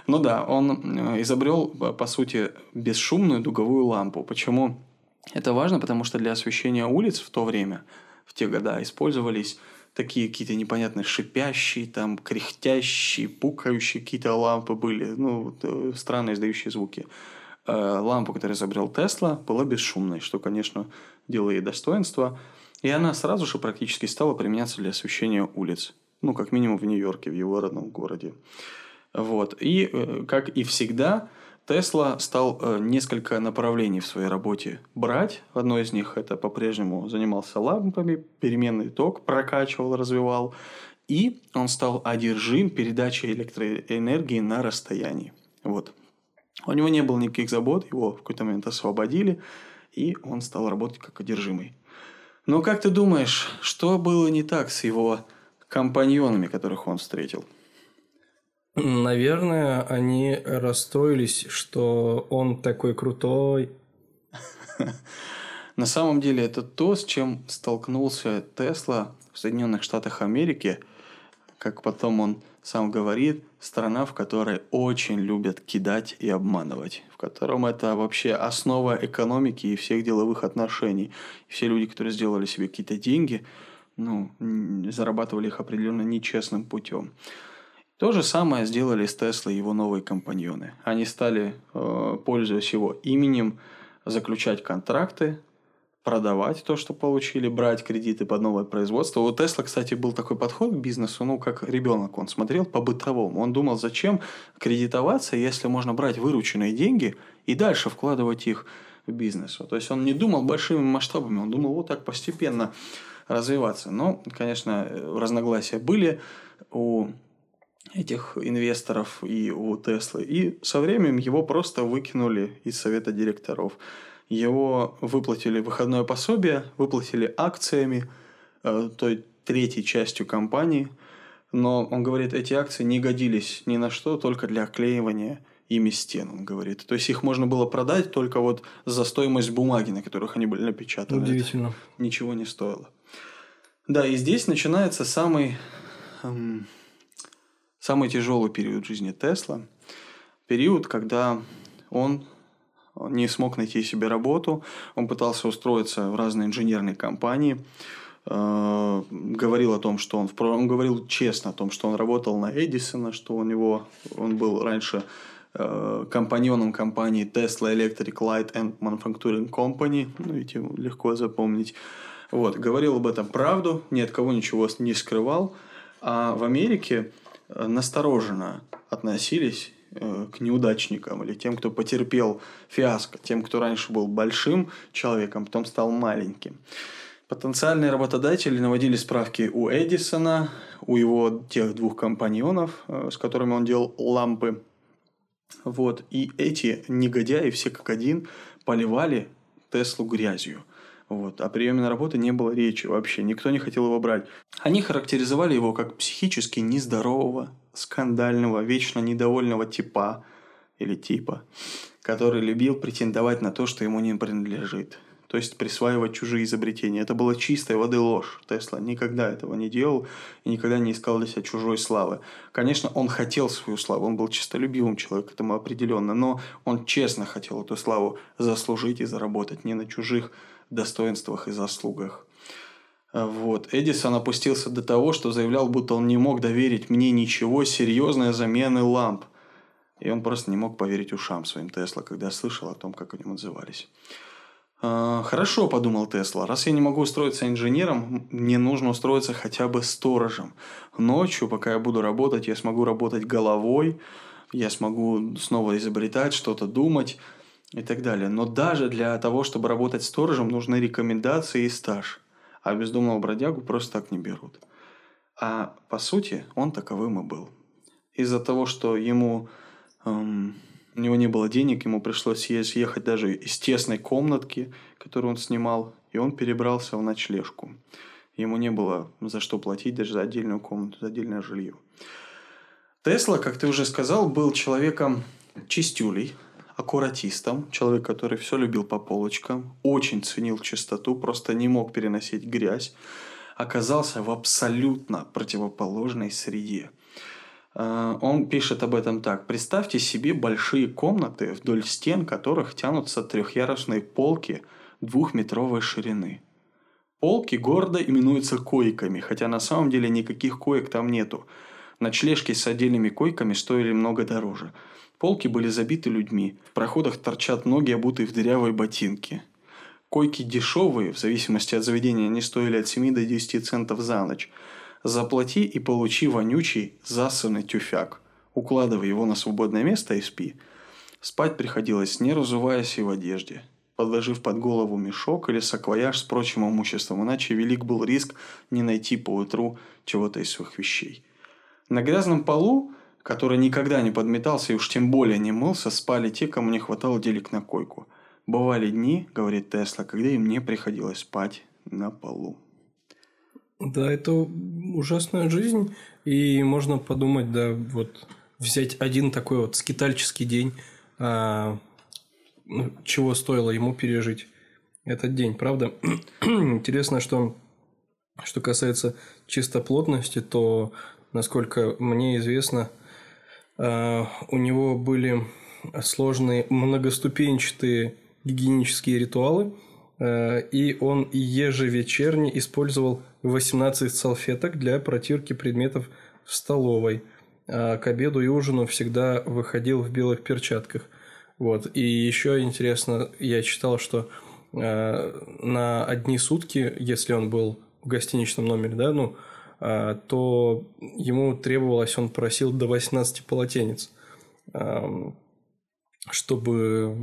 Ну да, он э, изобрел, по сути, бесшумную дуговую лампу. Почему это важно? Потому что для освещения улиц в то время, в те года, использовались такие какие-то непонятные шипящие, там, кряхтящие, пукающие какие-то лампы были, ну, э, странные издающие звуки. Э, лампа, которую изобрел Тесла, была бесшумной, что, конечно, делало ей достоинство. И она сразу же практически стала применяться для освещения улиц. Ну, как минимум в Нью-Йорке, в его родном городе. Вот. И, э, как и всегда, Тесла стал э, несколько направлений в своей работе брать. Одно из них это по-прежнему занимался лампами, переменный ток прокачивал, развивал. И он стал одержим передачей электроэнергии на расстоянии. Вот. У него не было никаких забот, его в какой-то момент освободили, и он стал работать как одержимый. Но как ты думаешь, что было не так с его компаньонами, которых он встретил? Наверное, они расстроились, что он такой крутой. На самом деле это то, с чем столкнулся Тесла в Соединенных Штатах Америки. Как потом он сам говорит, страна, в которой очень любят кидать и обманывать, в котором это вообще основа экономики и всех деловых отношений. И все люди, которые сделали себе какие-то деньги, ну, зарабатывали их определенно нечестным путем. То же самое сделали с Теслой его новые компаньоны. Они стали, э, пользуясь его именем, заключать контракты, продавать то, что получили, брать кредиты под новое производство. У Тесла, кстати, был такой подход к бизнесу, ну, как ребенок он смотрел по-бытовому. Он думал, зачем кредитоваться, если можно брать вырученные деньги и дальше вкладывать их в бизнес. То есть он не думал большими масштабами, он думал вот так постепенно развиваться. Но, конечно, разногласия были у этих инвесторов и у Теслы. И со временем его просто выкинули из совета директоров. Его выплатили выходное пособие, выплатили акциями, э, той третьей частью компании. Но он говорит, эти акции не годились ни на что, только для оклеивания ими стен, он говорит. То есть их можно было продать только вот за стоимость бумаги, на которых они были напечатаны. Удивительно. Это ничего не стоило. Да, и здесь начинается самый, эм, самый тяжелый период жизни Тесла. Период, когда он не смог найти себе работу, он пытался устроиться в разные инженерные компании, э, говорил о том, что он, он говорил честно о том, что он работал на Эдисона, что у него, он был раньше э, компаньоном компании Tesla Electric Light and Manufacturing Company, ну, видите, легко запомнить. Вот, говорил об этом правду, ни от кого ничего не скрывал, а в Америке настороженно относились Э, к неудачникам или тем, кто потерпел фиаско, тем, кто раньше был большим человеком, потом стал маленьким. Потенциальные работодатели наводили справки у Эдисона, у его тех двух компаньонов, э, с которыми он делал лампы. Вот. И эти негодяи, все как один, поливали Теслу грязью. Вот. О приеме на работу не было речи вообще. Никто не хотел его брать. Они характеризовали его как психически нездорового, скандального, вечно недовольного типа или типа, который любил претендовать на то, что ему не принадлежит. То есть присваивать чужие изобретения. Это была чистая воды ложь. Тесла никогда этого не делал и никогда не искал для себя чужой славы. Конечно, он хотел свою славу, он был чистолюбивым человеком, этому определенно, но он честно хотел эту славу заслужить и заработать не на чужих достоинствах и заслугах. Вот. Эдисон опустился до того, что заявлял, будто он не мог доверить мне ничего серьезной замены ламп. И он просто не мог поверить ушам своим Тесла, когда слышал о том, как о нем отзывались. «А, «Хорошо», – подумал Тесла, – «раз я не могу устроиться инженером, мне нужно устроиться хотя бы сторожем. Ночью, пока я буду работать, я смогу работать головой, я смогу снова изобретать, что-то думать и так далее. Но даже для того, чтобы работать сторожем, нужны рекомендации и стаж а бездомного бродягу просто так не берут. А по сути он таковым и был. Из-за того, что ему эм, у него не было денег, ему пришлось съехать даже из тесной комнатки, которую он снимал, и он перебрался в ночлежку. Ему не было за что платить даже за отдельную комнату, за отдельное жилье. Тесла, как ты уже сказал, был человеком чистюлей, аккуратистом, человек, который все любил по полочкам, очень ценил чистоту, просто не мог переносить грязь, оказался в абсолютно противоположной среде. А, он пишет об этом так. Представьте себе большие комнаты, вдоль стен которых тянутся трехъярусные полки двухметровой ширины. Полки гордо именуются койками, хотя на самом деле никаких коек там нету. Ночлежки с отдельными койками стоили много дороже – Полки были забиты людьми. В проходах торчат ноги, обутые в дырявые ботинки. Койки дешевые, в зависимости от заведения, они стоили от 7 до 10 центов за ночь. Заплати и получи вонючий, засанный тюфяк. Укладывай его на свободное место и спи. Спать приходилось, не разуваясь и в одежде, подложив под голову мешок или саквояж с прочим имуществом, иначе велик был риск не найти поутру чего-то из своих вещей. На грязном полу который никогда не подметался и уж тем более не мылся, спали те, кому не хватало денег на койку. Бывали дни, говорит Тесла, когда им не приходилось спать на полу. Да, это ужасная жизнь, и можно подумать, да, вот взять один такой вот скитальческий день, а, ну, чего стоило ему пережить этот день, правда? [clears throat] Интересно, что что касается чистоплотности, то, насколько мне известно, у него были сложные многоступенчатые гигиенические ритуалы, э, и он ежевечерне использовал 18 салфеток для протирки предметов в столовой. А к обеду и ужину всегда выходил в белых перчатках. Вот. И еще интересно, я читал, что э, на одни сутки, если он был в гостиничном номере, да, ну, то ему требовалось, он просил до 18 полотенец, чтобы,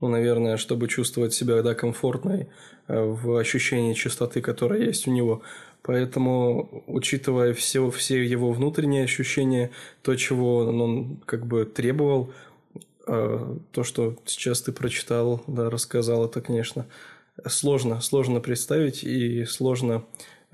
ну, наверное, чтобы чувствовать себя да, комфортной э, в ощущении чистоты, которая есть у него. Поэтому, учитывая все, все его внутренние ощущения, то, чего он как бы требовал, э, то, что сейчас ты прочитал, да, рассказал, это, конечно, сложно, сложно представить и сложно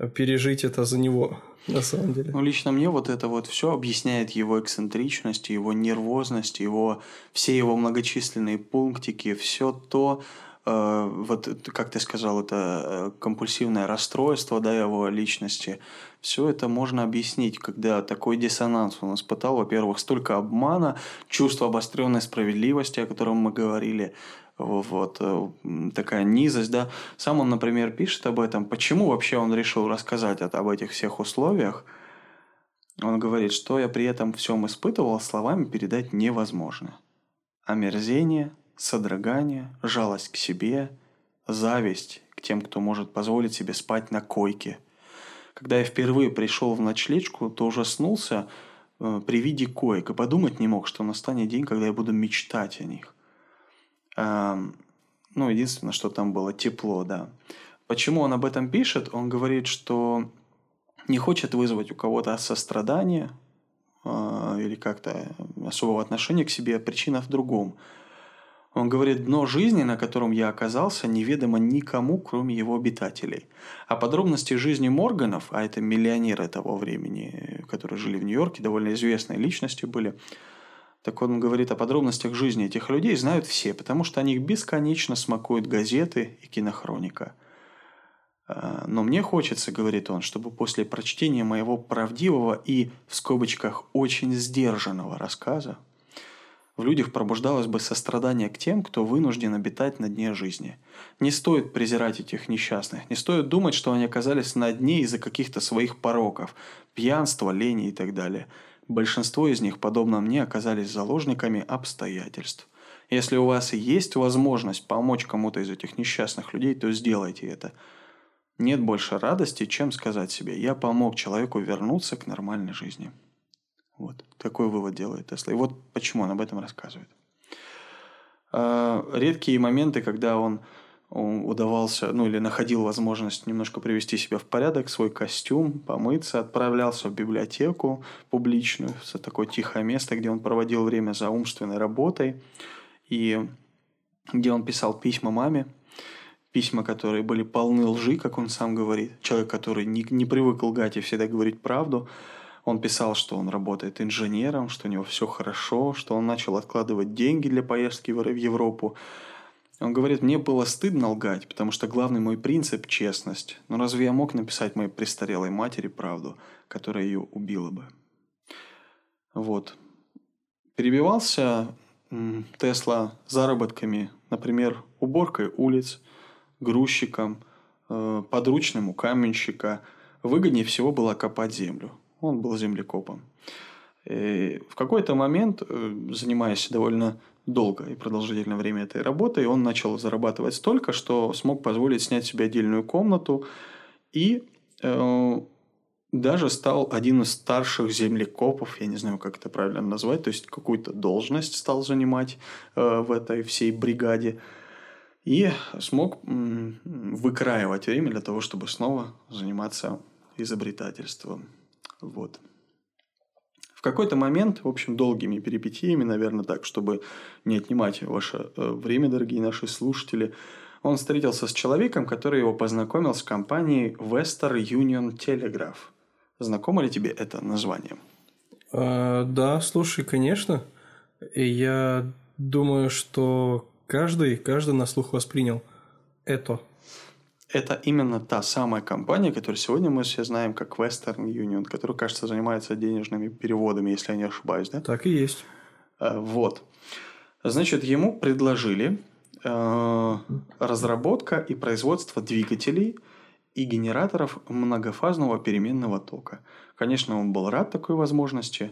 пережить это за него, на самом деле. Ну, лично мне вот это вот все объясняет его эксцентричность, его нервозность, его, все его многочисленные пунктики, все то, э, вот как ты сказал, это э, компульсивное расстройство да, его личности, все это можно объяснить, когда такой диссонанс он испытал. Во-первых, столько обмана, чувство обостренной справедливости, о котором мы говорили, вот э, такая низость, да. Сам он, например, пишет об этом. Почему вообще он решил рассказать об этих всех условиях? Он говорит, что я при этом всем испытывал, словами передать невозможно. Омерзение, содрогание, жалость к себе, зависть к тем, кто может позволить себе спать на койке. Когда я впервые пришел в ночлежку, то ужаснулся э, при виде коек и подумать не мог, что настанет день, когда я буду мечтать о них. Ну, единственное, что там было тепло, да. Почему он об этом пишет? Он говорит, что не хочет вызвать у кого-то сострадание а, или как-то особого отношения к себе, причина в другом. Он говорит, дно жизни, на котором я оказался, неведомо никому, кроме его обитателей. А подробности жизни Морганов, а это миллионеры того времени, которые жили в Нью-Йорке, довольно известные личности были, так он говорит о подробностях жизни этих людей знают все, потому что они их бесконечно смакуют газеты и кинохроника. А, но мне хочется, говорит он, чтобы после прочтения моего правдивого и, в скобочках, очень сдержанного рассказа, в людях пробуждалось бы сострадание к тем, кто вынужден обитать на дне жизни. Не стоит презирать этих несчастных, не стоит думать, что они оказались на дне из-за каких-то своих пороков, пьянства, лени и так далее – Большинство из них, подобно мне, оказались заложниками обстоятельств. Если у вас есть возможность помочь кому-то из этих несчастных людей, то сделайте это. Нет больше радости, чем сказать себе «я помог человеку вернуться к нормальной жизни». Вот такой вывод делает Тесла. И вот почему он об этом рассказывает. А, редкие моменты, когда он удавался, ну или находил возможность немножко привести себя в порядок, свой костюм, помыться, отправлялся в библиотеку публичную, в такое тихое место, где он проводил время за умственной работой, и где он писал письма маме, письма, которые были полны лжи, как он сам говорит, человек, который не, не привык лгать и всегда говорить правду, он писал, что он работает инженером, что у него все хорошо, что он начал откладывать деньги для поездки в Европу, он говорит, мне было стыдно лгать, потому что главный мой принцип – честность. Но разве я мог написать моей престарелой матери правду, которая ее убила бы? Вот. Перебивался Тесла заработками, например, уборкой улиц, грузчиком, э, подручным у каменщика. Выгоднее всего было копать землю. Он был землекопом. И в какой-то момент, э, занимаясь довольно долго и продолжительное время этой работы, и он начал зарабатывать столько, что смог позволить снять себе отдельную комнату и э, даже стал один из старших землекопов, я не знаю, как это правильно назвать, то есть какую-то должность стал занимать э, в этой всей бригаде и смог м, выкраивать время для того, чтобы снова заниматься изобретательством. Вот. В какой-то момент, в общем, долгими перипетиями, наверное, так, чтобы не отнимать ваше э, время, дорогие наши слушатели, он встретился с человеком, который его познакомил с компанией Western Union Telegraph. Знакомо ли тебе это название? А, да, слушай, конечно. И я думаю, что каждый, каждый на слух воспринял это это именно та самая компания, которую сегодня мы все знаем как Western Union, которая, кажется, занимается денежными переводами, если я не ошибаюсь, да? Так и есть. Э, вот. Значит, ему предложили э, разработка и производство двигателей и генераторов многофазного переменного тока. Конечно, он был рад такой возможности.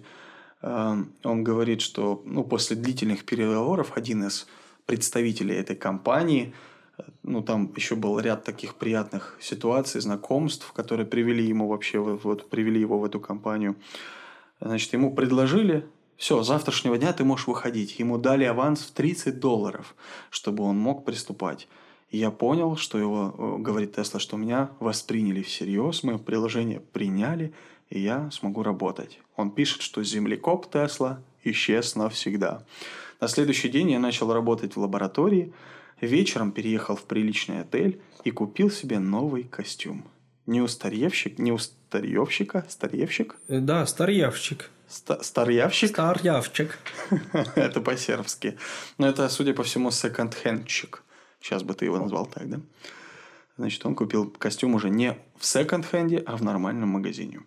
Э, он говорит, что ну, после длительных переговоров один из представителей этой компании – ну, там еще был ряд таких приятных ситуаций, знакомств, которые привели ему вообще, вот, привели его в эту компанию. Значит, ему предложили, все, завтрашнего дня ты можешь выходить. Ему дали аванс в 30 долларов, чтобы он мог приступать. И я понял, что его, э, говорит Тесла, что меня восприняли всерьез, мое приложение приняли, и я смогу работать. Он пишет, что землекоп Тесла исчез навсегда. На следующий день я начал работать в лаборатории – Вечером переехал в приличный отель и купил себе новый костюм. не устаревщик, не устаревщика, старевщик? Э, да, старьявщик. Ста- старьявщик? Старьявчик. [laughs] это по-сербски. Но это, судя по всему, секонд-хендчик. Сейчас бы ты его назвал так, да? Значит, он купил костюм уже не в секонд-хенде, а в нормальном магазине.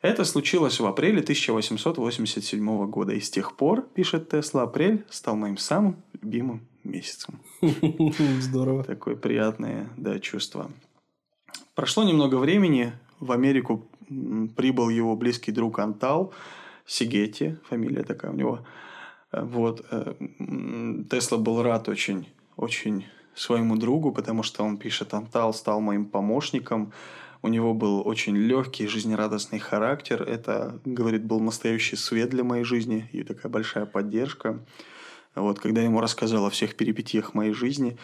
Это случилось в апреле 1887 года. И с тех пор, пишет Тесла, апрель стал моим самым любимым месяцем. [laughs] Здорово. Такое приятное да, чувство. Прошло немного времени. В Америку прибыл его близкий друг Антал Сигетти, фамилия такая у него. Э, вот. Э, Тесла был рад очень, очень своему другу, потому что он пишет, Антал стал моим помощником, у него был очень легкий, жизнерадостный характер. Это, говорит, был настоящий свет для моей жизни и такая большая поддержка. Вот, когда я ему рассказал о всех перипетиях моей жизни,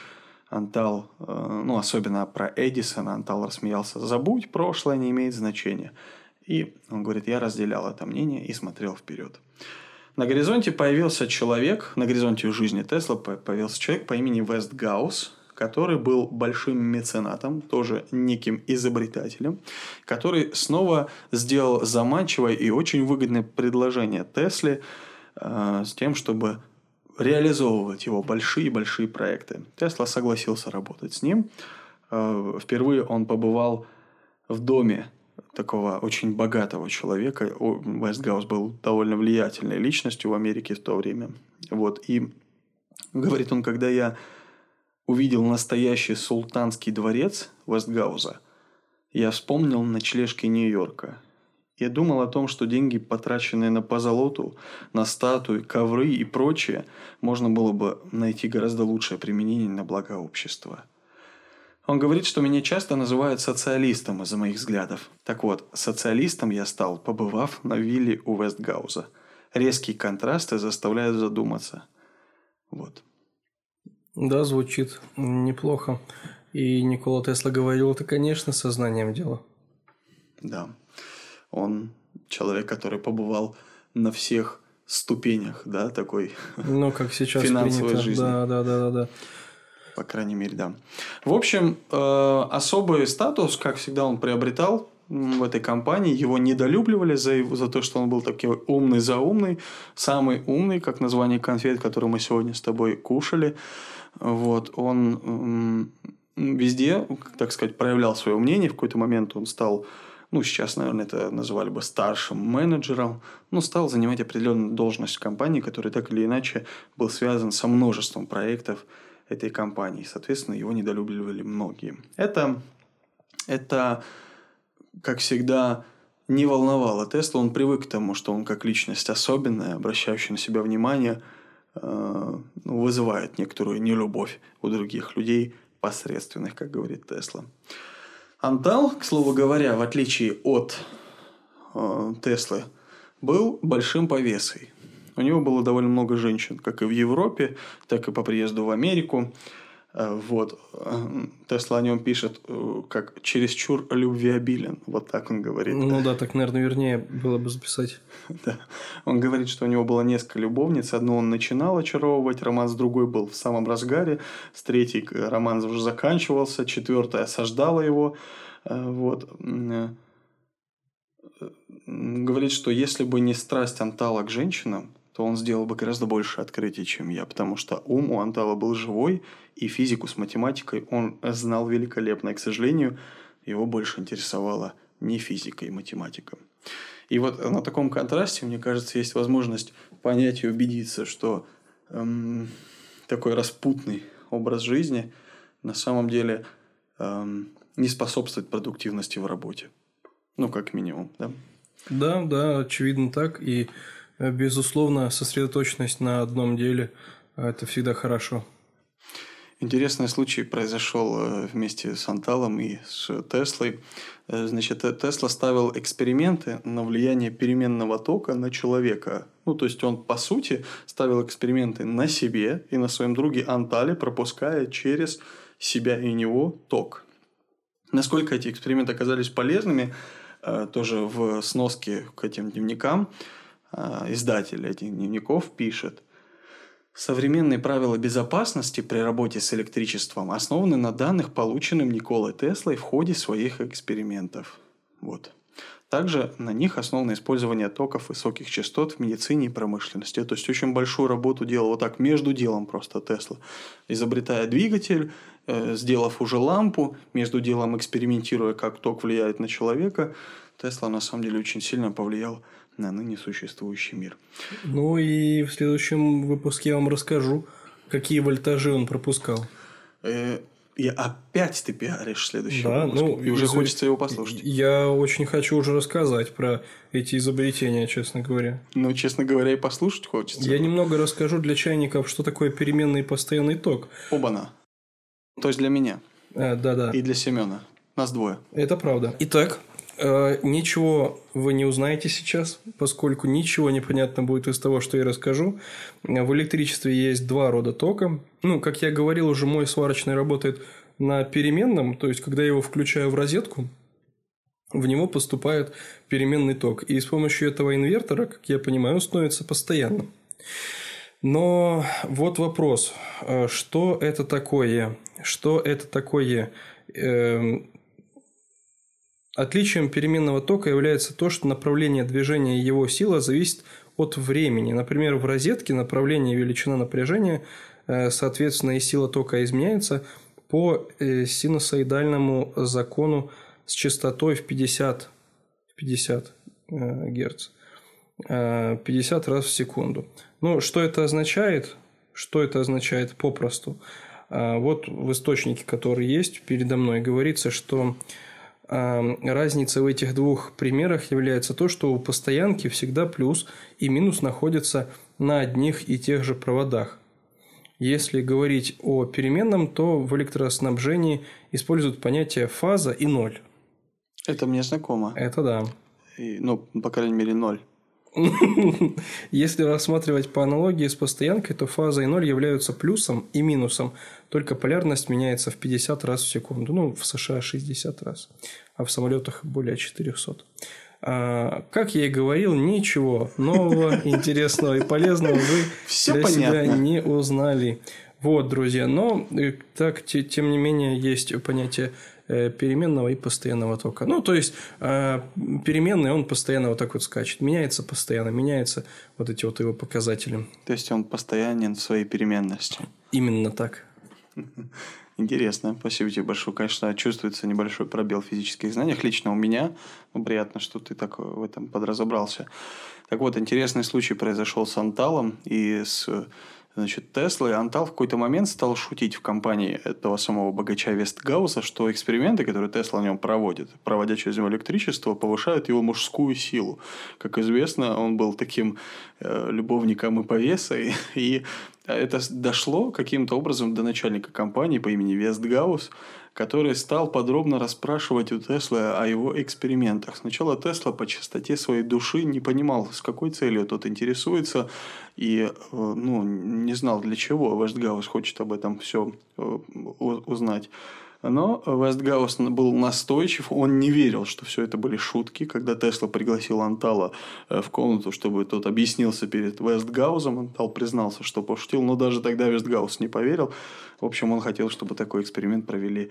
Антал, э, ну, особенно про Эдисона, Антал рассмеялся. Забудь, прошлое не имеет значения. И он говорит, я разделял это мнение и смотрел вперед. На горизонте появился человек, на горизонте жизни Тесла появился человек по имени Вест Гаус, который был большим меценатом, тоже неким изобретателем, который снова сделал заманчивое и очень выгодное предложение Тесле э, с тем, чтобы реализовывать его большие-большие проекты. Тесла согласился работать с ним. Э, впервые он побывал в доме такого очень богатого человека. Вестгаус был довольно влиятельной личностью в Америке в то время. Вот. И говорит он, когда я увидел настоящий султанский дворец Вестгауза, я вспомнил ночлежки Нью-Йорка. Я думал о том, что деньги, потраченные на позолоту, на статуи, ковры и прочее, можно было бы найти гораздо лучшее применение на благо общества – он говорит, что меня часто называют социалистом из-за моих взглядов. Так вот, социалистом я стал, побывав на вилле у Вестгауза. Резкие контрасты заставляют задуматься. Вот. Да, звучит неплохо. И Никола Тесла говорил это, конечно, сознанием дела. Да. Он человек, который побывал на всех ступенях, да, такой [laughs] ну, как сейчас финансовой принято. жизни. Да, да, да, да, да. По крайней мере, да. В общем, э, особый статус, как всегда, он приобретал в этой компании. Его недолюбливали за, его, за то, что он был такой умный заумный, самый умный, как название конфет, который мы сегодня с тобой кушали. Вот, он везде, так сказать, проявлял свое мнение. В какой-то момент он стал ну, сейчас, наверное, это называли бы старшим менеджером, но стал занимать определенную должность в компании, который так или иначе был связан со множеством проектов, этой компании. Соответственно, его недолюбливали многие. Это, это как всегда, не волновало Тесла. Он привык к тому, что он как личность особенная, обращающая на себя внимание, э, вызывает некоторую нелюбовь у других людей, посредственных, как говорит Тесла. Антал, к слову говоря, в отличие от э, Теслы, был большим повесой. У него было довольно много женщин, как и в Европе, так и по приезду в Америку. Э, вот. Тесла о нем пишет, э, как чересчур любвеобилен. Вот так он говорит. Ну да, так, наверное, вернее было бы записать. [laughs] Да. Он говорит, что у него было несколько любовниц. Одну он начинал очаровывать, роман с другой был в самом разгаре. С третьей роман уже заканчивался, четвертая осаждала его. Э, вот говорит, что если бы не страсть Антала к женщинам, то он сделал бы гораздо больше открытий, чем я, потому что ум у Антала был живой, и физику с математикой он знал великолепно. И, к сожалению, его больше интересовала не физика и математика. И вот на таком контрасте, мне кажется, есть возможность понять и убедиться, что эм, такой распутный образ жизни на самом деле эм, не способствует продуктивности в работе. Ну, как минимум, да? Да, да, очевидно так. И безусловно, сосредоточенность на одном деле э, – это всегда хорошо. Интересный случай произошел э, вместе с Анталом и с Теслой. Значит, Тесла ставил эксперименты на влияние переменного тока на человека. Ну, то есть он, по сути, ставил эксперименты на себе и на своем друге Антале, пропуская через себя и него ток. Насколько эти эксперименты оказались полезными, тоже в сноске к этим дневникам – а, издатель этих дневников пишет. Современные правила безопасности при работе с электричеством основаны на данных, полученных Николой Теслой в ходе своих экспериментов. Вот. Также на них основано использование токов высоких частот в медицине и промышленности. То есть очень большую работу делал вот так между делом просто Тесла. Изобретая двигатель, э, сделав уже лампу, между делом экспериментируя, как ток влияет на человека, Тесла на самом деле очень сильно повлиял на ныне существующий мир. Ну и в следующем выпуске я вам расскажу, какие вольтажи он пропускал. Э, и опять ты пиаришь следующий да, выпуск. Ну, и уже хочется его послушать. Я очень хочу уже рассказать про эти изобретения, честно говоря. Ну, честно говоря, и послушать хочется. Я немного расскажу для чайников, что такое переменный и постоянный ток. Оба-на. То есть для меня. А, да-да. И для Семена. Нас двое. Это правда. Итак, ничего вы не узнаете сейчас, поскольку ничего не понятно будет из того, что я расскажу. В электричестве есть два рода тока. Ну, как я говорил, уже мой сварочный работает на переменном, то есть, когда я его включаю в розетку, в него поступает переменный ток. И с помощью этого инвертора, как я понимаю, он становится постоянным. Но вот вопрос, э, что это такое? Что это такое? Эм, Отличием переменного тока является то, что направление движения его сила зависит от времени. Например, в розетке направление и величина напряжения, э, соответственно, и сила тока изменяется по э, синусоидальному закону с частотой в 50, 50 Гц. 50 раз в секунду. Ну, что это означает? Что это означает попросту? А, вот в источнике, который есть передо мной, говорится, что разница в этих двух примерах является то, что у постоянки всегда плюс и минус находятся на одних и тех же проводах. Если говорить о переменном, то в электроснабжении используют понятие фаза и ноль. Это мне знакомо. Это да. И, ну, по крайней мере, ноль. [laughs] Если рассматривать по аналогии с постоянкой, то фаза и ноль являются плюсом и минусом, только полярность меняется в 50 раз в секунду. Ну, в США 60 раз, а в самолетах более 400. А, как я и говорил, ничего нового, [laughs] интересного и полезного вы Все для понятно. себя не узнали. Вот, друзья. Но э, так, тем не менее, есть понятие переменного и постоянного тока. Ну, то есть, э, переменный, он постоянно вот так вот скачет. Меняется постоянно, меняются вот эти вот его показатели. То есть, он постоянен в своей переменности. Именно так. [laughs] Интересно. Спасибо тебе большое. Конечно, чувствуется небольшой пробел в физических знаниях. Лично у меня. Ну, приятно, что ты так в этом подразобрался. Так вот, интересный случай произошел с Анталом и с Значит, Тесла и Антал в какой-то момент стал шутить в компании этого самого богача Вестгауса, что эксперименты, которые Тесла на нем проводит, проводя через него электричество, повышают его мужскую силу. Как известно, он был таким э, любовником и повесой, [laughs] и это дошло каким-то образом до начальника компании по имени Вестгаус, который стал подробно расспрашивать у Теслы о его экспериментах. Сначала Тесла по чистоте своей души не понимал, с какой целью тот интересуется, и э, ну, не знал для чего Вестгаус хочет об этом все э, узнать. Но Вестгаус был настойчив, он не верил, что все это были шутки. Когда Тесла пригласил Антала э, в комнату, чтобы тот объяснился перед Вестгаузом, Антал признался, что пошутил, но даже тогда Вестгаус не поверил. В общем, он хотел, чтобы такой эксперимент провели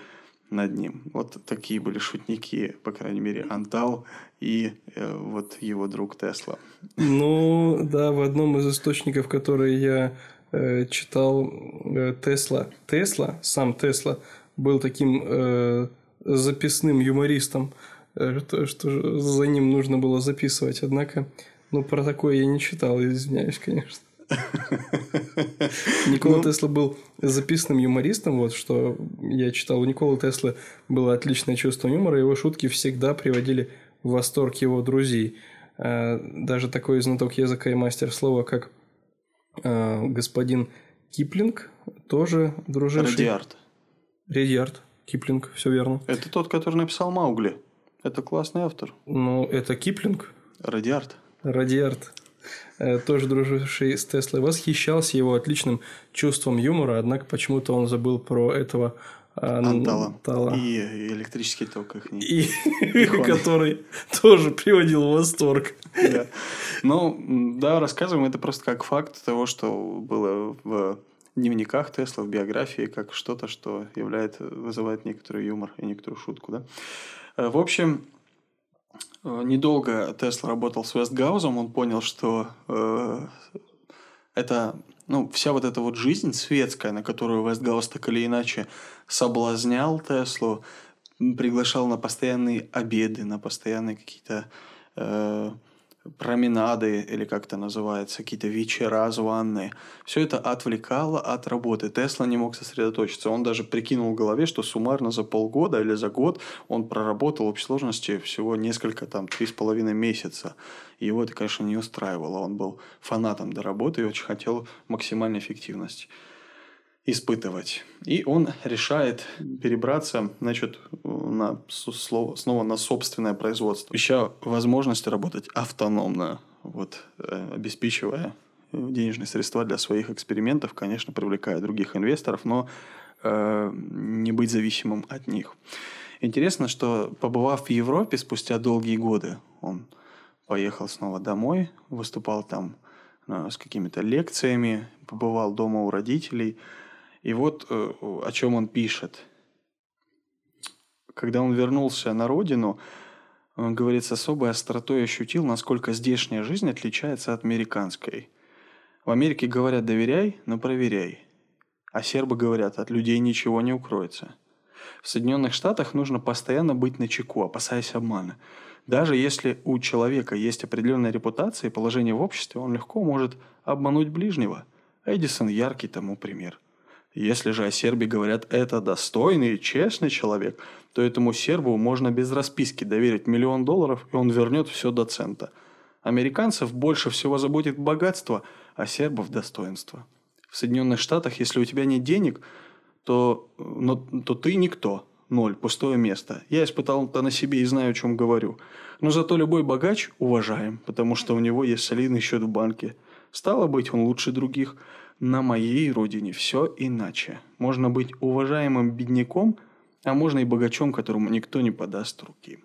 над ним. Вот такие были шутники, по крайней мере, Антал и э, вот его друг Тесла. Ну, да, в одном из источников, которые я э, читал, э, Тесла, Тесла, сам Тесла, был таким э, записным юмористом, э, что, что за ним нужно было записывать. Однако, ну, про такое я не читал, извиняюсь, конечно. Никола ну... Тесла был записанным юмористом, вот что я читал. У Николы Теслы было отличное чувство юмора, его шутки всегда приводили в восторг его друзей. Э, даже такой знаток языка и мастер слова, как э, господин Киплинг, тоже друживший... Радиард. Редьярд, Киплинг, все верно. Это тот, который написал Маугли. Это классный автор. Ну, это Киплинг. Радиард. Радиард, э, тоже друживший с Теслой, восхищался его отличным чувством юмора, однако почему-то он забыл про этого Антала. И электрический ток их. И, который тоже приводил в восторг. Да. Ну, да, рассказываем это просто как факт того, что было в дневниках Тесла, в биографии, как что-то, что является, вызывает некоторый юмор и некоторую шутку. Да? Э, в общем, э, недолго Тесла работал с Вестгаузом, он понял, что э, это ну, вся вот эта вот жизнь светская, на которую Вестгаус так или иначе соблазнял Теслу, приглашал на постоянные обеды, на постоянные какие-то э, променады, или как это называется, какие-то вечера званные. Все это отвлекало от работы. Тесла не мог сосредоточиться. Он даже прикинул в голове, что суммарно за полгода или за год он проработал в общей сложности всего несколько, там, три с половиной месяца. Его это, конечно, не устраивало. Он был фанатом до работы и очень хотел максимальной эффективности испытывать. И он решает перебраться, значит, на, снова на собственное производство, ища возможность работать автономно, вот, э, обеспечивая денежные средства для своих экспериментов, конечно, привлекая других инвесторов, но э, не быть зависимым от них. Интересно, что побывав в Европе спустя долгие годы, он поехал снова домой, выступал там э, с какими-то лекциями, побывал дома у родителей – и вот э, о чем он пишет. Когда он вернулся на родину, он говорит, с особой остротой ощутил, насколько здешняя жизнь отличается от американской. В Америке говорят «доверяй, но проверяй». А сербы говорят «от людей ничего не укроется». В Соединенных Штатах нужно постоянно быть на чеку, опасаясь обмана. Даже если у человека есть определенная репутация и положение в обществе, он легко может обмануть ближнего. Эдисон – яркий тому пример. Если же о сербе говорят «это достойный и честный человек», то этому сербу можно без расписки доверить миллион долларов, и он вернет все до цента. Американцев больше всего заботит богатство, а сербов – достоинство. В Соединенных Штатах, если у тебя нет денег, то, но, то ты никто, ноль, пустое место. Я испытал это на себе и знаю, о чем говорю. Но зато любой богач уважаем, потому что у него есть солидный счет в банке. Стало быть, он лучше других – на моей родине все иначе. Можно быть уважаемым бедняком, а можно и богачом, которому никто не подаст руки.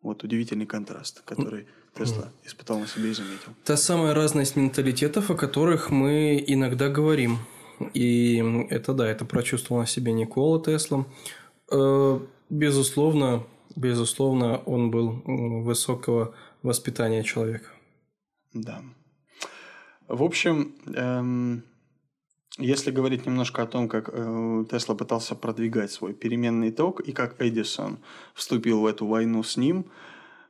Вот удивительный контраст, который Тесла испытал на себе и заметил. Та самая разность менталитетов, о которых мы иногда говорим. И это да, это прочувствовал на себе Никола Тесла. Э, безусловно, безусловно, он был высокого воспитания человека. Да. В общем, эм, если говорить немножко о том, как э, Тесла пытался продвигать свой переменный ток и как Эдисон вступил в эту войну с ним,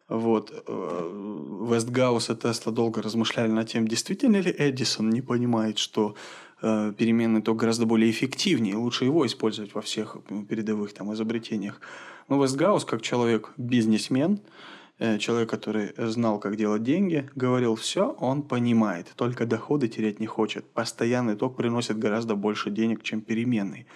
вот, э, Вестгаус и Тесла долго размышляли над тем, действительно ли Эдисон не понимает, что э, переменный ток гораздо более эффективнее, лучше его использовать во всех передовых там изобретениях. Но Вестгаус, как человек бизнесмен, Э, человек, который знал, как делать деньги, говорил все, он понимает, только доходы терять не хочет. Постоянный ток приносит гораздо больше денег, чем переменный.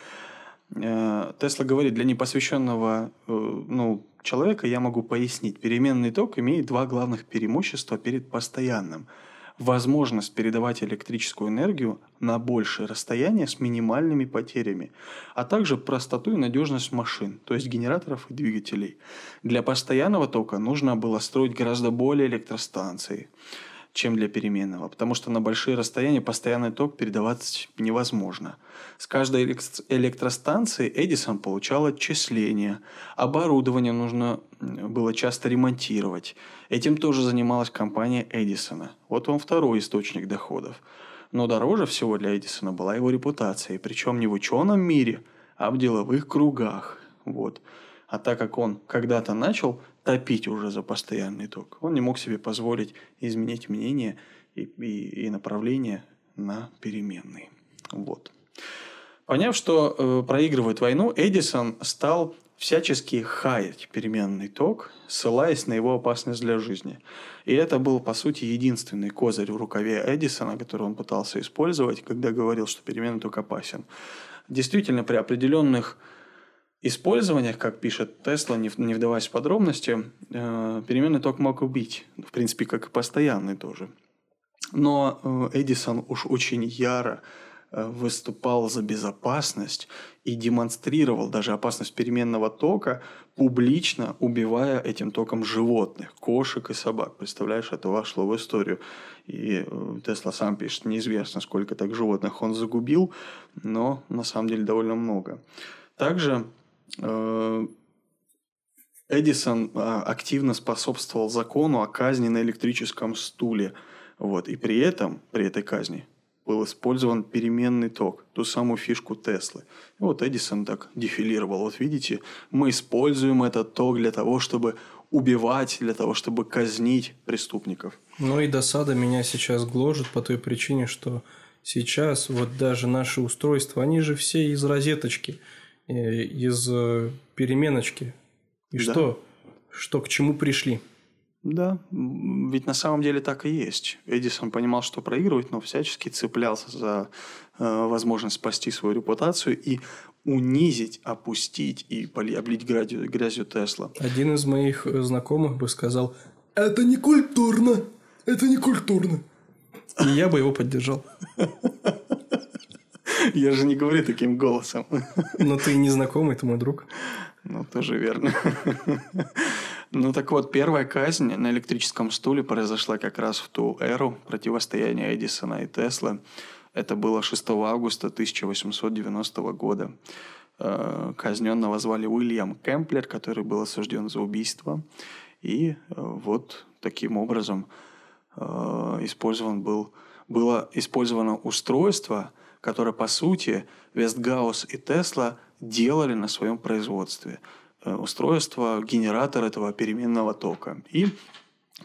Э, Тесла говорит, для непосвященного э, ну, человека я могу пояснить. Переменный ток имеет два главных преимущества перед постоянным – возможность передавать электрическую энергию на большее расстояние с минимальными потерями, а также простоту и надежность машин, то есть генераторов и двигателей. Для постоянного тока нужно было строить гораздо более электростанции чем для переменного, потому что на большие расстояния постоянный ток передавать невозможно. С каждой электростанции Эдисон получал отчисления, оборудование нужно было часто ремонтировать. Этим тоже занималась компания Эдисона. Вот он второй источник доходов. Но дороже всего для Эдисона была его репутация, причем не в ученом мире, а в деловых кругах. Вот. А так как он когда-то начал топить уже за постоянный ток, он не мог себе позволить изменить мнение и, и, и направление на переменные. Вот. Поняв, что э, проигрывает войну, Эдисон стал всячески хаять переменный ток, ссылаясь на его опасность для жизни. И это был, по сути, единственный козырь в рукаве Эдисона, который он пытался использовать, когда говорил, что переменный ток опасен. Действительно, при определенных использованиях, как пишет Тесла, не, вдаваясь в подробности, э, переменный ток мог убить. В принципе, как и постоянный тоже. Но э, Эдисон уж очень яро э, выступал за безопасность и демонстрировал даже опасность переменного тока, публично убивая этим током животных, кошек и собак. Представляешь, это вошло в историю. И Тесла сам пишет, неизвестно, сколько так животных он загубил, но на самом деле довольно много. Также Эдисон а, активно способствовал закону о казни на электрическом стуле. Вот. И при этом, при этой казни, был использован переменный ток, ту самую фишку Теслы. И вот Эдисон так дефилировал. Вот видите, мы используем этот ток для того, чтобы убивать, для того, чтобы казнить преступников. Ну и досада меня сейчас гложет по той причине, что сейчас вот даже наши устройства, они же все из розеточки, э, из э, переменочки. И да. что? Что к чему пришли? Да, ведь на самом деле так и есть. Эдисон понимал, что проигрывает, но всячески цеплялся за э, возможность спасти свою репутацию и унизить, опустить и облить грязью, грязью Тесла. Один из моих э, знакомых бы сказал, это не культурно, это не культурно. И я бы его поддержал. [laughs] Я же не говорю таким голосом. Но ты не знакомый, ты мой друг. Ну, тоже верно. Ну так вот, первая казнь на электрическом стуле произошла как раз в ту эру противостояния Эдисона и Теслы. Это было 6 августа 1890 года. Э, казненного звали Уильям Кемплер, который был осужден за убийство. И э, вот таким образом э, использован был, было использовано устройство, которое, по сути, Вестгаус и Тесла делали на своем производстве. Э, устройство, генератор этого переменного тока. И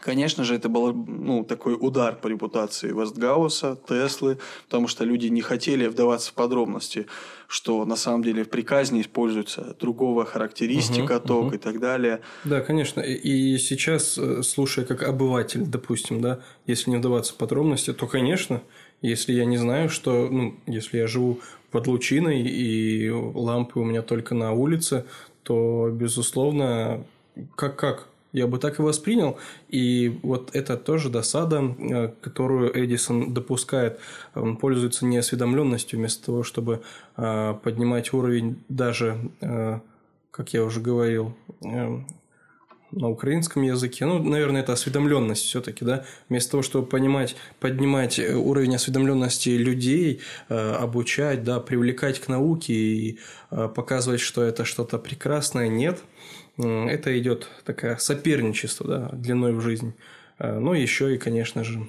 Конечно же, это был ну, такой удар по репутации Вестгауса, Теслы, потому что люди не хотели вдаваться в подробности, что на самом деле в приказе используется другого характеристика угу, ток угу. и так далее. Да, конечно. И сейчас, э, слушая как обыватель, допустим, да, если не вдаваться в подробности, то, конечно, если я не знаю, что, ну, если я живу под лучиной и лампы у меня только на улице, то, безусловно, как-как? Я бы так и воспринял. И вот это тоже досада, э, которую Эдисон допускает. Он пользуется неосведомленностью вместо того, чтобы э, поднимать уровень даже, э, как я уже говорил, на украинском языке. Ну, наверное, это осведомленность все-таки, да. Вместо того, чтобы понимать, поднимать э, уровень осведомленности людей, э, обучать, да, привлекать к науке и э, показывать, что это что-то прекрасное, нет. Это идет такое соперничество, да, длиной в жизнь. Но еще и, конечно же,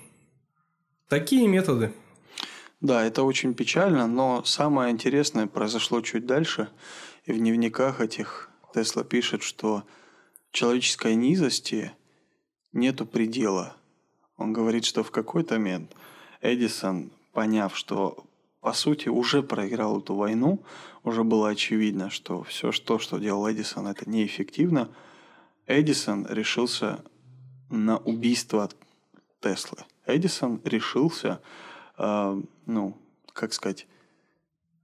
такие методы. Да, это очень печально, но самое интересное произошло чуть дальше. И в дневниках этих Тесла пишет, что человеческой низости нету предела. Он говорит, что в какой-то момент Эдисон, поняв, что по сути уже проиграл эту войну, уже было очевидно, что все то, что делал Эдисон, это неэффективно, Эдисон решился на убийство Теслы. Эдисон решился, э, ну, как сказать,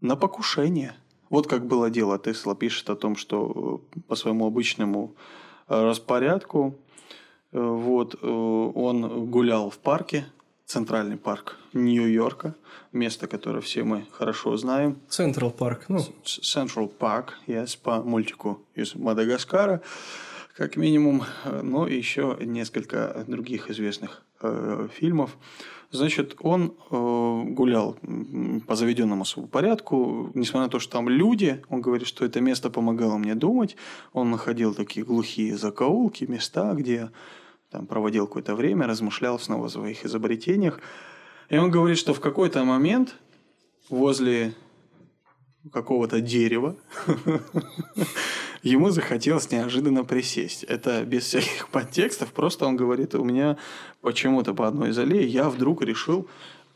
на покушение. Вот как было дело. Тесла пишет о том, что э, по своему обычному распорядку. Э, вот, э, он гулял в парке, центральный парк Нью-Йорка, место, которое все мы хорошо знаем. Централ парк, ну. Central Park, yes, по мультику из Мадагаскара, как минимум, но еще несколько других известных э, фильмов. Значит, он э, гулял по заведенному порядку, несмотря на то, что там люди, он говорит, что это место помогало мне думать. Он находил такие глухие закоулки, места, где там проводил какое-то время, размышлял снова о своих изобретениях. И он говорит, что в какой-то момент возле какого-то дерева [laughs] ему захотелось неожиданно присесть. Это без всяких [laughs] подтекстов, просто он говорит, у меня почему-то по одной из аллей я вдруг решил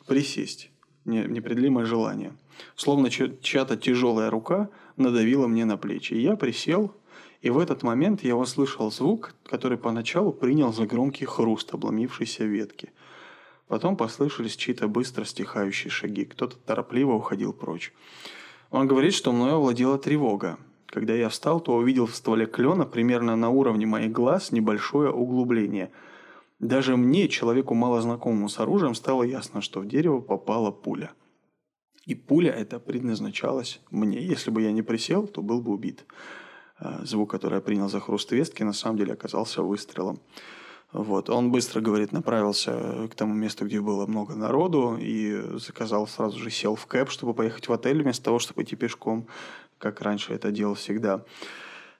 присесть. Непреодолимое желание. Словно чья-то тяжелая рука надавила мне на плечи. Я присел, и в этот момент я услышал звук, который поначалу принял за громкий хруст обломившейся ветки. Потом послышались чьи-то быстро стихающие шаги. Кто-то торопливо уходил прочь. Он говорит, что мною овладела тревога. Когда я встал, то увидел в стволе клена примерно на уровне моих глаз небольшое углубление. Даже мне, человеку мало знакомому с оружием, стало ясно, что в дерево попала пуля. И пуля эта предназначалась мне. Если бы я не присел, то был бы убит. А, звук, который я принял за хруст вестки, на самом деле оказался выстрелом. Вот. Он быстро, говорит, направился к тому месту, где было много народу, и заказал сразу же, сел в кэп, чтобы поехать в отель, вместо того, чтобы идти пешком, как раньше это делал всегда.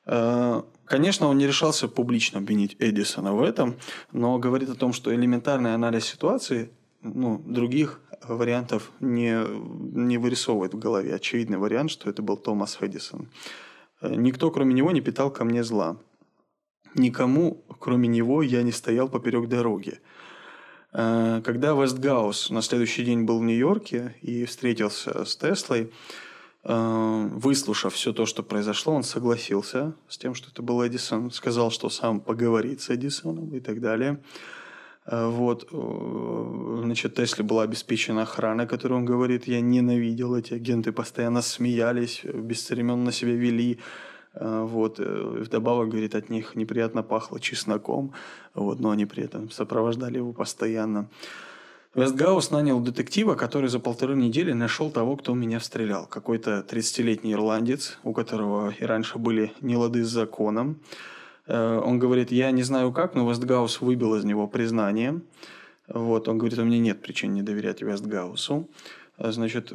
А, конечно, он не решался публично обвинить Эдисона в этом, но говорит о том, что элементарный анализ ситуации ну, других вариантов не, не вырисовывает в голове. Очевидный вариант, что это был Томас Эдисон. Никто, кроме него, не питал ко мне зла. Никому, кроме него, я не стоял поперек дороги. Э, когда Вестгаус на следующий день был в Нью-Йорке и встретился с Теслой, э, выслушав все то, что произошло, он согласился с тем, что это был Эдисон, сказал, что сам поговорит с Эдисоном и так далее. Э, вот, значит, Тесле была обеспечена охрана, которую он говорит, я ненавидел эти агенты, постоянно смеялись, бесцеремонно себя вели, Э, вот. Э, вдобавок, говорит, от них неприятно пахло чесноком. Вот, но они при этом сопровождали его постоянно. Вестгаус нанял детектива, который за полторы недели нашел того, кто меня стрелял. Какой-то 30-летний ирландец, у которого и раньше были нелады с законом. Э, он говорит, я не знаю как, но Вестгаус выбил из него признание. Вот, он говорит, у меня нет причин не доверять Вестгаусу. Значит,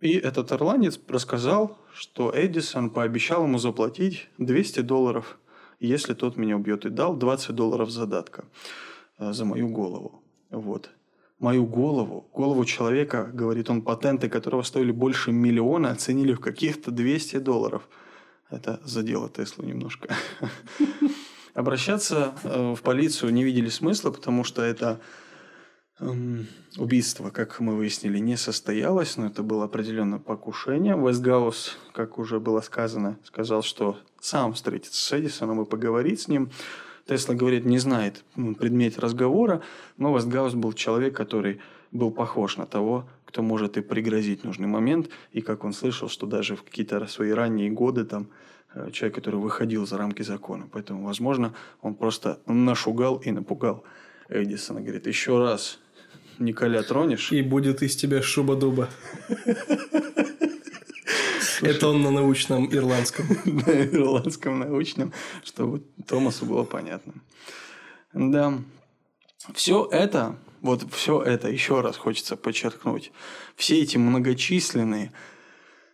и этот ирландец рассказал, что Эдисон пообещал ему заплатить 200 долларов, если тот меня убьет, и дал 20 долларов задатка э, за мою голову. Вот. Мою голову, голову человека, говорит он, патенты которого стоили больше миллиона, оценили в каких-то 200 долларов. Это задело Теслу немножко. [laughs] Обращаться э, в полицию не видели смысла, потому что это Эм, убийство, как мы выяснили, не состоялось, но это было определенно покушение. Вестгаус, как уже было сказано, сказал, что сам встретится с Эдисоном и поговорит с ним. Тесла говорит, не знает предмет разговора, но Вестгаус был человек, который был похож на того, кто может и пригрозить нужный момент. И как он слышал, что даже в какие-то свои ранние годы там э, человек, который выходил за рамки закона. Поэтому, возможно, он просто нашугал и напугал Эдисона. Говорит, еще раз Николя тронешь. И будет из тебя шуба-дуба. [laughs] Это он на научном ирландском. [laughs] На ирландском научном, чтобы Томасу было понятно. Да. Все это, вот все это, еще раз хочется подчеркнуть, все эти многочисленные,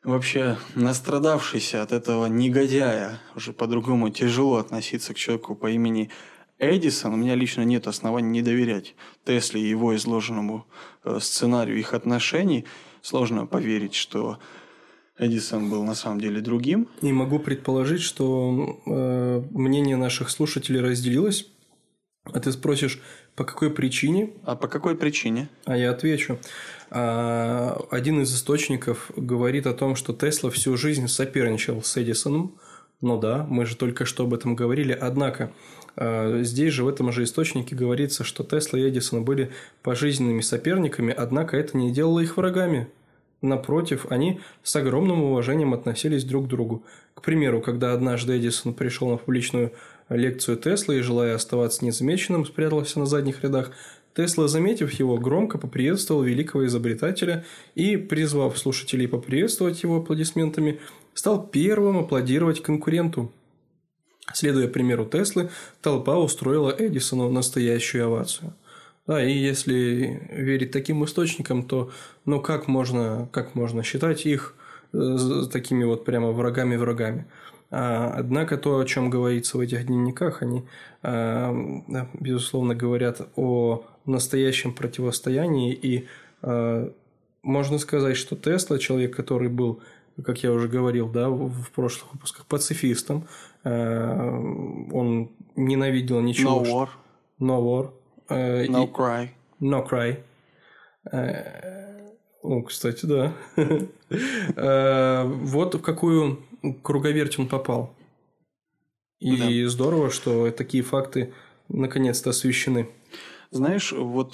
вообще настрадавшиеся от этого негодяя, уже по-другому тяжело относиться к человеку по имени Эдисон, у меня лично нет оснований не доверять Тесле и его изложенному э, сценарию их отношений. Сложно поверить, что Эдисон был на самом деле другим. И могу предположить, что э, мнение наших слушателей разделилось. А ты спросишь, по какой причине? А по какой причине? А я отвечу. А, один из источников говорит о том, что Тесла всю жизнь соперничал с Эдисоном. Ну да, мы же только что об этом говорили. Однако а, здесь же в этом же источнике говорится, что Тесла и Эдисон были пожизненными соперниками, однако это не делало их врагами. Напротив, они с огромным уважением относились друг к другу. К примеру, когда однажды Эдисон пришел на публичную лекцию Теслы и, желая оставаться незамеченным, спрятался на задних рядах, Тесла, заметив его, громко поприветствовал великого изобретателя и, призвав слушателей поприветствовать его аплодисментами, стал первым аплодировать конкуренту. Следуя примеру Теслы, толпа устроила Эдисону настоящую овацию. Да, и если верить таким источникам, то ну как можно, как можно считать их э, такими вот прямо врагами-врагами? А, однако то, о чем говорится в этих дневниках, они, а, безусловно, говорят о настоящем противостоянии. И а, можно сказать, что Тесла, человек, который был, как я уже говорил да, в прошлых выпусках, пацифистом, Э, он ненавидел ничего. No war. No war. Э, no cry. No cry. Ну, кстати, да. Вот в какую круговерть он попал. И да. здорово, что такие факты наконец-то освещены. Знаешь, вот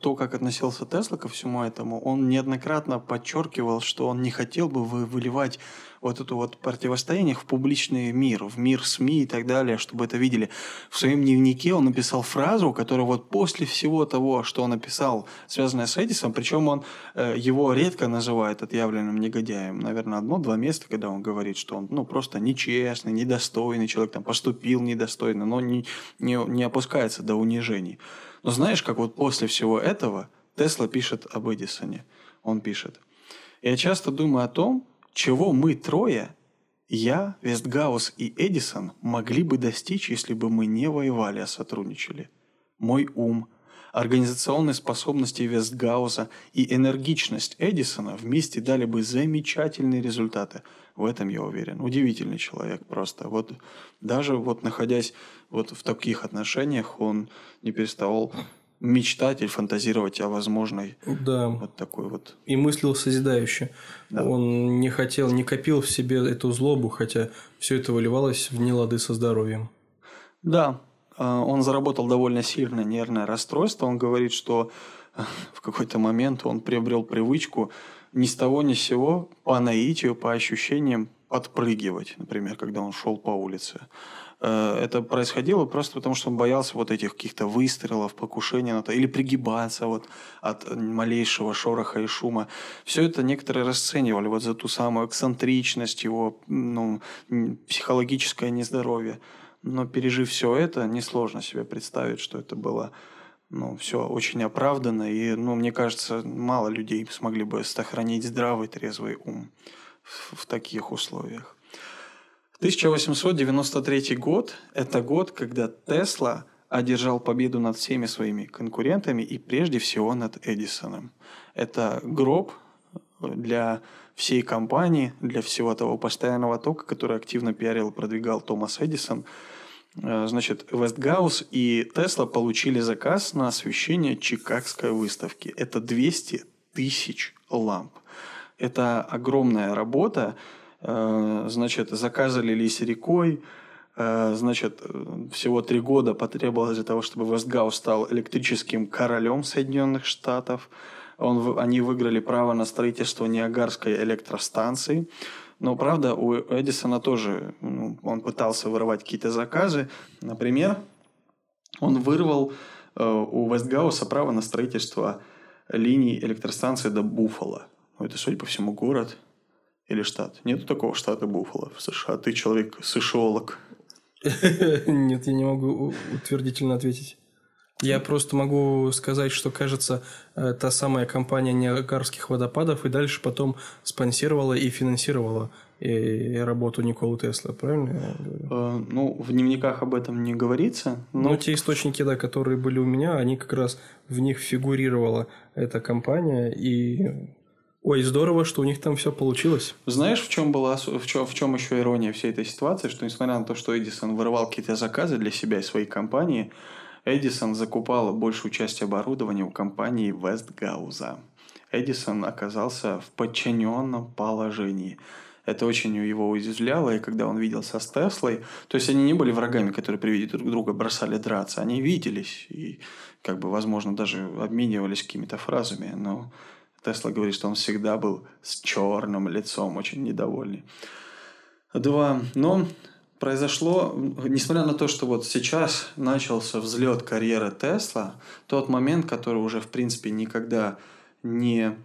то, как относился Тесла ко всему этому, он неоднократно подчеркивал, что он не хотел бы выливать вот это вот противостояние в публичный мир, в мир СМИ и так далее, чтобы это видели. В своем дневнике он написал фразу, которая вот после всего того, что он написал, связанное с Эдисом, причем он э, его редко называет отъявленным негодяем. Наверное, одно-два места, когда он говорит, что он ну, просто нечестный, недостойный человек, там, поступил недостойно, но не, не, не опускается до унижений. Но знаешь, как вот после всего этого Тесла пишет об Эдисоне. Он пишет. «Я часто думаю о том, чего мы трое, я, Вестгаус и Эдисон, могли бы достичь, если бы мы не воевали, а сотрудничали. Мой ум, организационные способности Вестгауса и энергичность Эдисона вместе дали бы замечательные результаты. В этом я уверен. Удивительный человек просто. Вот даже вот находясь вот в таких отношениях, он не переставал мечтать или фантазировать о возможной да. вот такой вот. И мыслил созидающе. Да. Он не хотел, не копил в себе эту злобу, хотя все это выливалось в нелады со здоровьем. Да, а, он заработал довольно сильное нервное расстройство. Он говорит, что в какой-то момент он приобрел привычку ни с того ни с сего по наитию, по ощущениям подпрыгивать, например, когда он шел по улице. Э, это происходило просто потому, что он боялся вот этих каких-то выстрелов, покушения на то, или пригибаться вот от малейшего шороха и шума. Все это некоторые расценивали вот за ту самую эксцентричность его, ну, психологическое нездоровье. Но пережив все это, несложно себе представить, что это было ну, все очень оправданно. И, ну, мне кажется, мало людей смогли бы сохранить здравый, трезвый ум в таких условиях. 1893 год – это год, когда Тесла одержал победу над всеми своими конкурентами и прежде всего над Эдисоном. Это гроб для всей компании, для всего того постоянного тока, который активно пиарил и продвигал Томас Эдисон. Э, значит, Вестгаус и Тесла получили заказ на освещение Чикагской выставки. Это 200 тысяч ламп. Это огромная работа, значит, заказы лились рекой, э, значит, всего три года потребовалось для того, чтобы Вестгаус стал электрическим королем Соединенных Штатов. Он, они выиграли право на строительство Ниагарской электростанции. Но, правда, у Эдисона тоже, ну, он пытался вырывать какие-то заказы. Например, он вырвал э, у Вестгауса право на строительство линий электростанции до Буффало. Ну, это, судя по всему, город – или штат? Нету такого штата Буффало в США. Ты человек сышиолог. [laughs] Нет, я не могу утвердительно ответить. Я просто могу сказать, что, кажется, э, та самая компания Ниагарских водопадов и дальше потом спонсировала и финансировала и работу Николы Тесла, правильно я говорю? Э, ну, в дневниках об этом не говорится. Но... но те источники, да, которые были у меня, они как раз в них фигурировала эта компания, и Ой, здорово, что у них там все получилось. Знаешь, в чем была, в чем, в чем еще ирония всей этой ситуации, что несмотря на то, что Эдисон вырывал какие-то заказы для себя и своей компании, Эдисон закупал большую часть оборудования у компании Вестгауза. Эдисон оказался в подчиненном положении. Это очень его удивляло, и когда он виделся с Теслой, то есть они не были врагами, которые при виде друг друга бросали драться, они виделись и, как бы, возможно, даже обменивались какими-то фразами, но Тесла говорит, что он всегда был с черным лицом, очень недовольный. Два. Но произошло, несмотря на то, что вот сейчас начался взлет карьеры Тесла, тот момент, который уже, в принципе, никогда не,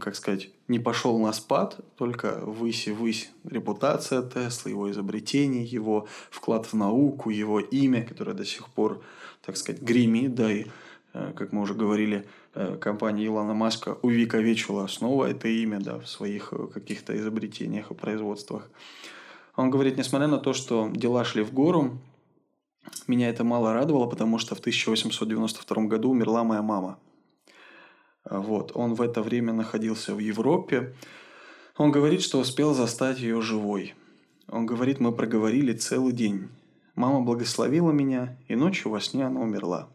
как сказать, не пошел на спад, только высь и высь репутация Тесла, его изобретений, его вклад в науку, его имя, которое до сих пор, так сказать, гремит, да, и, э, как мы уже говорили, Э, компания Илона Маска увековечила снова это имя да, в своих э, каких-то изобретениях и производствах. Он говорит, несмотря на то, что дела шли в гору, меня это мало радовало, потому что в 1892 году умерла моя мама. Э, вот. Он в это время находился в Европе. Он говорит, что успел застать ее живой. Он говорит, мы проговорили целый день. Мама благословила меня, и ночью во сне она умерла.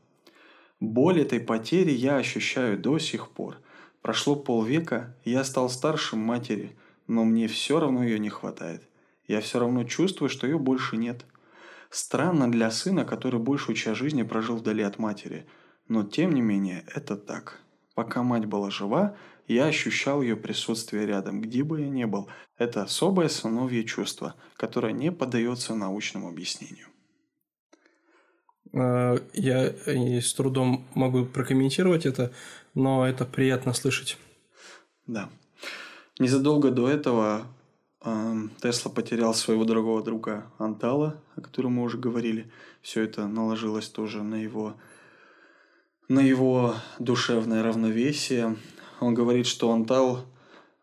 Боль этой потери я ощущаю до сих пор. Прошло полвека, я стал старшим матери, но мне все равно ее не хватает. Я все равно чувствую, что ее больше нет. Странно для сына, который большую часть жизни прожил вдали от матери. Но тем не менее, это так. Пока мать была жива, я ощущал ее присутствие рядом, где бы я ни был. Это особое сыновье чувство, которое не поддается научному объяснению. А, я с трудом могу прокомментировать это, но это приятно слышать. Да. Незадолго до этого Тесла потерял своего дорогого друга Антала, о котором мы уже говорили. Все это наложилось тоже на его, на его душевное равновесие. Он говорит, что Антал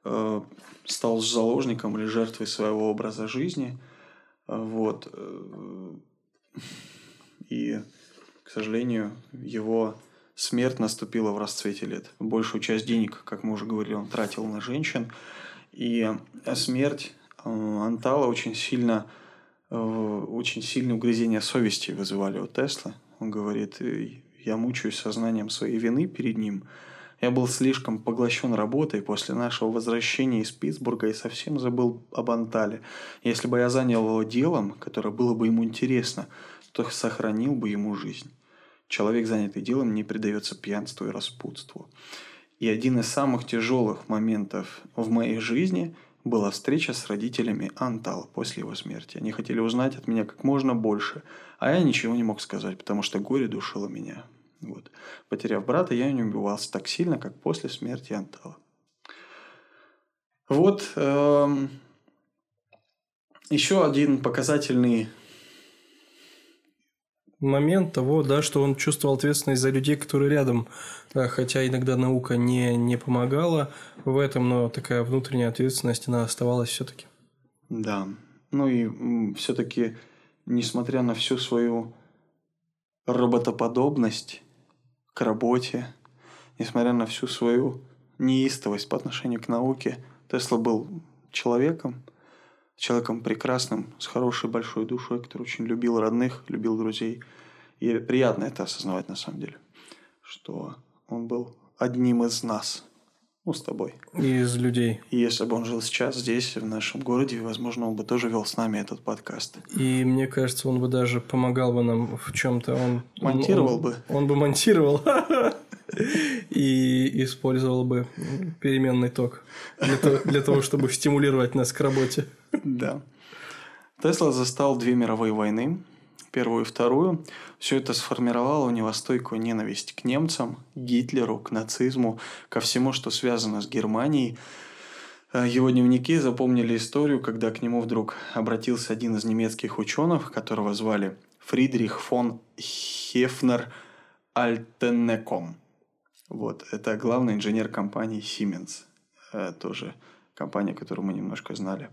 э, стал заложником или жертвой своего образа жизни. Вот. Э, и, к сожалению, его смерть наступила в расцвете лет. Большую часть денег, как мы уже говорили, он тратил на женщин. И смерть э, Антала очень сильно, э, очень сильное угрызение совести вызывали у Тесла. Он говорит, я мучаюсь сознанием своей вины перед ним. Я был слишком поглощен работой после нашего возвращения из Питтсбурга и совсем забыл об Антале. Если бы я занял его делом, которое было бы ему интересно, то сохранил бы ему жизнь. Человек, занятый делом, не предается пьянству и распутству. И один из самых тяжелых моментов в моей жизни была встреча с родителями Антал после его смерти. Они хотели узнать от меня как можно больше, а я ничего не мог сказать, потому что горе душило меня. Вот. Потеряв брата, я не убивался так сильно, как после смерти Антала. Вот эм, еще один показательный момент того, да, что он чувствовал ответственность за людей, которые рядом, хотя иногда наука не, не помогала в этом, но такая внутренняя ответственность, она оставалась все-таки. Да. Ну и все-таки, несмотря на всю свою роботоподобность к работе, несмотря на всю свою неистовость по отношению к науке, Тесла был человеком, человеком прекрасным, с хорошей большой душой, который очень любил родных, любил друзей. И приятно это осознавать на самом деле, что он был одним из нас, ну, с тобой. из людей. И если бы он жил сейчас здесь, в нашем городе, возможно, он бы тоже вел с нами этот подкаст. И мне кажется, он бы даже помогал бы нам в чем-то. Он монтировал он, бы. Он бы монтировал. [laughs] [laughs] И использовал бы переменный ток для того, для того, чтобы стимулировать нас к работе. Да. Тесла застал две мировые войны, первую и вторую. Все это сформировало у него стойкую ненависть к немцам, Гитлеру, к нацизму, ко всему, что связано с Германией. Э, его дневники запомнили историю, когда к нему вдруг обратился один из немецких ученых, которого звали Фридрих фон Хефнер Альтенеком. Вот, это главный инженер компании Siemens. Э, тоже компания, которую мы немножко знали.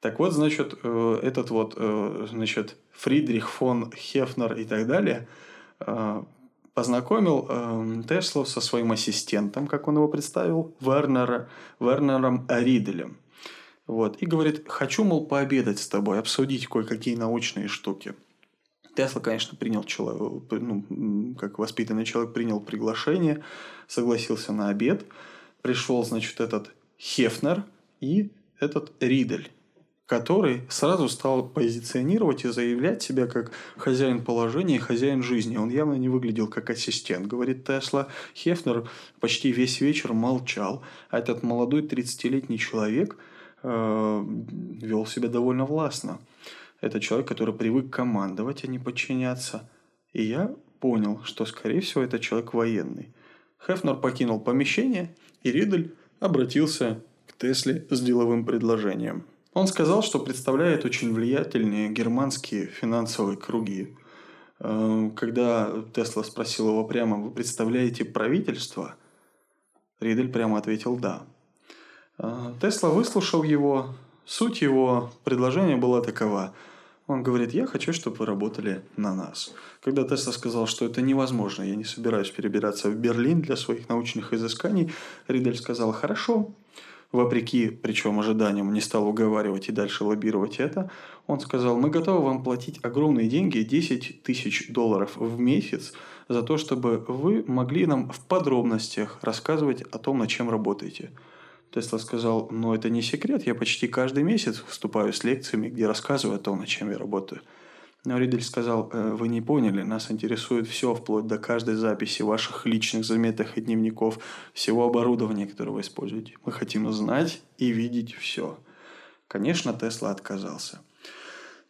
Так вот, значит, э, этот вот, э, значит, Фридрих фон Хефнер и так далее познакомил Теслу со своим ассистентом, как он его представил, Вернера, Вернером Риделем. Вот. И говорит, хочу, мол, пообедать с тобой, обсудить кое-какие научные штуки. Тесла, конечно, принял человек, ну, как воспитанный человек, принял приглашение, согласился на обед. Пришел, значит, этот Хефнер и этот Ридель который сразу стал позиционировать и заявлять себя как хозяин положения и хозяин жизни. Он явно не выглядел как ассистент. Говорит Тесла, Хефнер почти весь вечер молчал, а этот молодой 30-летний человек э, вел себя довольно властно. Это человек, который привык командовать, а не подчиняться. И я понял, что, скорее всего, это человек военный. Хефнер покинул помещение, и Ридель обратился к Тесле с деловым предложением – он сказал, что представляет очень влиятельные германские финансовые круги. Э, когда Тесла спросил его прямо, вы представляете правительство? Ридель прямо ответил «да». Э, Тесла выслушал его. Суть его предложения была такова. Он говорит, я хочу, чтобы вы работали на нас. Когда Тесла сказал, что это невозможно, я не собираюсь перебираться в Берлин для своих научных изысканий, Ридель сказал, хорошо, вопреки, причем ожиданиям, не стал уговаривать и дальше лоббировать это, он сказал, мы готовы вам платить огромные деньги, 10 тысяч долларов в месяц, за то, чтобы вы могли нам в подробностях рассказывать о том, над чем работаете. Тесла сказал, но это не секрет, я почти каждый месяц выступаю с лекциями, где рассказываю о том, над чем я работаю. Но Ридель сказал, «Э, вы не поняли, нас интересует все, вплоть до каждой записи ваших личных заметок и дневников, всего оборудования, которое вы используете. Мы хотим знать и видеть все. Конечно, Тесла отказался.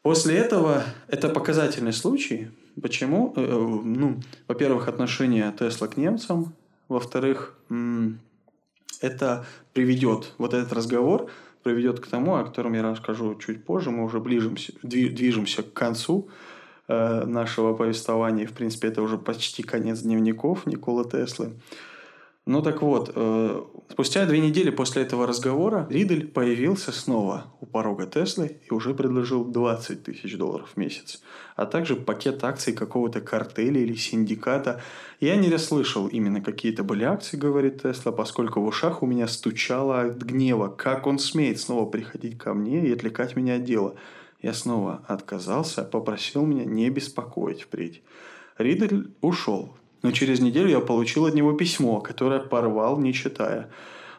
После этого это показательный случай. Почему? Э, э, ну, во-первых, отношение Тесла к немцам. Во-вторых, это приведет, вот этот разговор приведет к тому, о котором я расскажу чуть позже. Мы уже ближимся, движемся к концу э, нашего повествования. В принципе, это уже почти конец дневников Никола Теслы. Ну так вот, э, спустя две недели после этого разговора Ридель появился снова у порога Теслы и уже предложил 20 тысяч долларов в месяц, а также пакет акций какого-то картеля или синдиката. Я не расслышал именно какие-то были акции, говорит Тесла, поскольку в ушах у меня стучало от гнева. Как он смеет снова приходить ко мне и отвлекать меня от дела? Я снова отказался, попросил меня не беспокоить впредь. Ридель ушел, но через неделю я получил от него письмо, которое порвал, не читая.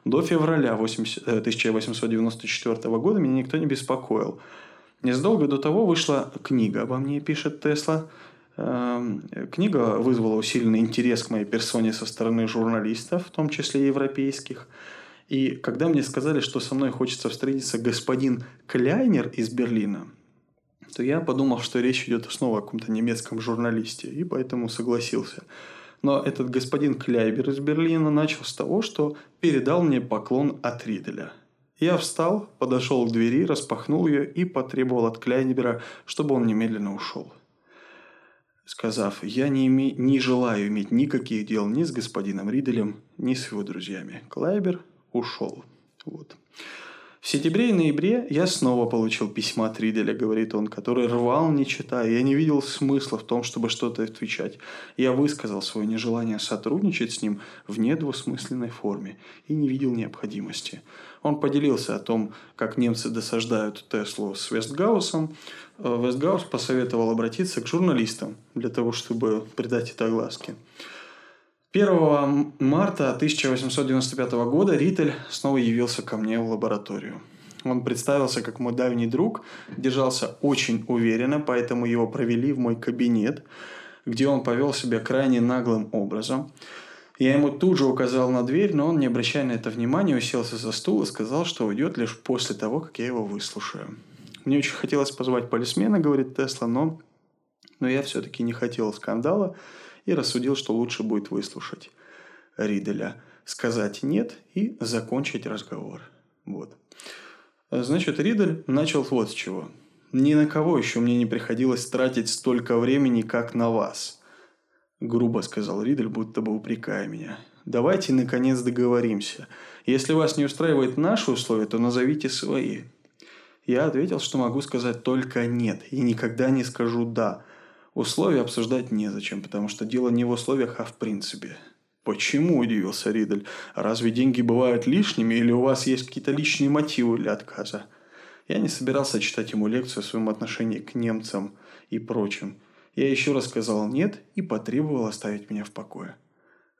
До февраля 80, 1894 э, года меня никто не беспокоил. Незадолго до того вышла книга обо мне, пишет Тесла. Эм, книга вызвала усиленный интерес к моей персоне со стороны журналистов, в том числе европейских. И когда мне сказали, что со мной хочется встретиться господин Кляйнер из Берлина, то я подумал, что речь идет снова о каком-то немецком журналисте, и поэтому согласился. Но этот господин Кляйбер из Берлина начал с того, что передал мне поклон от Риделя. Я встал, подошел к двери, распахнул ее и потребовал от Кляйбера, чтобы он немедленно ушел. Сказав, я не, име... не желаю иметь никаких дел ни с господином Риделем, ни с его друзьями. Клайбер ушел. Вот. В сентябре и ноябре я снова получил письма от Риделя, говорит он, который рвал, не читая. Я не видел смысла в том, чтобы что-то отвечать. Я высказал свое нежелание сотрудничать с ним в недвусмысленной форме и не видел необходимости. Он поделился о том, как немцы досаждают Теслу с Вестгаусом. Э, Вестгаус посоветовал обратиться к журналистам для того, чтобы придать это огласке. 1 марта 1895 года Ритель снова явился ко мне в лабораторию. Он представился как мой давний друг, держался очень уверенно, поэтому его провели в мой кабинет, где он повел себя крайне наглым образом. Я ему тут же указал на дверь, но он, не обращая на это внимания, уселся за стул и сказал, что уйдет лишь после того, как я его выслушаю. Мне очень хотелось позвать полисмена, говорит Тесла, но, но я все-таки не хотел скандала, и рассудил, что лучше будет выслушать Риделя, сказать «нет» и закончить разговор. Вот. Значит, Ридель начал вот с чего. «Ни на кого еще мне не приходилось тратить столько времени, как на вас», – грубо сказал Ридель, будто бы упрекая меня. «Давайте, наконец, договоримся. Если вас не устраивает наши условия, то назовите свои». Я ответил, что могу сказать только «нет» и никогда не скажу «да», Условия обсуждать незачем, потому что дело не в условиях, а в принципе. Почему, удивился Ридель. Разве деньги бывают лишними или у вас есть какие-то личные мотивы для отказа? Я не собирался читать ему лекцию о своем отношении к немцам и прочим. Я еще раз сказал «нет» и потребовал оставить меня в покое.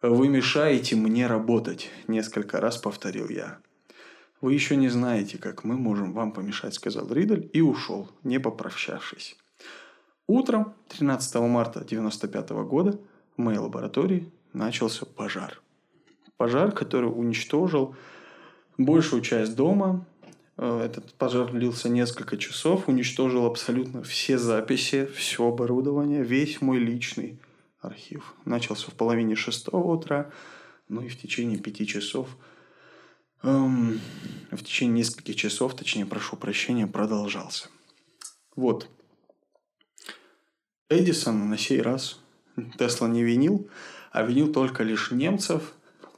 «Вы мешаете мне работать», – несколько раз повторил я. «Вы еще не знаете, как мы можем вам помешать», – сказал Ридель и ушел, не попрощавшись. Утром 13 марта 1995 года в моей лаборатории начался пожар. Пожар, который уничтожил большую часть дома. Э, этот пожар длился несколько часов, уничтожил абсолютно все записи, все оборудование, весь мой личный архив. Начался в половине шестого утра, ну и в течение пяти часов, эм, в течение нескольких часов, точнее, прошу прощения, продолжался. Вот, Эдисон на сей раз Тесла не винил, а винил только лишь немцев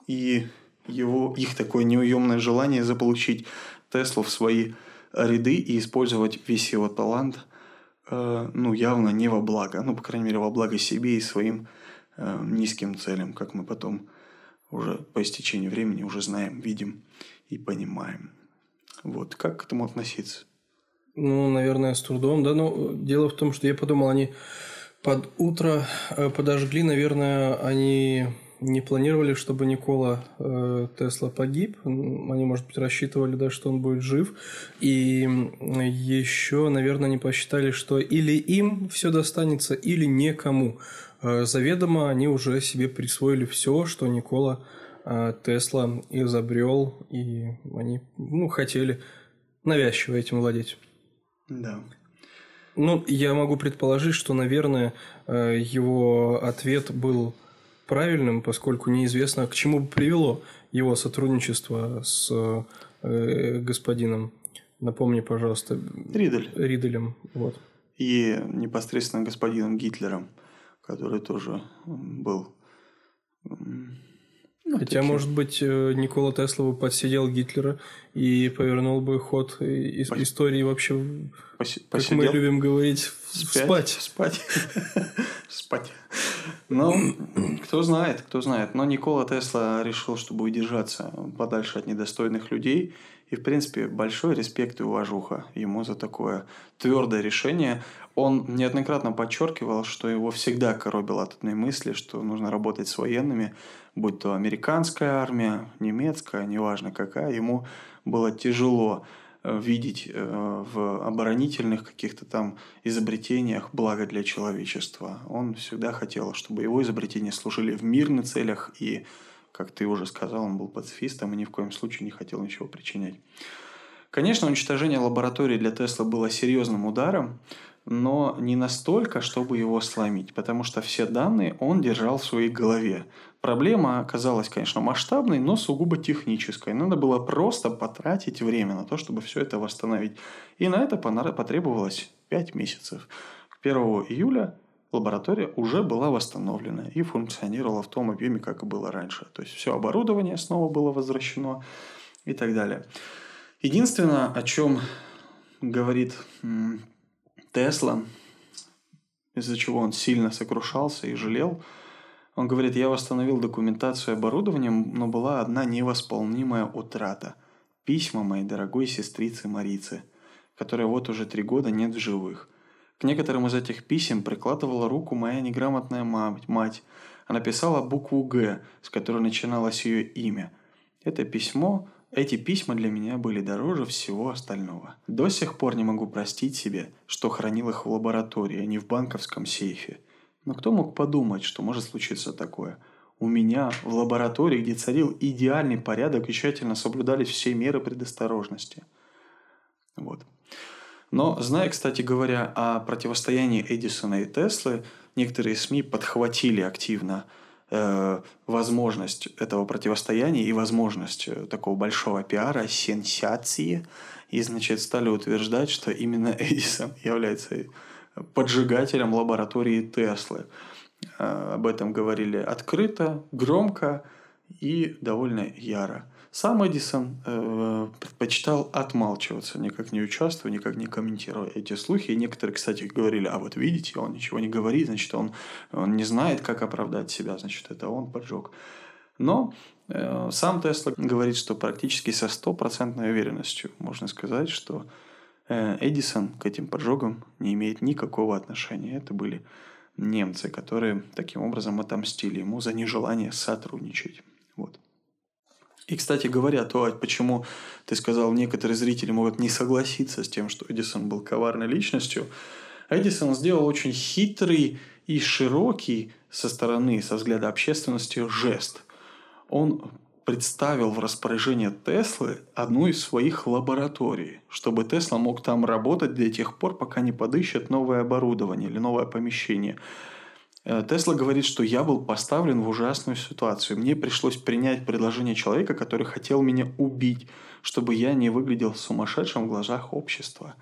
и его, их такое неуемное желание заполучить Теслу в свои ряды и использовать весь его талант, э, ну, явно не во благо, ну, по крайней мере, во благо себе и своим э, низким целям, как мы потом уже по истечении времени уже знаем, видим и понимаем. Вот, как к этому относиться? Ну, наверное, с трудом, да. Но дело в том, что я подумал, они под утро э, подожгли, наверное, они не планировали, чтобы Никола э, Тесла погиб. Они, может быть, рассчитывали, да, что он будет жив. И еще, наверное, не посчитали, что или им все достанется, или никому. Э, заведомо они уже себе присвоили все, что Никола э, Тесла изобрел, и они ну, хотели навязчиво этим владеть. Да. Ну, я могу предположить, что, наверное, э, его ответ был правильным, поскольку неизвестно, к чему бы привело его сотрудничество с э, господином. Напомни, пожалуйста. Ридель. Риделем. Вот. И непосредственно господином Гитлером, который тоже был ну, Хотя, может быть, э, Никола Тесла бы подсидел Гитлера и повернул бы ход из Пос... истории вообще, Пос... как посидел? мы любим говорить, Спять? спать. Спать. [laughs] Спать. Ну, кто знает, кто знает. Но Никола Тесла решил, чтобы удержаться подальше от недостойных людей. И, в принципе, большой респект и уважуха ему за такое твердое решение. Он неоднократно подчеркивал, что его всегда коробило от одной мысли, что нужно работать с военными, будь то американская армия, немецкая, неважно какая, ему было тяжело э, видеть э, в оборонительных каких-то там изобретениях благо для человечества. Он всегда хотел, чтобы его изобретения служили в мирных целях, и, как ты уже сказал, он был пацифистом и ни в коем случае не хотел ничего причинять. Конечно, уничтожение лаборатории для Тесла было серьезным ударом, но не настолько, чтобы его сломить, потому что все данные он держал в своей голове. Проблема оказалась, конечно, масштабной, но сугубо технической. Надо было просто потратить время на то, чтобы все это восстановить. И на это потребовалось 5 месяцев. К 1 июля лаборатория уже была восстановлена и функционировала в том объеме, как и было раньше. То есть все оборудование снова было возвращено и так далее. Единственное, о чем говорит Тесла, из-за чего он сильно сокрушался и жалел, он говорит, я восстановил документацию оборудования, но была одна невосполнимая утрата. Письма моей дорогой сестрицы Марицы, которая вот уже три года нет в живых. К некоторым из этих писем прикладывала руку моя неграмотная мать. Она писала букву «Г», с которой начиналось ее имя. Это письмо эти письма для меня были дороже всего остального. До сих пор не могу простить себе, что хранил их в лаборатории, а не в банковском сейфе. Но кто мог подумать, что может случиться такое? У меня в лаборатории, где царил идеальный порядок и тщательно соблюдались все меры предосторожности. Вот. Но, зная, кстати говоря, о противостоянии Эдисона и Теслы, некоторые СМИ подхватили активно – Э, возможность этого противостояния и возможность э, такого большого пиара, сенсации. И, значит, стали утверждать, что именно [laughs] Эдисон является поджигателем лаборатории Теслы. Э, об этом говорили открыто, громко и довольно яро. Сам Эдисон э, предпочитал отмалчиваться, никак не участвуя, никак не комментируя эти слухи. И некоторые, кстати, говорили, а вот видите, он ничего не говорит, значит, он, он не знает, как оправдать себя, значит, это он поджег. Но э, сам Тесла говорит, что практически со стопроцентной уверенностью можно сказать, что э, Эдисон к этим поджогам не имеет никакого отношения. Это были немцы, которые таким образом отомстили ему за нежелание сотрудничать. Вот. И, кстати говоря, то, почему ты сказал, некоторые зрители могут не согласиться с тем, что Эдисон был коварной личностью, Эдисон сделал очень хитрый и широкий со стороны, со взгляда общественности жест. Он представил в распоряжение Теслы одну из своих лабораторий, чтобы Тесла мог там работать до тех пор, пока не подыщет новое оборудование или новое помещение – Тесла говорит, что я был поставлен в ужасную ситуацию. Мне пришлось принять предложение человека, который хотел меня убить, чтобы я не выглядел сумасшедшим в глазах общества.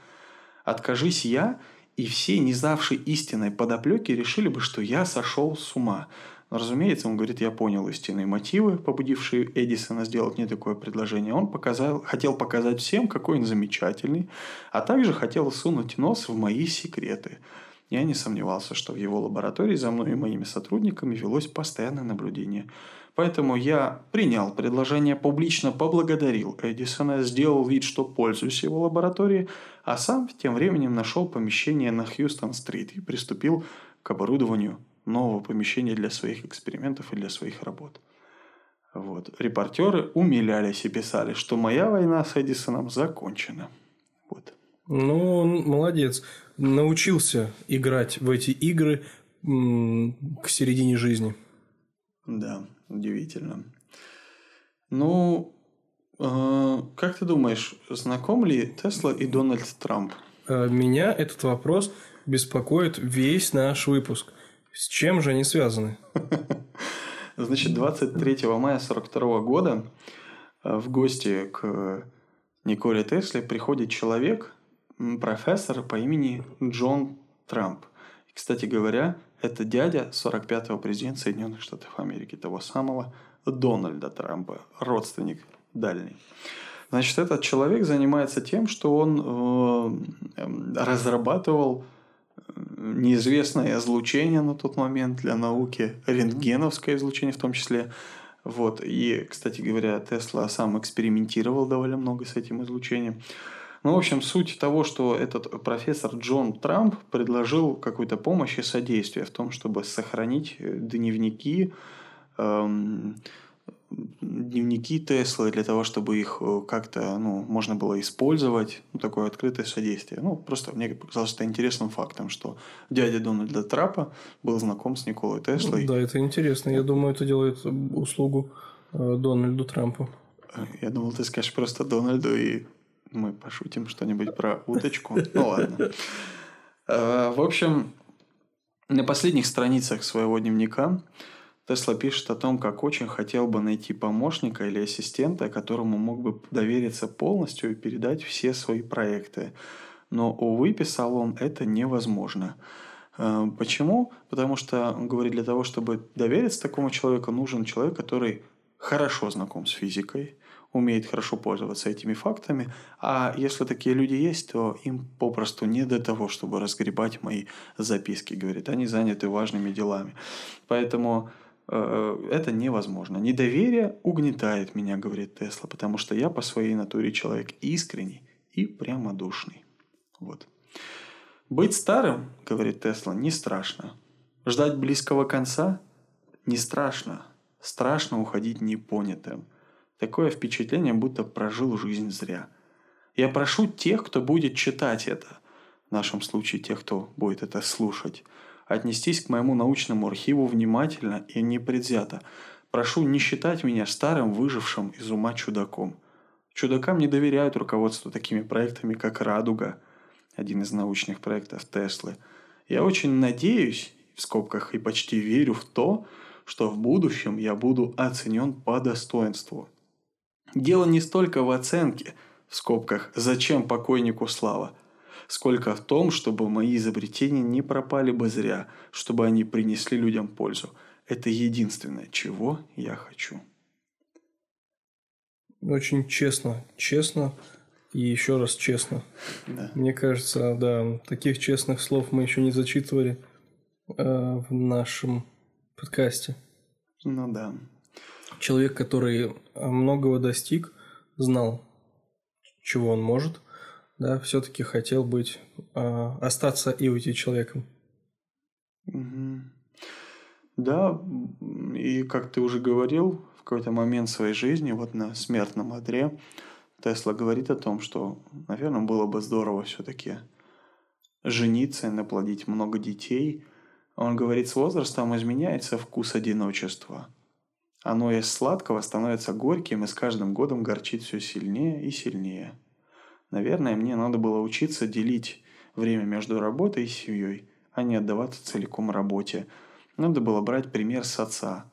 Откажись я, и все, не знавшие истинной подоплеки, решили бы, что я сошел с ума. Но, разумеется, он говорит, я понял истинные мотивы, побудившие Эдисона сделать мне такое предложение. Он показал, хотел показать всем, какой он замечательный, а также хотел сунуть нос в мои секреты – я не сомневался, что в его лаборатории за мной и моими сотрудниками велось постоянное наблюдение. Поэтому я принял предложение, публично поблагодарил Эдисона, сделал вид, что пользуюсь его лабораторией, а сам тем временем нашел помещение на Хьюстон-стрит и приступил к оборудованию нового помещения для своих экспериментов и для своих работ. Вот. Репортеры умилялись и писали, что моя война с Эдисоном закончена. Вот. Ну, молодец. Научился играть в эти игры к середине жизни. Да, удивительно. Ну, э, как ты думаешь, знаком ли Тесла и Дональд Трамп? Э, меня этот вопрос беспокоит весь наш выпуск. С чем же они связаны? [laughs] Значит, 23 мая 42 года э, в гости к Николе Тесле приходит человек, профессор по имени Джон Трамп. И, кстати говоря, это дядя 45-го президента Соединенных Штатов Америки, того самого Дональда Трампа, родственник дальний. Значит, этот человек занимается тем, что он э, разрабатывал неизвестное излучение на тот момент для науки, рентгеновское излучение в том числе. Вот. И, кстати говоря, Тесла сам экспериментировал довольно много с этим излучением. Ну, в общем, суть того, что этот профессор Джон Трамп предложил какую-то помощь и содействие в том, чтобы сохранить дневники эм, дневники Теслы для того, чтобы их э, как-то ну, можно было использовать, ну, такое открытое содействие. Ну, просто мне показалось это интересным фактом, что дядя Дональда Трапа был знаком с Николой Теслой. Да, это интересно. Я думаю, это делает услугу э, Дональду Трампу. Я думал, ты скажешь просто Дональду, и мы пошутим что-нибудь про уточку. [laughs] Ну, ладно. Э, в общем, на последних страницах своего дневника Тесла пишет о том, как очень хотел бы найти помощника или ассистента, которому мог бы довериться полностью и передать все свои проекты. Но, увы, писал он, это невозможно. Э, почему? Потому что, он говорит, для того, чтобы довериться такому человеку, нужен человек, который хорошо знаком с физикой, умеет хорошо пользоваться этими фактами, а если такие люди есть, то им попросту не до того, чтобы разгребать мои записки, говорит, они заняты важными делами. Поэтому Э, это невозможно. Недоверие угнетает меня, говорит Тесла, потому что я по своей натуре человек искренний и прямодушный. Вот. Быть старым, говорит Тесла, не страшно. Ждать близкого конца не страшно. Страшно уходить непонятым. Такое впечатление, будто прожил жизнь зря. Я прошу тех, кто будет читать это, в нашем случае тех, кто будет это слушать, отнестись к моему научному архиву внимательно и непредвзято. Прошу не считать меня старым, выжившим из ума чудаком. Чудакам не доверяют руководству такими проектами, как «Радуга», один из научных проектов Теслы. Я очень надеюсь, в скобках, и почти верю в то, что в будущем я буду оценен по достоинству. Дело не столько в оценке, в скобках, зачем покойнику слава – сколько в том, чтобы мои изобретения не пропали бы зря, чтобы они принесли людям пользу. Это единственное, чего я хочу. Очень честно, честно и еще раз честно. Да. Мне кажется, да, таких честных слов мы еще не зачитывали э, в нашем подкасте. Ну да. Человек, который многого достиг, знал, чего он может, да, все-таки хотел быть, э, остаться и уйти человеком. Угу. Да, и как ты уже говорил, в какой-то момент своей жизни, вот на смертном одре, Тесла говорит о том, что, наверное, было бы здорово все-таки жениться и наплодить много детей. Он говорит, с возрастом изменяется вкус одиночества. Оно из сладкого становится горьким и с каждым годом горчит все сильнее и сильнее. Наверное, мне надо было учиться делить время между работой и семьей, а не отдаваться целиком работе. Надо было брать пример с отца.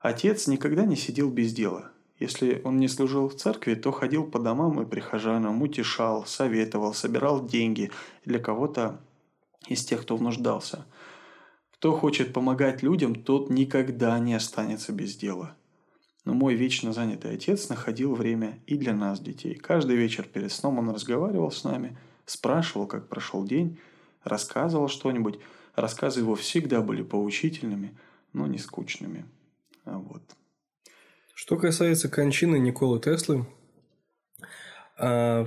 Отец никогда не сидел без дела. Если он не служил в церкви, то ходил по домам и прихожанам, утешал, советовал, собирал деньги для кого-то из тех, кто нуждался. Кто хочет помогать людям, тот никогда не останется без дела. Но мой вечно занятый отец находил время и для нас, детей. Каждый вечер перед сном он разговаривал с нами, спрашивал, как прошел день, рассказывал что-нибудь. Рассказы его всегда были поучительными, но не скучными. А вот. Что касается кончины Николы Теслы, а,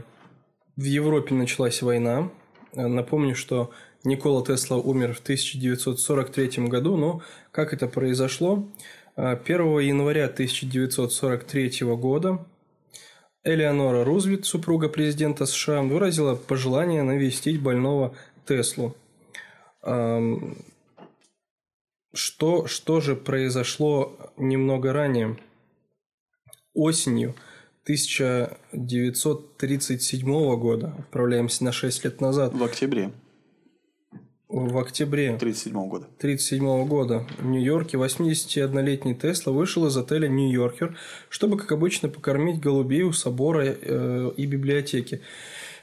в Европе началась война. Напомню, что Никола Тесла умер в 1943 году, но как это произошло? 1 января 1943 года Элеонора Рузвельт, супруга президента США, выразила пожелание навестить больного Теслу. Что, что же произошло немного ранее? Осенью 1937 года, отправляемся на 6 лет назад. В октябре. В октябре 1937 года. 1937 года в Нью-Йорке 81-летний Тесла вышел из отеля «Нью-Йоркер», чтобы, как обычно, покормить голубей у собора э, и библиотеки.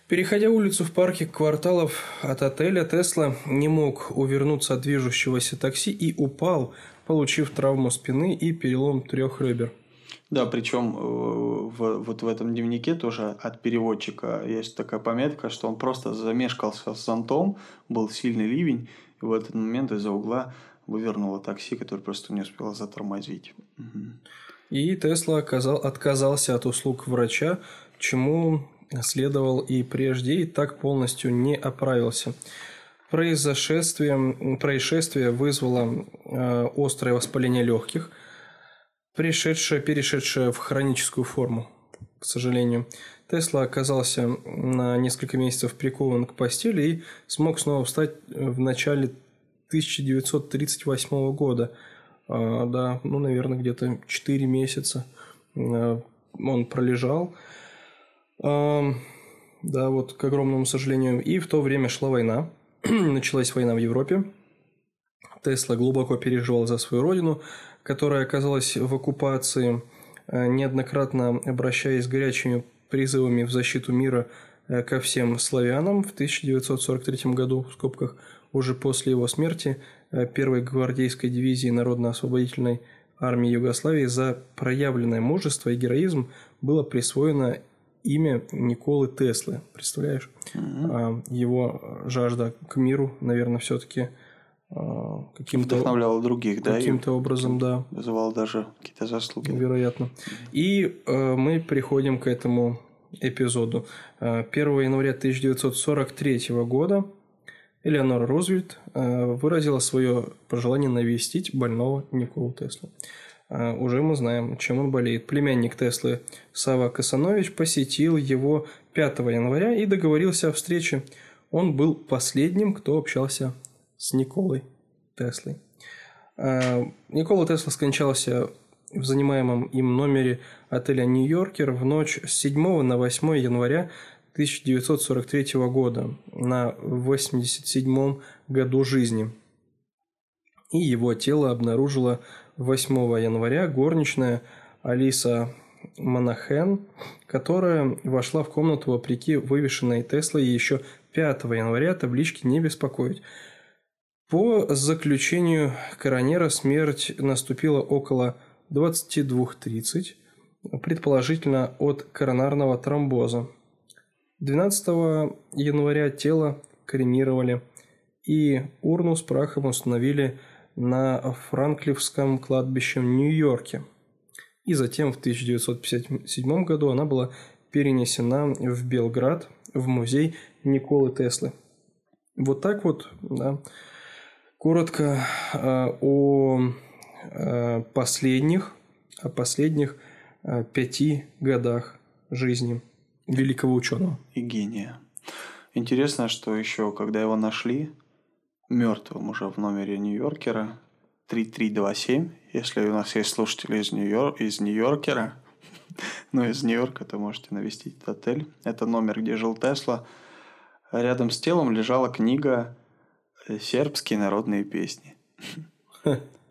Переходя улицу в парке кварталов от отеля, Тесла не мог увернуться от движущегося такси и упал, получив травму спины и перелом трех ребер. Да, причем э, в, вот в этом дневнике тоже от переводчика есть такая пометка, что он просто замешкался с зонтом, был сильный ливень, и в этот момент из-за угла вывернуло такси, которое просто не успело затормозить. И Тесла оказал, отказался от услуг врача, чему следовал и прежде, и так полностью не оправился. Произошествие, происшествие вызвало э, острое воспаление легких – пришедшая, перешедшая в хроническую форму, к сожалению. Тесла оказался на несколько месяцев прикован к постели и смог снова встать в начале 1938 года. А, да, ну, наверное, где-то 4 месяца а, он пролежал. А, да, вот к огромному сожалению. И в то время шла война. [clears throat] Началась война в Европе. Тесла глубоко переживал за свою родину, которая оказалась в оккупации, э, неоднократно обращаясь с горячими призывами в защиту мира э, ко всем славянам в 1943 году, в скобках, уже после его смерти, э, первой гвардейской дивизии Народно-освободительной армии Югославии за проявленное мужество и героизм было присвоено имя Николы Теслы. Представляешь? Mm-hmm. Его жажда к миру, наверное, все-таки каким-то... Вдохновлял других, да? Каким-то образом, да. Вызывал даже какие-то заслуги. Вероятно. И э, мы приходим к этому эпизоду. 1 э, января 1943 года Элеонора Рузвельт э, выразила свое пожелание навестить больного Николу Теслу. Э, уже мы знаем, чем он болеет. Племянник Теслы Сава Касанович посетил его 5 января и договорился о встрече. Он был последним, кто общался с Николой Теслой. А, Никола Тесла скончался в занимаемом им номере отеля «Нью-Йоркер» в ночь с 7 на 8 января 1943 года на 87 году жизни. И его тело обнаружила 8 января горничная Алиса Монахен, которая вошла в комнату вопреки вывешенной Теслой еще 5 января таблички «Не беспокоить», по заключению коронера смерть наступила около 22.30, предположительно от коронарного тромбоза. 12 января тело кремировали и урну с прахом установили на Франклифском кладбище в Нью-Йорке. И затем в 1957 году она была перенесена в Белград, в музей Николы Теслы. Вот так вот, да, Коротко э, о э, последних, о последних э, пяти годах жизни великого ученого. И гения. Интересно, что еще, когда его нашли мертвым уже в номере Нью-Йоркера, 3327, если у нас есть слушатели из, Нью-Йор... из Нью-Йоркера, [laughs] ну, из Нью-Йорка, то можете навестить этот отель. Это номер, где жил Тесла. Рядом с телом лежала книга сербские народные песни. [laughs]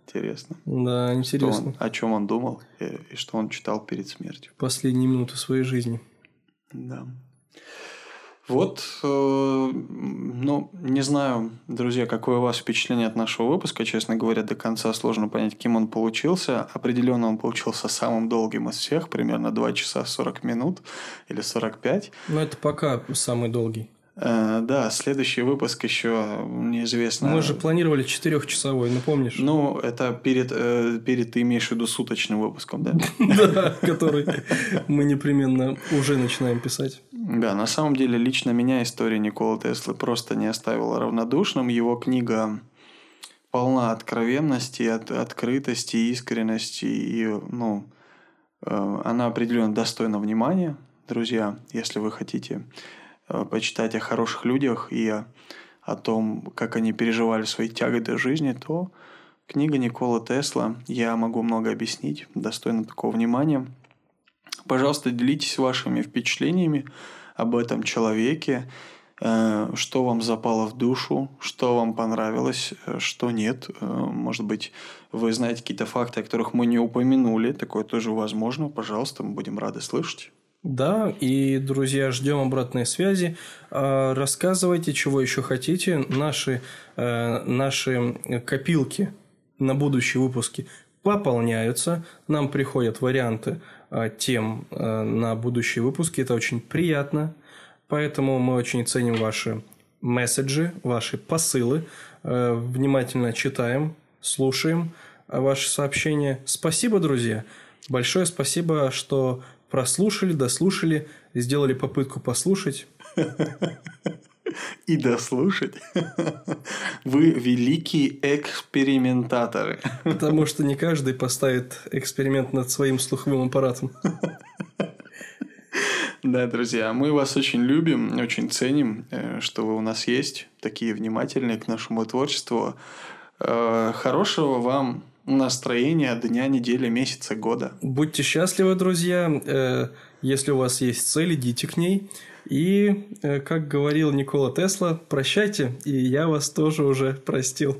Интересно. Да, интересно. О чем он думал и, и что он читал перед смертью. Последние минуты своей жизни. Да. Вот, э, ну, не знаю, друзья, какое у вас впечатление от нашего выпуска. Честно говоря, до конца сложно понять, кем он получился. Определенно он получился самым долгим из всех, примерно 2 часа 40 минут или 45. Но это пока самый долгий. Э, да, следующий выпуск еще неизвестно. Мы же планировали четырехчасовой, ну помнишь? Ну, это перед, э, перед ты имеешь в виду суточным выпуском, да? [laughs] Да, который мы непременно уже начинаем писать. Да, на самом деле лично меня история Никола Теслы просто не оставила равнодушным. Его книга полна откровенности, от, открытости, искренности. И, ну, э, она определенно достойна внимания, друзья, если вы хотите почитать о хороших людях и о, том, как они переживали свои тяготы жизни, то книга Никола Тесла «Я могу много объяснить» достойна такого внимания. Пожалуйста, делитесь вашими впечатлениями об этом человеке, э, что вам запало в душу, что вам понравилось, э, что нет. Э, может быть, вы знаете какие-то факты, о которых мы не упомянули. Такое тоже возможно. Пожалуйста, мы будем рады слышать. Да, и, друзья, ждем обратной связи. Рассказывайте, чего еще хотите. Наши, наши копилки на будущие выпуски пополняются. Нам приходят варианты Э, тем э, на будущие выпуски. Это очень приятно. Поэтому мы очень ценим ваши месседжи, ваши посылы. Э, внимательно читаем, слушаем ваши сообщения. Спасибо, друзья. Большое спасибо, что прослушали, дослушали, сделали попытку послушать. [laughs] и дослушать. [laughs] Вы великие экспериментаторы. [laughs] Потому что не каждый поставит эксперимент над своим слуховым аппаратом. Да, друзья, мы вас очень любим, очень ценим, э, что вы у нас есть, такие внимательные к нашему творчеству. Э, хорошего вам настроения дня, недели, месяца, года. Будьте счастливы, друзья. Э, если у вас есть цель, идите к ней. И, э, как говорил Никола Тесла, прощайте, и я вас тоже уже простил.